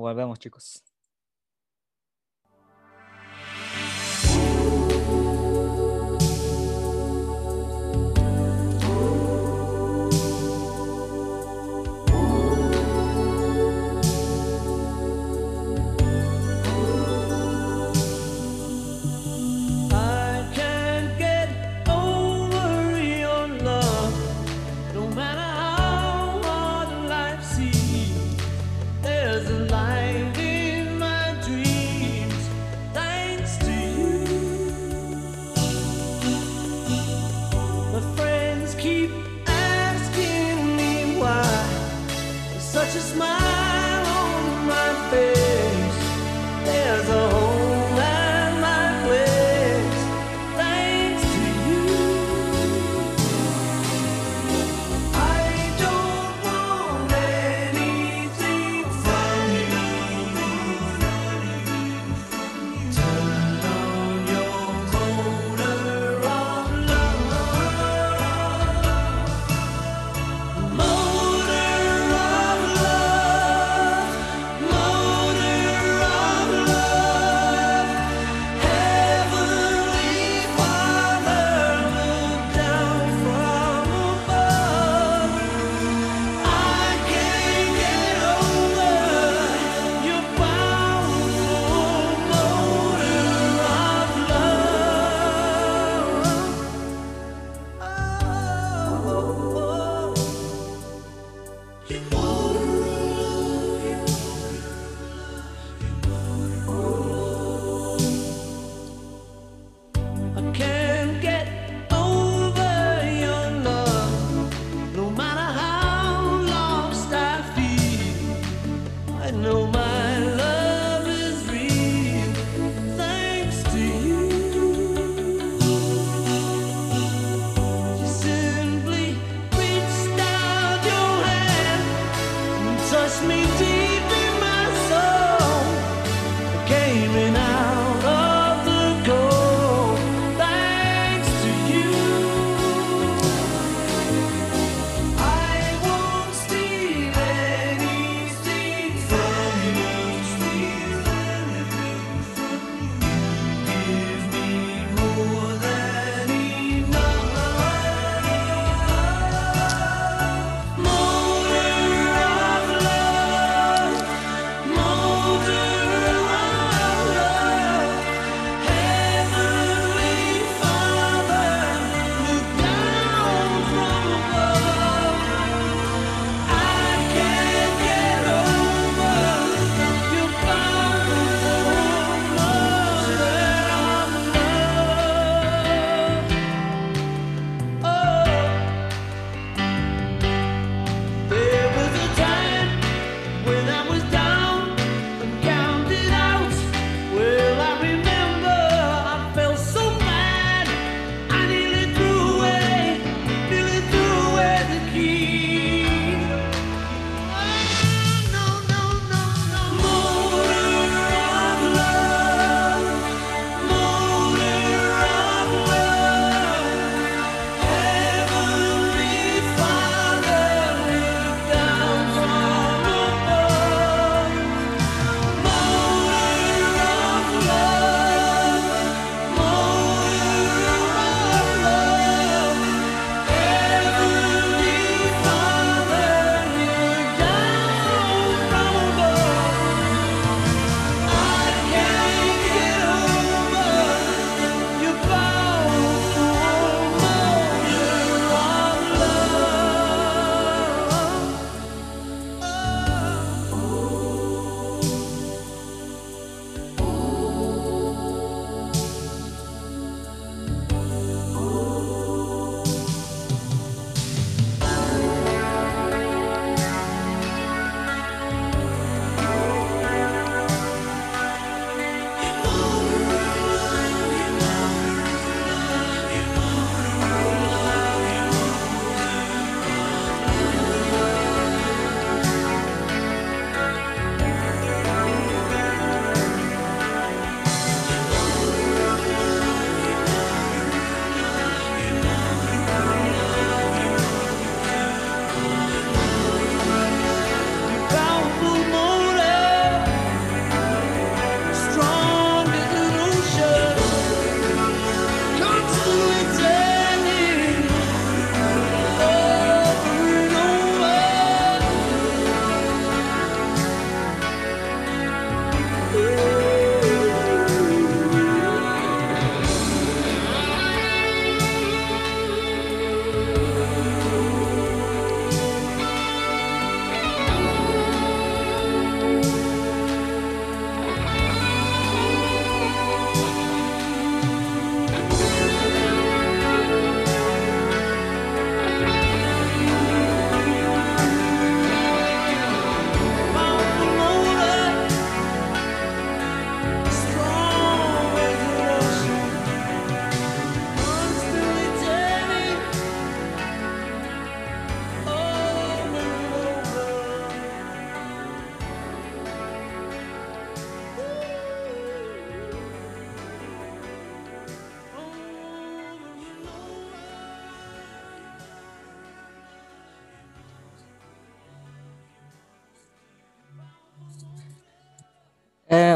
volvemos, chicos.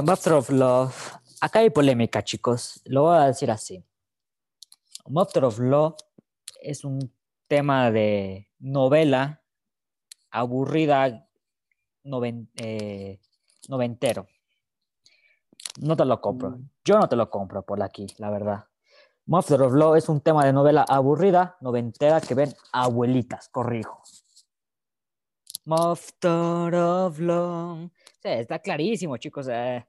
Monster of Love. Acá hay polémica, chicos. Lo voy a decir así. Monster of Love es un tema de novela aburrida noven- eh, noventero. No te lo compro. Mm. Yo no te lo compro por aquí, la verdad. Monster of Love es un tema de novela aburrida, noventera, que ven abuelitas, corrijo. Monster of Love. Sí, está clarísimo, chicos. eh,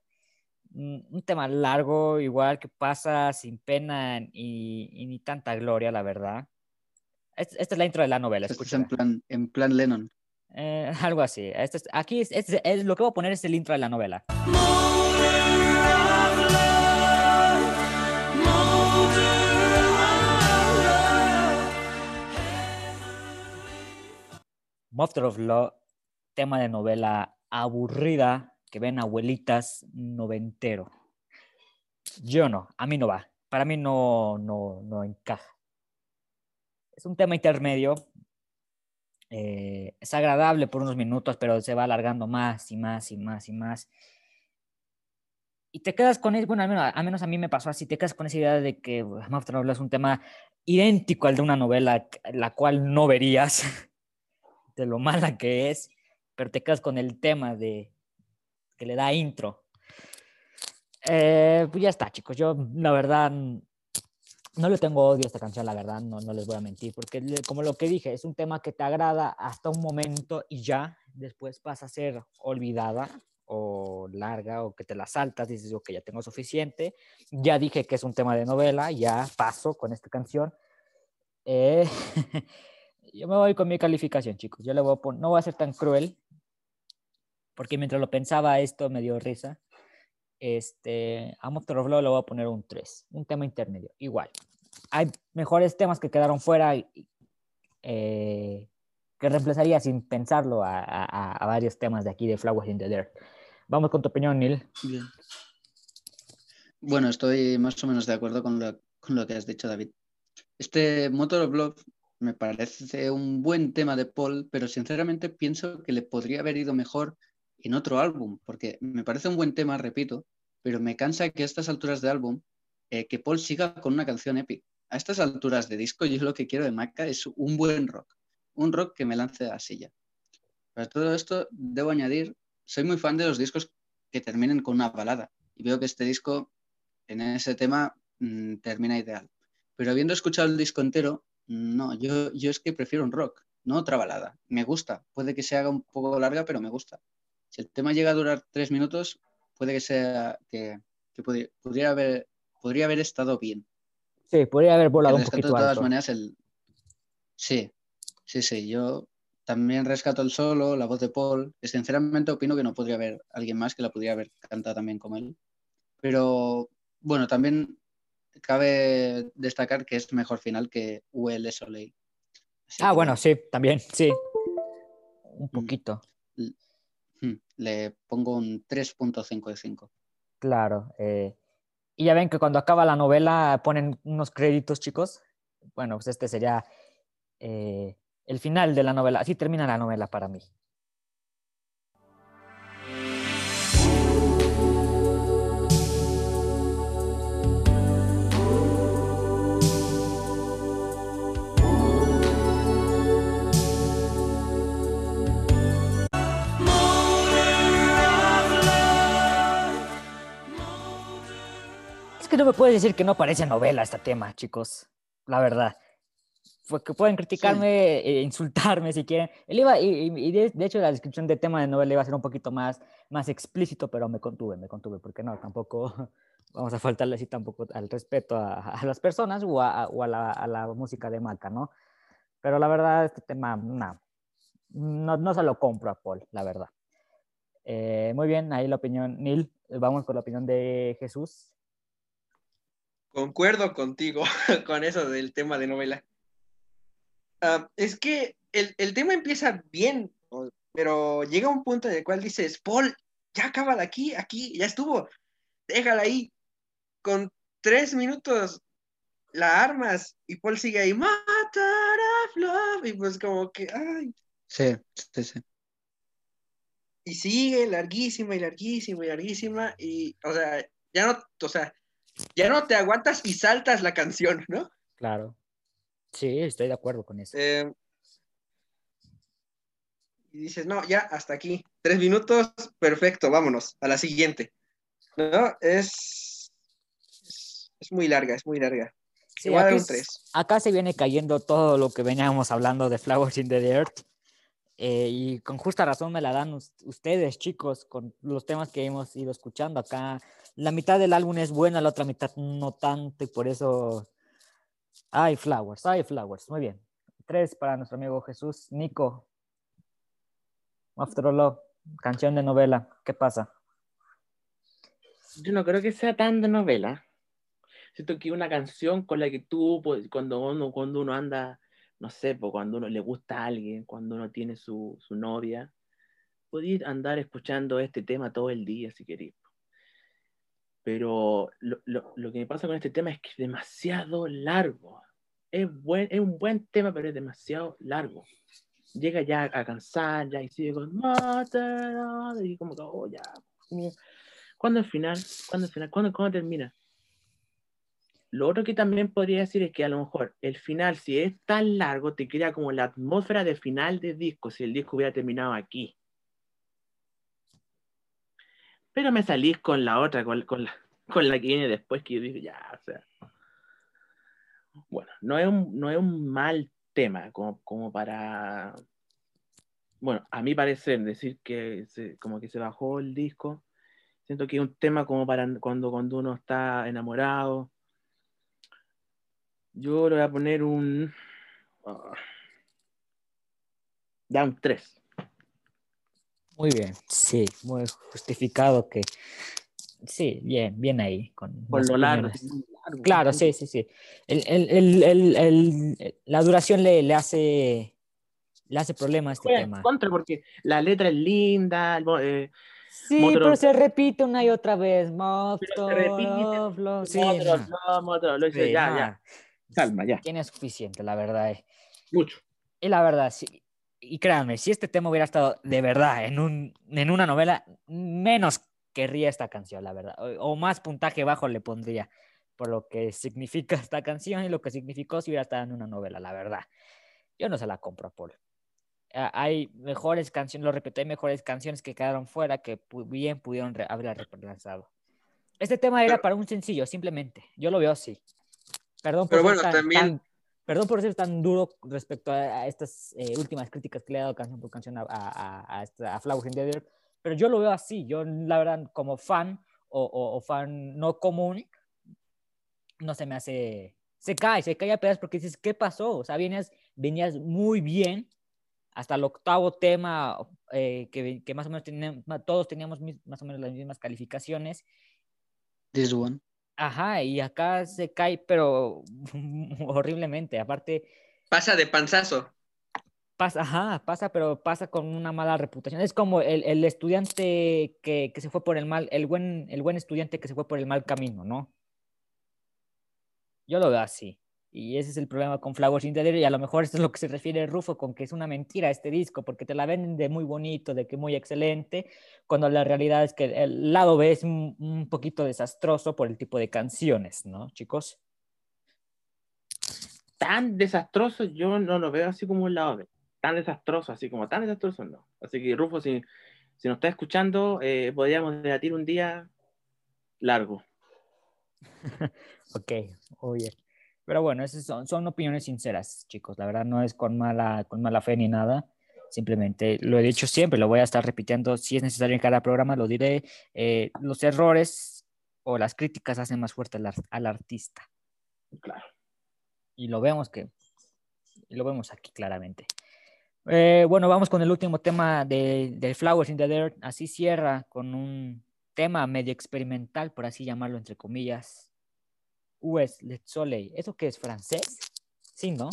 un tema largo, igual que pasa sin pena y, y ni tanta gloria, la verdad. Es- Esta es la intro de la novela, Este es en plan, en plan Lennon. Eh, <laughs> algo así. Este es- aquí es, es- es- lo que voy a poner es el intro de la novela. Monster of Law, tema de novela aburrida que ven abuelitas noventero. Yo no, a mí no va. Para mí no, no, no encaja. Es un tema intermedio. eh, es agradable por unos minutos, pero se va alargando más y más y más y más. Y te quedas con eso, bueno, al menos, al menos a mí me pasó así, te quedas con esa idea de que of Law es un tema idéntico al de una novela, la cual no verías, <laughs> de lo mala que es, pero te quedas con el tema de que le da intro. Eh, pues ya está, chicos. Yo, la verdad, no le tengo odio a esta canción, la verdad, no, no les voy a mentir, porque como lo que dije, es un tema que te agrada hasta un momento y ya después pasa a ser olvidada o larga o que te la saltas, dices, ok, ya tengo suficiente, ya dije que es un tema de novela, ya paso con esta canción. Eh, <laughs> yo me voy con mi calificación, chicos. Yo le voy a poner, no voy a ser tan cruel, porque mientras lo pensaba esto me dio risa. Este, a Monster of Law le voy a poner un 3, un tema intermedio, igual. Hay mejores temas que quedaron fuera eh, que reemplazaría sin pensarlo a, a- a varios temas de aquí de Flowers in the Dirt. Vamos con tu opinión, Neil. Bien. Bueno, estoy más o menos de acuerdo con lo, con lo que has dicho, David. Este Motor of Love me parece un buen tema de Paul, pero sinceramente pienso que le podría haber ido mejor en otro álbum, porque me parece un buen tema, repito, pero me cansa que a estas alturas de álbum, eh, que Paul siga con una canción épica. A estas alturas de disco, yo lo que quiero de Maca es un buen rock, un rock que me lance a la silla. Para todo esto, debo añadir, soy muy fan de los discos que terminen con una balada, y veo que este disco, en ese tema, mm, termina ideal. Pero habiendo escuchado el disco entero, no, yo, yo es que prefiero un rock, no otra balada. Me gusta, puede que se haga un poco larga, pero me gusta. Si el tema llega a durar tres minutos, puede que sea que, que podría, pudiera, haber, podría haber estado bien. Sí, podría haber volado un poquito de todas alto. maneras el... Sí, sí, sí, yo también rescato el solo, la voz de Paul, que sinceramente opino que no podría haber alguien más que la pudiera haber cantado también como él. Pero bueno, también cabe destacar que es mejor final que UL Soleil. Así Ah, que bueno, sí, también, sí. Un poquito, hmm, le pongo un 3.5 de 5. claro. eh, y ya ven que cuando acaba la novela ponen unos créditos, chicos. Bueno, pues este sería eh, el final de la novela. Así termina la novela para mí. Es que no me puedes decir que no parece novela este tema, chicos. La verdad. Fue que pueden criticarme e insultarme si quieren. Él iba, y, y- de, de hecho la descripción del tema de novela iba a ser un poquito más, más explícito, pero me contuve, me contuve, porque no, tampoco <laughs> vamos a faltarle así tampoco al respeto a, a las personas o, a, o a, la, a la música de Maca, ¿no? Pero la verdad, este tema, no, no, no se lo compro a Paul, la verdad. Eh, muy bien, ahí la opinión, Neil, vamos con la opinión de Jesús. Concuerdo contigo <laughs> con eso del tema de novela. Ah, es que el, el tema empieza bien, pero llega un punto en el cual dices, Paul, ya acaba de aquí, aquí, ya estuvo, déjala ahí. Con tres minutos la armas y Paul sigue ahí, Matter of Love, y pues como que, ay, Sí, sí, sí. y sigue larguísima y larguísima y larguísima y, o sea, ya no, o sea, ya no te aguantas y saltas la canción, ¿no? Claro. Sí, estoy de acuerdo con eso. Eh, y dices, no, ya, hasta aquí. Tres minutos, perfecto, vámonos, a la siguiente. ¿No? Es, es, es muy larga, es muy larga. Sí, Te voy a dar aquí un es- tres. acá se viene cayendo todo lo que veníamos hablando de Flowers in the Dirt. eh, y con justa razón me la dan us- ustedes, chicos, con los temas que hemos ido escuchando acá. La mitad del álbum es buena, la otra mitad no tanto, y por eso. Ay, Flowers, ay, Flowers. Muy bien. Tres para nuestro amigo Jesús. Nico. After All Love, canción de novela. ¿Qué pasa? Yo no creo que sea tan de novela. Siento que una canción con la que tú, pues, cuando uno, cuando uno anda, no sé, pues, cuando uno le gusta a alguien, cuando uno tiene su, su novia, podéis andar escuchando este tema todo el día si queréis. Pero lo, lo- lo que me pasa con este tema es que es demasiado largo. Es, buen, es un buen tema, pero es demasiado largo. Llega ya a cansar, ya y sigue con Mother, y como que, oh, ya. ¿Cuándo el final? ¿Cuándo el final? ¿Cuándo, cuándo termina? Lo otro que también podría decir es que a lo mejor el final, si es tan largo, te crea como la atmósfera de final de disco, si el disco hubiera terminado aquí. Pero me salís con la otra, con, la, con la que viene después, que yo digo, ya, o sea. Bueno, no es un, no es un mal tema como, como para. Bueno, a mi parecer, decir que se- como que se bajó el disco, siento que es un tema como para cuando, cuando uno está enamorado. Yo le voy a poner un. ya un 3. Muy bien. Sí, muy justificado que. Sí, bien, bien ahí. Con Por lo largo. Claro, sí, sí, sí. El- el- el- el- el- la duración le, le hace le hace problema a este tema. contra porque la letra es linda, eh, Sí, pero se repite una y otra vez. Pero se repite, Love. Sí, of Love, sí, ya, ya, calma, ya, Tiene suficiente, la verdad. eh. mucho. Y la verdad, sí. Y créanme, si este tema hubiera estado de verdad en, un, en una novela, menos querría esta canción, la verdad. O, o más puntaje bajo le pondría por lo que significa <laughs> esta canción y lo que significó si hubiera estado en una novela, la verdad. Yo no se la compro a Paul. Hay mejores canciones, lo repito, hay mejores canciones que quedaron fuera que bien pudieron haber reemplazado. Este tema era para un sencillo, simplemente. Yo lo veo así. Perdón por Pero bueno, tan- también- tan- Perdón por ser tan duro respecto a, a estas eh, últimas críticas que le he dado canción por canción a, a, a, Flowers in the Dirt, pero yo lo veo así. Yo, la verdad, como fan o, o- o fan no común, no se me hace. Se cae, se cae a pedazos porque dices, ¿qué pasó? O sea, venías, venías muy bien hasta el octavo tema, eh, que, que más o menos teníamos, todos teníamos más o menos las mismas calificaciones. This one. Ajá, y acá se cae, pero <laughs> horriblemente. Aparte, Pasa de panzazo. Pasa, ajá, pasa, pero pasa con una mala reputación. Es como el, el estudiante que, que se fue por el mal, el buen, el buen estudiante que se fue por el mal camino, ¿no? Yo lo veo así. Y ese es el problema con Flowers in the y a lo mejor esto es lo que se refiere Rufo con que es una mentira este disco, porque te la venden de muy bonito, de que muy excelente, cuando la realidad es que el lado B es un, poquito desastroso por el tipo de canciones, ¿no, chicos? Tan desastroso yo no lo veo así como un lado B. Tan desastroso, así como tan desastroso no. Así que Rufo, si, si nos está escuchando, eh, podríamos debatir un día largo. <laughs> Ok, oye. Pero bueno, esas son, son opiniones sinceras, chicos. La verdad no es con mala, con mala fe ni nada. Simplemente lo he dicho siempre, lo voy a estar repitiendo. Si es necesario en cada programa, lo diré. Eh, los errores o las críticas hacen más fuerte al, al artista. Claro. Y lo vemos que lo vemos aquí claramente. Eh, bueno, vamos con el último tema de, de Flowers in the Dirt. Así cierra con un tema medio experimental, por así llamarlo, entre comillas. US Le Soleil. ¿Eso qué es francés? Sí, ¿no?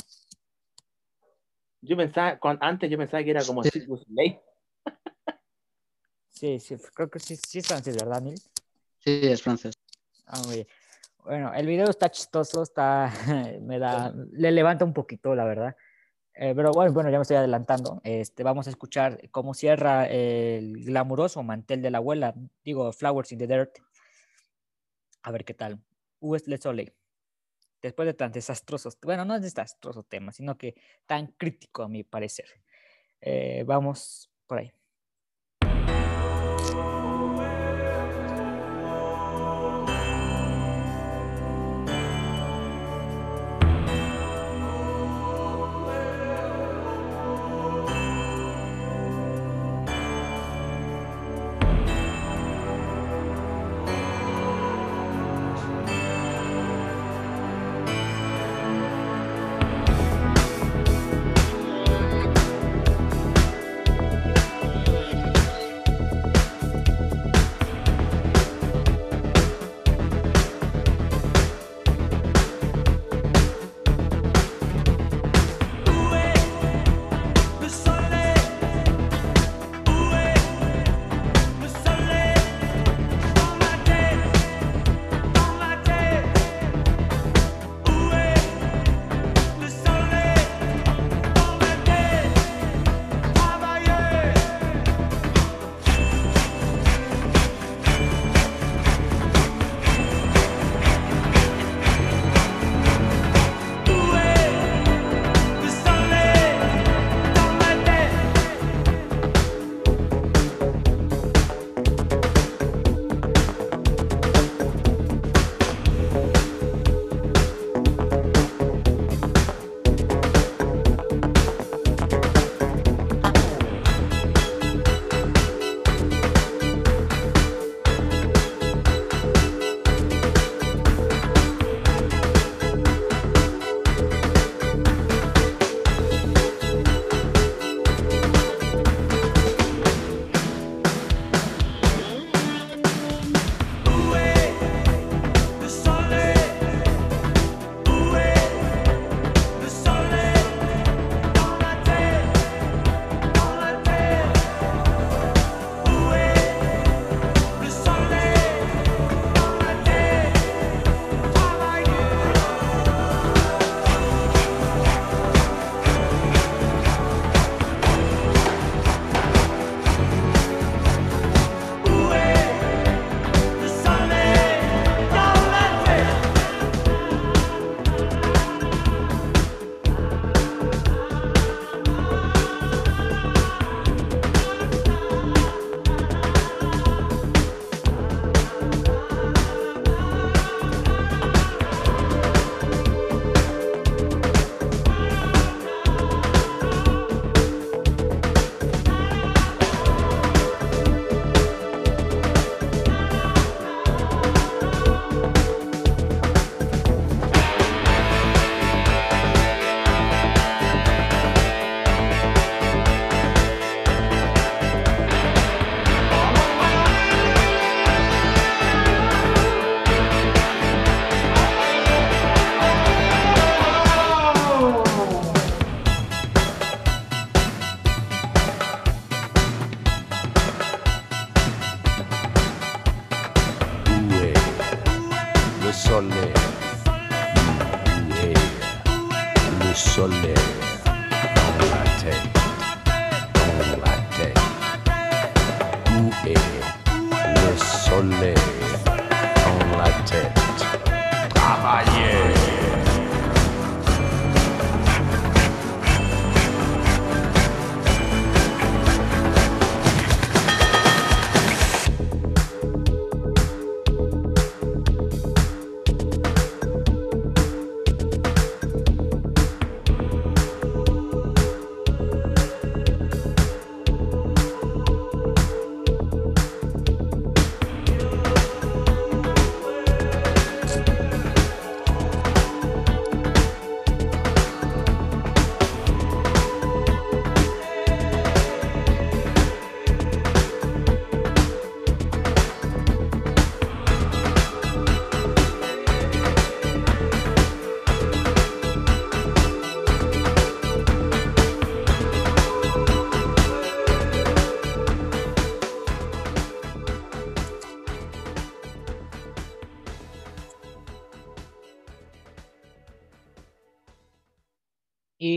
Yo pensaba, antes yo pensaba que era como Sí. <laughs> Sí, sí, creo que sí, sí es francés, ¿verdad, Neil? Sí, es francés. Ah, muy bien. Bueno, el video está chistoso, está, <laughs> me da, le levanta un poquito, la verdad. Eh, pero bueno, bueno, ya me estoy adelantando. Este, vamos a escuchar cómo cierra el glamuroso mantel de la abuela, digo, Flowers in the Dirt. A ver qué tal. US Le Soleil. Después de tan desastrosos, bueno, no es desastroso tema, sino que tan crítico a mi parecer. Eh, vamos por ahí.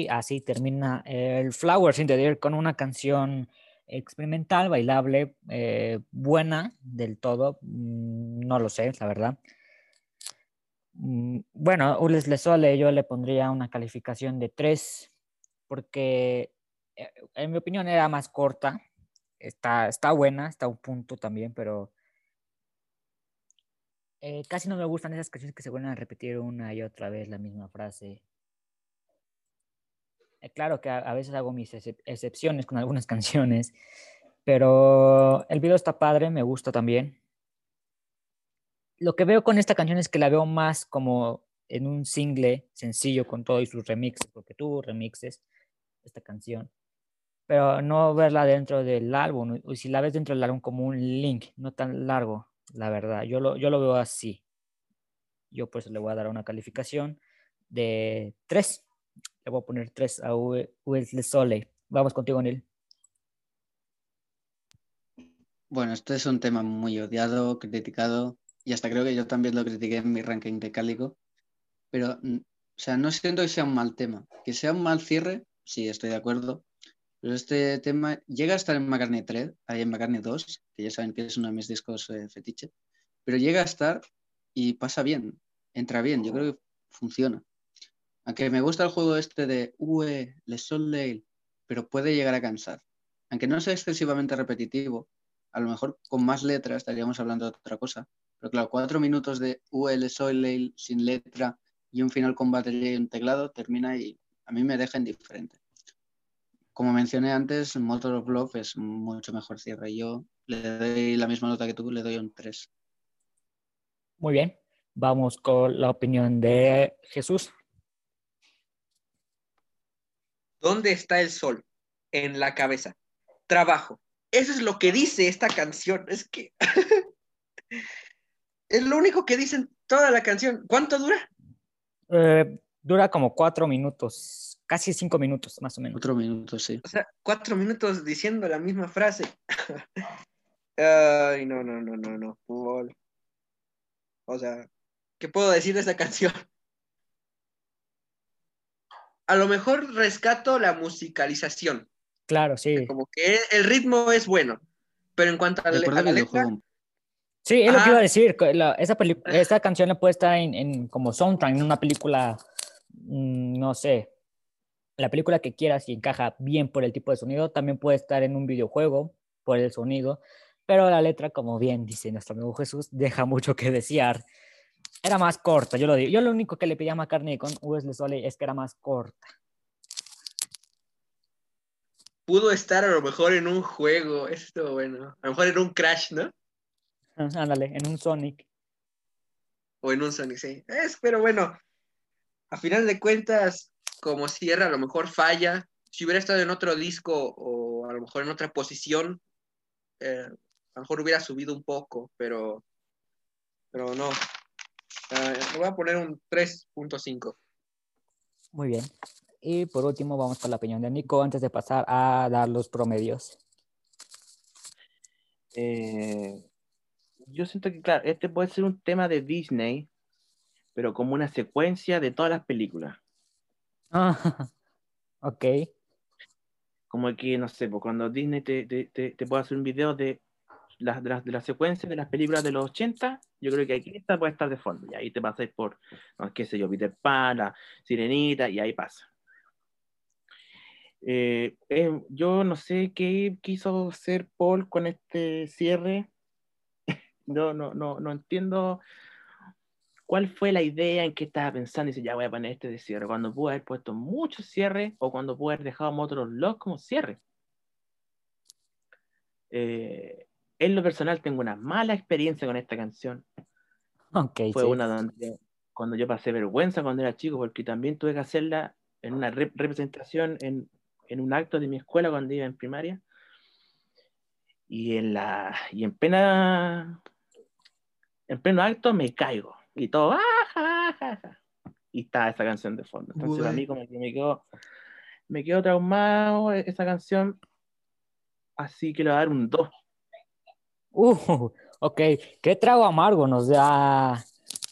Así termina el Flowers in the Deer con una canción experimental, bailable, eh, buena del todo. Mm, No lo sé, la verdad. Mm, Bueno, Ules Le Sole yo le pondría una calificación de 3 porque eh, en mi opinión era más corta. Está, está buena, está un punto también, pero eh, casi no me gustan esas canciones que se vuelven a repetir una y otra vez la misma frase. Eh, claro que a, veces hago mis excep- excepciones con algunas <laughs> canciones, pero el video está padre, me gusta también. Lo que veo con esta canción es que la veo más como en un single sencillo con todo y sus remixes, porque tuvo remixes esta canción, pero no verla dentro del álbum, o si la ves dentro del álbum como un link, no tan largo, la verdad. Yo lo, yo lo veo así. Yo por eso le voy a dar una calificación de 3. Le voy a poner 3 a Uwe Le Sole. Vamos contigo, Neil. Bueno, este es un tema muy odiado, criticado, y hasta creo que yo también lo critiqué en mi ranking de Cálico, pero, mm, o sea, no siento que sea un mal tema. Que sea un mal cierre, sí, estoy de acuerdo, pero este tema llega a estar en McCartney 3, ahí en McCartney 2, que ya saben que es uno de mis discos eh, fetiche, pero llega a estar y pasa bien, entra bien, yo creo que funciona. Aunque me gusta el juego este de UE, Le Soleil, pero puede llegar a cansar. Aunque no sea excesivamente repetitivo, a lo mejor con más letras estaríamos hablando de otra cosa. Pero claro, cuatro minutos de UL Soleil sin letra y un final con batería y un teclado termina y a mí me deja indiferente. Como mencioné antes, Motor of Love es mucho mejor cierre. Yo le doy la misma nota que tú, le doy un 3. Muy bien. Vamos con la opinión de Jesús. ¿Dónde está el sol? En la cabeza. Trabajo. Eso es lo que dice esta canción. Es que <laughs> es lo único que dicen toda la canción. ¿Cuánto dura? Eh, dura como cuatro minutos, casi cinco minutos más o menos. Otro minuto, sí. O sea, cuatro minutos diciendo la misma frase. <laughs> Ay, no, no, no, no, no. O sea, ¿qué puedo decir de esa canción? A lo mejor rescato la musicalización. Claro, sí. Como que el ritmo es bueno. Pero en cuanto a, la- la letra, videojuego. Sí, es lo que iba a decir. que la- esa, peli- esa canción le puede estar en, en como soundtrack en una película, mm, no sé, la película que quieras y encaja bien por el tipo de sonido. También puede estar en un videojuego por el sonido. Pero la letra, como bien dice nuestro amigo Jesús, deja mucho que desear. Era más corta, yo lo digo. Yo lo único que le pedía a McCartney con Wesley Soley es que era más corta. pudo estar a lo mejor en un juego. Esto, bueno. A lo mejor en un Crash, ¿no? Ándale, en un Sonic. O en un Sonic, sí. Es, pero bueno, a final de cuentas, como cierra, a lo mejor falla. Si hubiera estado en otro disco o a lo mejor en otra posición, eh, a lo mejor hubiera subido un poco, pero, pero no. Le voy a poner un 3.5. Muy bien. Y por último, vamos con la opinión de Nico antes de pasar a dar los promedios. Eh, yo siento que, claro, este puede ser un tema de Disney, pero como una secuencia de todas las películas. Ah, <laughs> ok. Como que, no sé, pues cuando Disney te, te, te, te puede hacer un video de las, de, las, de las secuencias de las películas de los 80, yo creo que aquí esta puede estar de fondo. Y ahí te pasáis por, no, qué sé yo, Peter Pan, la Sirenita, y ahí pasa. Eh, eh, yo no sé qué quiso hacer Paul con este cierre. <laughs> No, no, no, no entiendo cuál fue la idea en que estaba pensando. Y dice, ya voy a poner este de cierre. Cuando pude haber puesto muchos cierres o cuando pude haber dejado Motor Lock como cierre. Eh, en lo personal tengo una mala experiencia con esta canción. Fue sí. una donde cuando yo pasé vergüenza cuando era chico, porque también tuve que hacerla en una rep- representación en, en un acto de mi escuela cuando iba en primaria. Y en la y en plena en pleno acto me caigo y todo ¡ah, ja, ja, ja! y está esa canción de fondo. Entonces a mí como que me quedó me quedó traumado esa canción, así que le voy a dar un 2. Uh, <laughs> ok, qué trago amargo nos da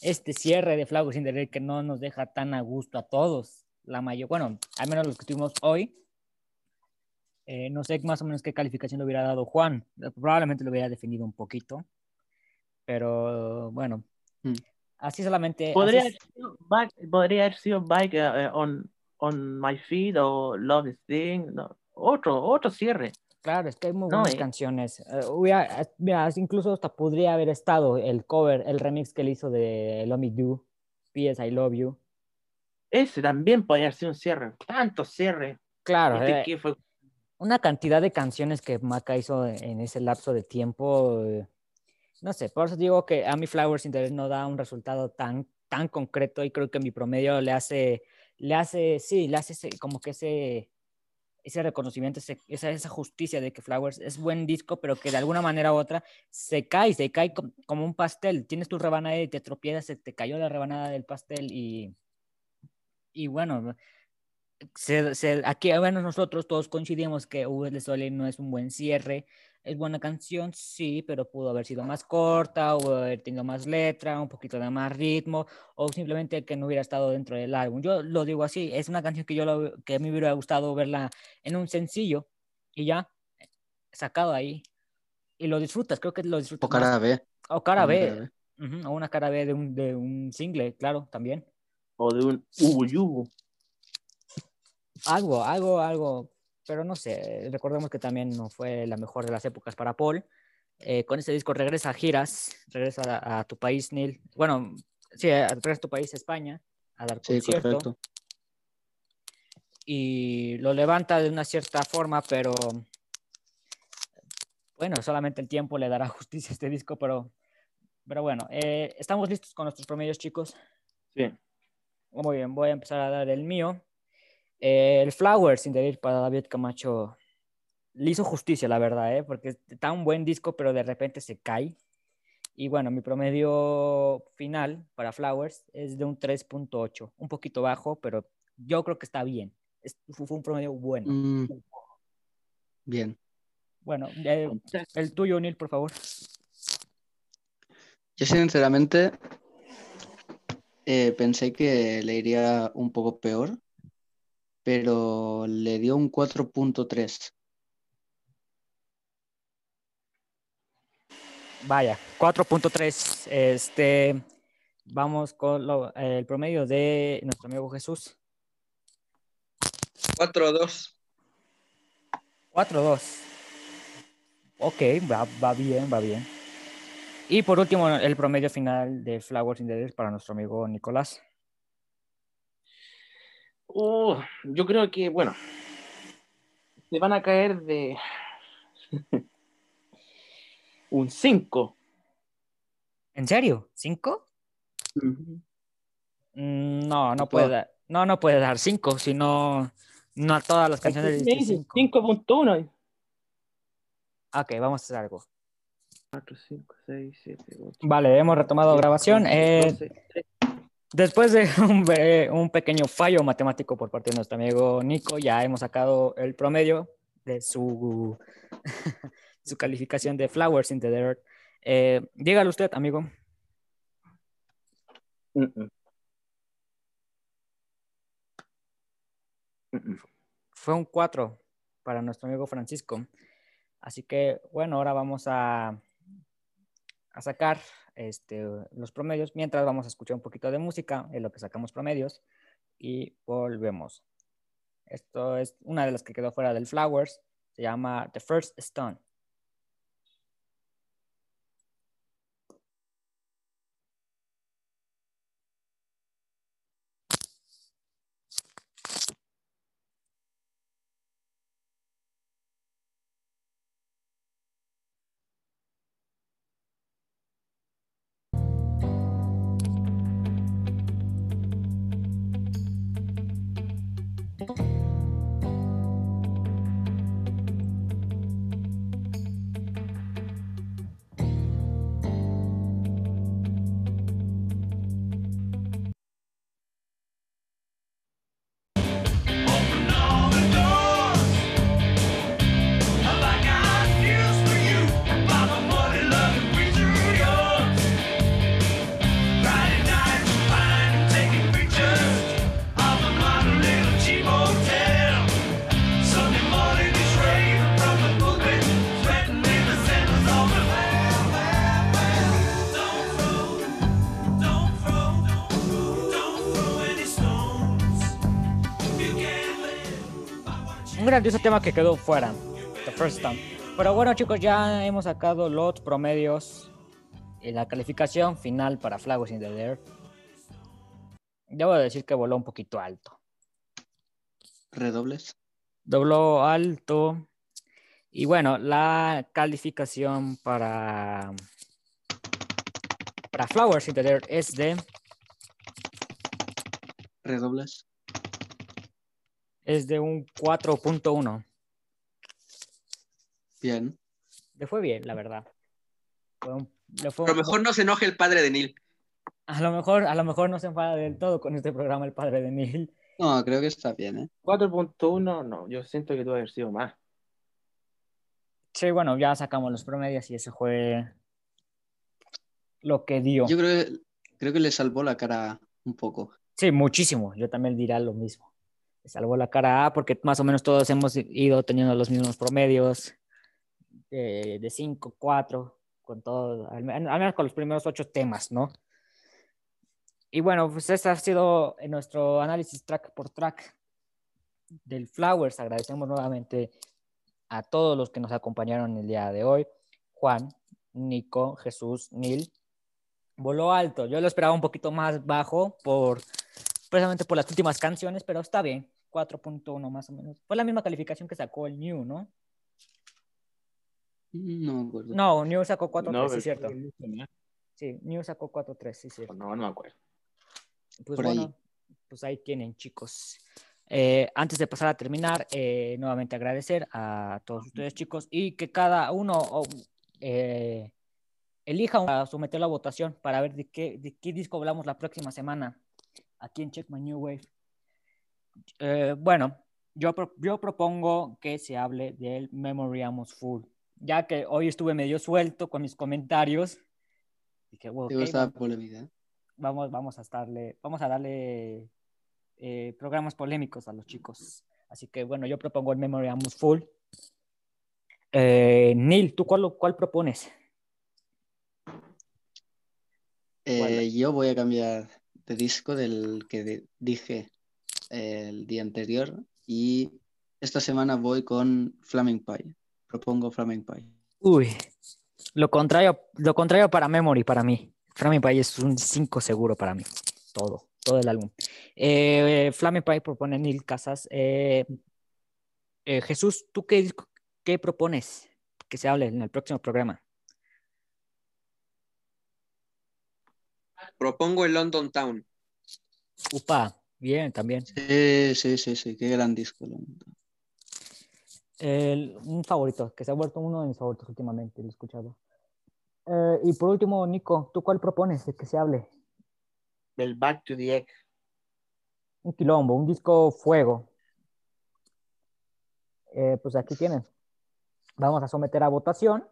este cierre de Flowers in the que no nos deja tan a gusto a todos, la mayor, bueno, al menos los que tuvimos hoy. Eh, no sé más o menos qué calificación le hubiera dado Juan. Probablemente lo hubiera definido un poquito. Pero bueno, Mm. así solamente. Podría así haber sido Back, podría haber sido Back eh, eh, on, on My Feet o Love is Thing. no, otro, otro cierre. Claro, es que hay muy No, buenas eh. canciones. Hubiera- mira, incluso hasta podría haber estado el cover, el remix que él hizo de Love Me Do, P.S. I Love You. Ese también podría sido un cierre. Tanto cierre. Claro, Este eh, que fue una cantidad de canciones que Maca hizo en ese lapso de tiempo. eh, no sé, por eso digo que a mi Flowers Internet no da un resultado tan, tan concreto y creo que mi promedio le hace, le hace, sí, le hace ese- como que ese, ese reconocimiento, ese- esa, justicia de que Flowers es buen disco, pero que de alguna manera u otra se cae, se cae com- como un pastel. Tienes tu rebanada y te tropiezas, se te cayó la rebanada del pastel y, y bueno, aquí al menos nosotros todos coincidimos que V de Sole no es un buen cierre. Es buena canción, sí, pero pudo haber sido más corta, o haber tenido más letra, un poquito de más ritmo, o simplemente que no hubiera estado dentro del álbum. Yo lo digo así, es una canción que yo lo- que a mí me hubiera gustado verla en un sencillo y ya sacado ahí y lo disfrutas, creo que lo disfrutas O cara más. B. o cara Una B, cara B. ujú, o una cara B de un, de un single, claro, también. o de un Ubu Yubu. Algo, algo, algo, pero no sé, recordemos que también no fue la mejor de las épocas para Paul. Eh, con este disco regresa a giras, regresa a, a tu país, Neil. Bueno, sí, regresa a tu país, España, a dar Sí, concierto. correcto. Y lo levanta de una cierta forma, pero bueno, solamente el tiempo le dará <laughs> justicia a este disco, pero, pero bueno, eh, estamos listos con nuestros promedios, chicos. Sí. Muy bien, voy a empezar a dar el mío. Eh, el Flowers, sin decir para David Camacho, le hizo justicia, la verdad, ¿eh? porque está un buen disco, pero de repente se cae. Y bueno, mi promedio final para Flowers es de un 3.8, un poquito bajo, pero yo creo que está bien. Es- fue un promedio bueno. Mm, bien. Bueno, eh, el tuyo, Neil, por favor. Yo sinceramente eh, pensé que le iría un poco peor, pero le dio un 4.3. Vaya, 4.3. Este, vamos con lo- el promedio de nuestro amigo Jesús. 4-2. 4-2. Ok, va, va bien, va bien. Y por último, el promedio final de Flowers in the Dead para nuestro amigo Nicolás. Uh, yo creo que, bueno, se van a caer de <laughs> un 5. ¿En serio? ¿5? Mm, No, no puede dar, no, no puede dar 5, sino no a todas las canciones de 5. 5.1. Ok, vamos a hacer algo. 4, 5, 6, 7, 8. Vale, hemos retomado grabación. Eh, Después de <laughs> un, pequeño fallo matemático por parte de nuestro amigo Nico, ya hemos sacado el promedio de su, <laughs> su calificación de Flowers in the Dirt. Eh, dígalo usted, amigo. Fue un 4 para nuestro amigo Francisco. Así que, bueno, ahora vamos a, a sacar este, los promedios, mientras vamos a escuchar un poquito de música en lo que sacamos promedios y volvemos. Esto es una de las que quedó fuera del Flowers, se llama The First Stone. Grandioso tema que quedó fuera. The first time. Pero bueno, chicos, ya hemos sacado los promedios y la calificación final para Flowers in the Air. Debo decir que voló un poquito alto. Redobles. Dobló alto. Y bueno, la calificación para, para Flowers in the Air es de, Redobles. Es de un 4.1. Bien. Le fue bien, la verdad. Fue un- le fue A lo un- mejor no se enoje el padre de Neil. A lo mejor, a lo mejor no se enfada del todo con este programa el padre de Neil. No, creo que está bien, ¿eh? 4.1, no, yo siento que tuvo haber sido más. Sí, bueno, ya sacamos los promedios y ese fue lo que dio. Yo creo que, creo que le salvó la cara un poco. Sí, muchísimo. Yo también dirá lo mismo. Salvó la cara A porque más o menos todos hemos ido teniendo los mismos promedios de 5, 4, con todo, al, al menos con los primeros ocho temas, ¿no? Y bueno, pues este ha sido nuestro análisis track por track del Flowers. Agradecemos nuevamente a todos los que nos acompañaron el día de hoy. Juan, Nico, Jesús, Nil. Voló alto. Yo lo esperaba un poquito más bajo por precisamente por las últimas canciones, pero está bien. 4.1 más o menos. Fue la misma calificación que sacó el New, ¿no? No me acuerdo. No, New sacó 4.3, No, sí, es cierto. Sí, New sacó 4.3, sí, sí. No, no me acuerdo. Pues Por bueno, ahí. pues ahí tienen, chicos. Eh, antes de pasar a terminar, eh, nuevamente agradecer a todos ustedes, chicos, y que cada uno oh, eh, elija a someter la votación para ver de qué, de qué disco hablamos la próxima semana aquí en Check My New Wave. Eh, bueno, yo, yo propongo que se hable del Memory Amos Full, ya que hoy estuve medio suelto con mis comentarios. Dije, "Wow, ¿Te ok, gusta la vamos- polémica? vamos, vamos a estarle, vamos a darle eh, programas polémicos a los chicos. Así que bueno, yo propongo el Memory Amos Full. Eh, Neil, ¿tú cuál, cuál propones? Eh, yo voy a cambiar de disco del que de- dije el día anterior y esta semana voy con Flaming Pie. Propongo Flaming Pie. Uy, lo contrario, lo contrario para Memory, para mí. Flaming Pie es un 5 seguro para mí. Todo, todo el álbum. Eh, Flaming Pie propone Neil Casas. Eh, eh, Jesús, ¿tú qué, qué propones que se hable en el próximo programa? Propongo el London Town. Upa, bien, también. Sí, sí, sí, sí, qué gran disco. El- un favorito, que se ha vuelto uno de mis favoritos últimamente, lo he escuchado. Eh, y por último, Nico, ¿tú cuál propones de que se hable? El Back to the Egg. Un quilombo, un disco fuego. Eh, pues aquí tienen. Vamos a someter a votación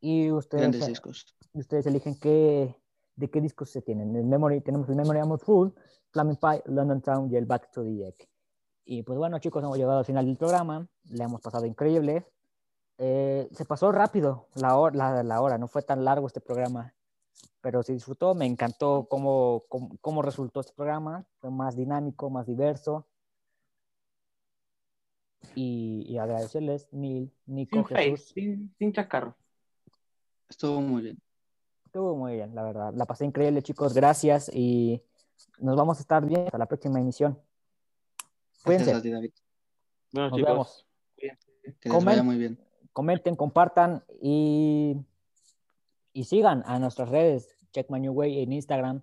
y ustedes, Grandes discos. ustedes eligen qué, de qué discos se tienen. El memory, tenemos el Memory Amos Full, Flaming Pie, London Town y el Back to the Egg. Y pues bueno, chicos, hemos llegado al final del programa. Le hemos pasado increíble. Eh, se pasó rápido la hora, la, la hora, no fue tan largo este programa, pero se disfrutó. Me encantó cómo, cómo, cómo resultó este programa. Fue más dinámico, más diverso. Y, y agradecerles, Neil, Nico, Sin face, Jesús. sin, sin chascarro. Estuvo muy bien. Estuvo muy bien, la verdad. La pasé increíble, chicos. Gracias y nos vamos a estar viendo hasta la próxima emisión. Gracias Cuídense. a ti, David. Bueno, Nos chicos, vemos. Que les Comen. vaya muy bien. comenten, compartan y, y sigan a nuestras redes, Check My New Way en Instagram,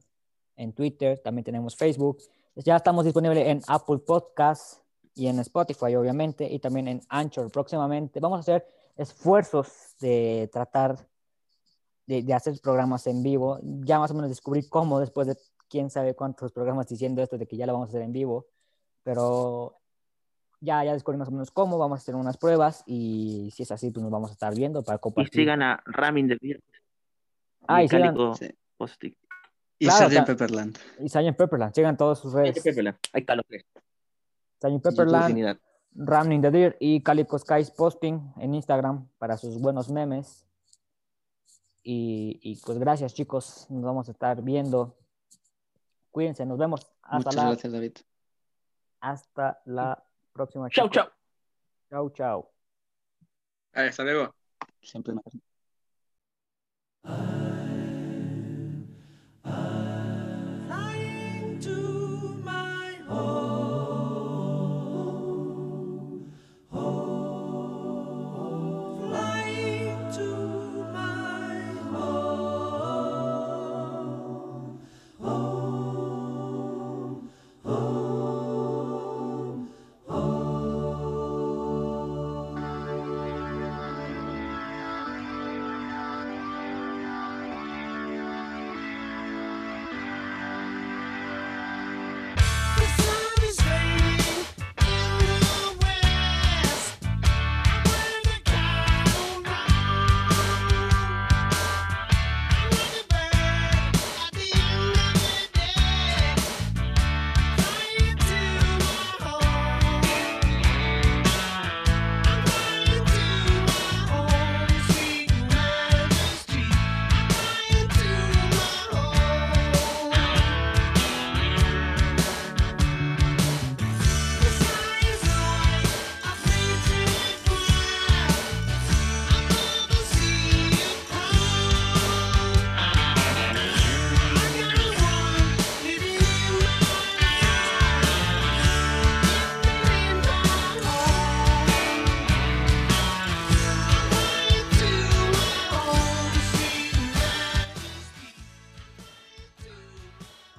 en Twitter, también tenemos Facebook. Ya estamos disponibles en Apple Podcasts y en Spotify, obviamente, y también en Anchor próximamente. Vamos a hacer esfuerzos de tratar de, de hacer programas en vivo. Ya más o menos descubrí cómo después de quién sabe cuántos programas diciendo esto de que ya lo vamos a hacer en vivo, pero ya, ya descubrí más o menos cómo, vamos a hacer unas pruebas y si es así, pues nos vamos a estar viendo para y compartir. sigan a Ramin de Beer. Ah, y sigan- Sí. Y Claro, Sgt. Pepperland. Y Sgt. Pepperland, sigan todas sus redes. Ahí está lo que es. Sgt. Pepperland, Infinidad. Running the Deer y Calico Skies Posting en Instagram para sus buenos memes. Y, y pues gracias chicos, nos vamos a estar viendo. Cuídense, nos vemos. Hasta Muchas la, gracias, David. hasta la próxima. Chau, chicos. chau. Chau, chau. Hasta luego. Siempre me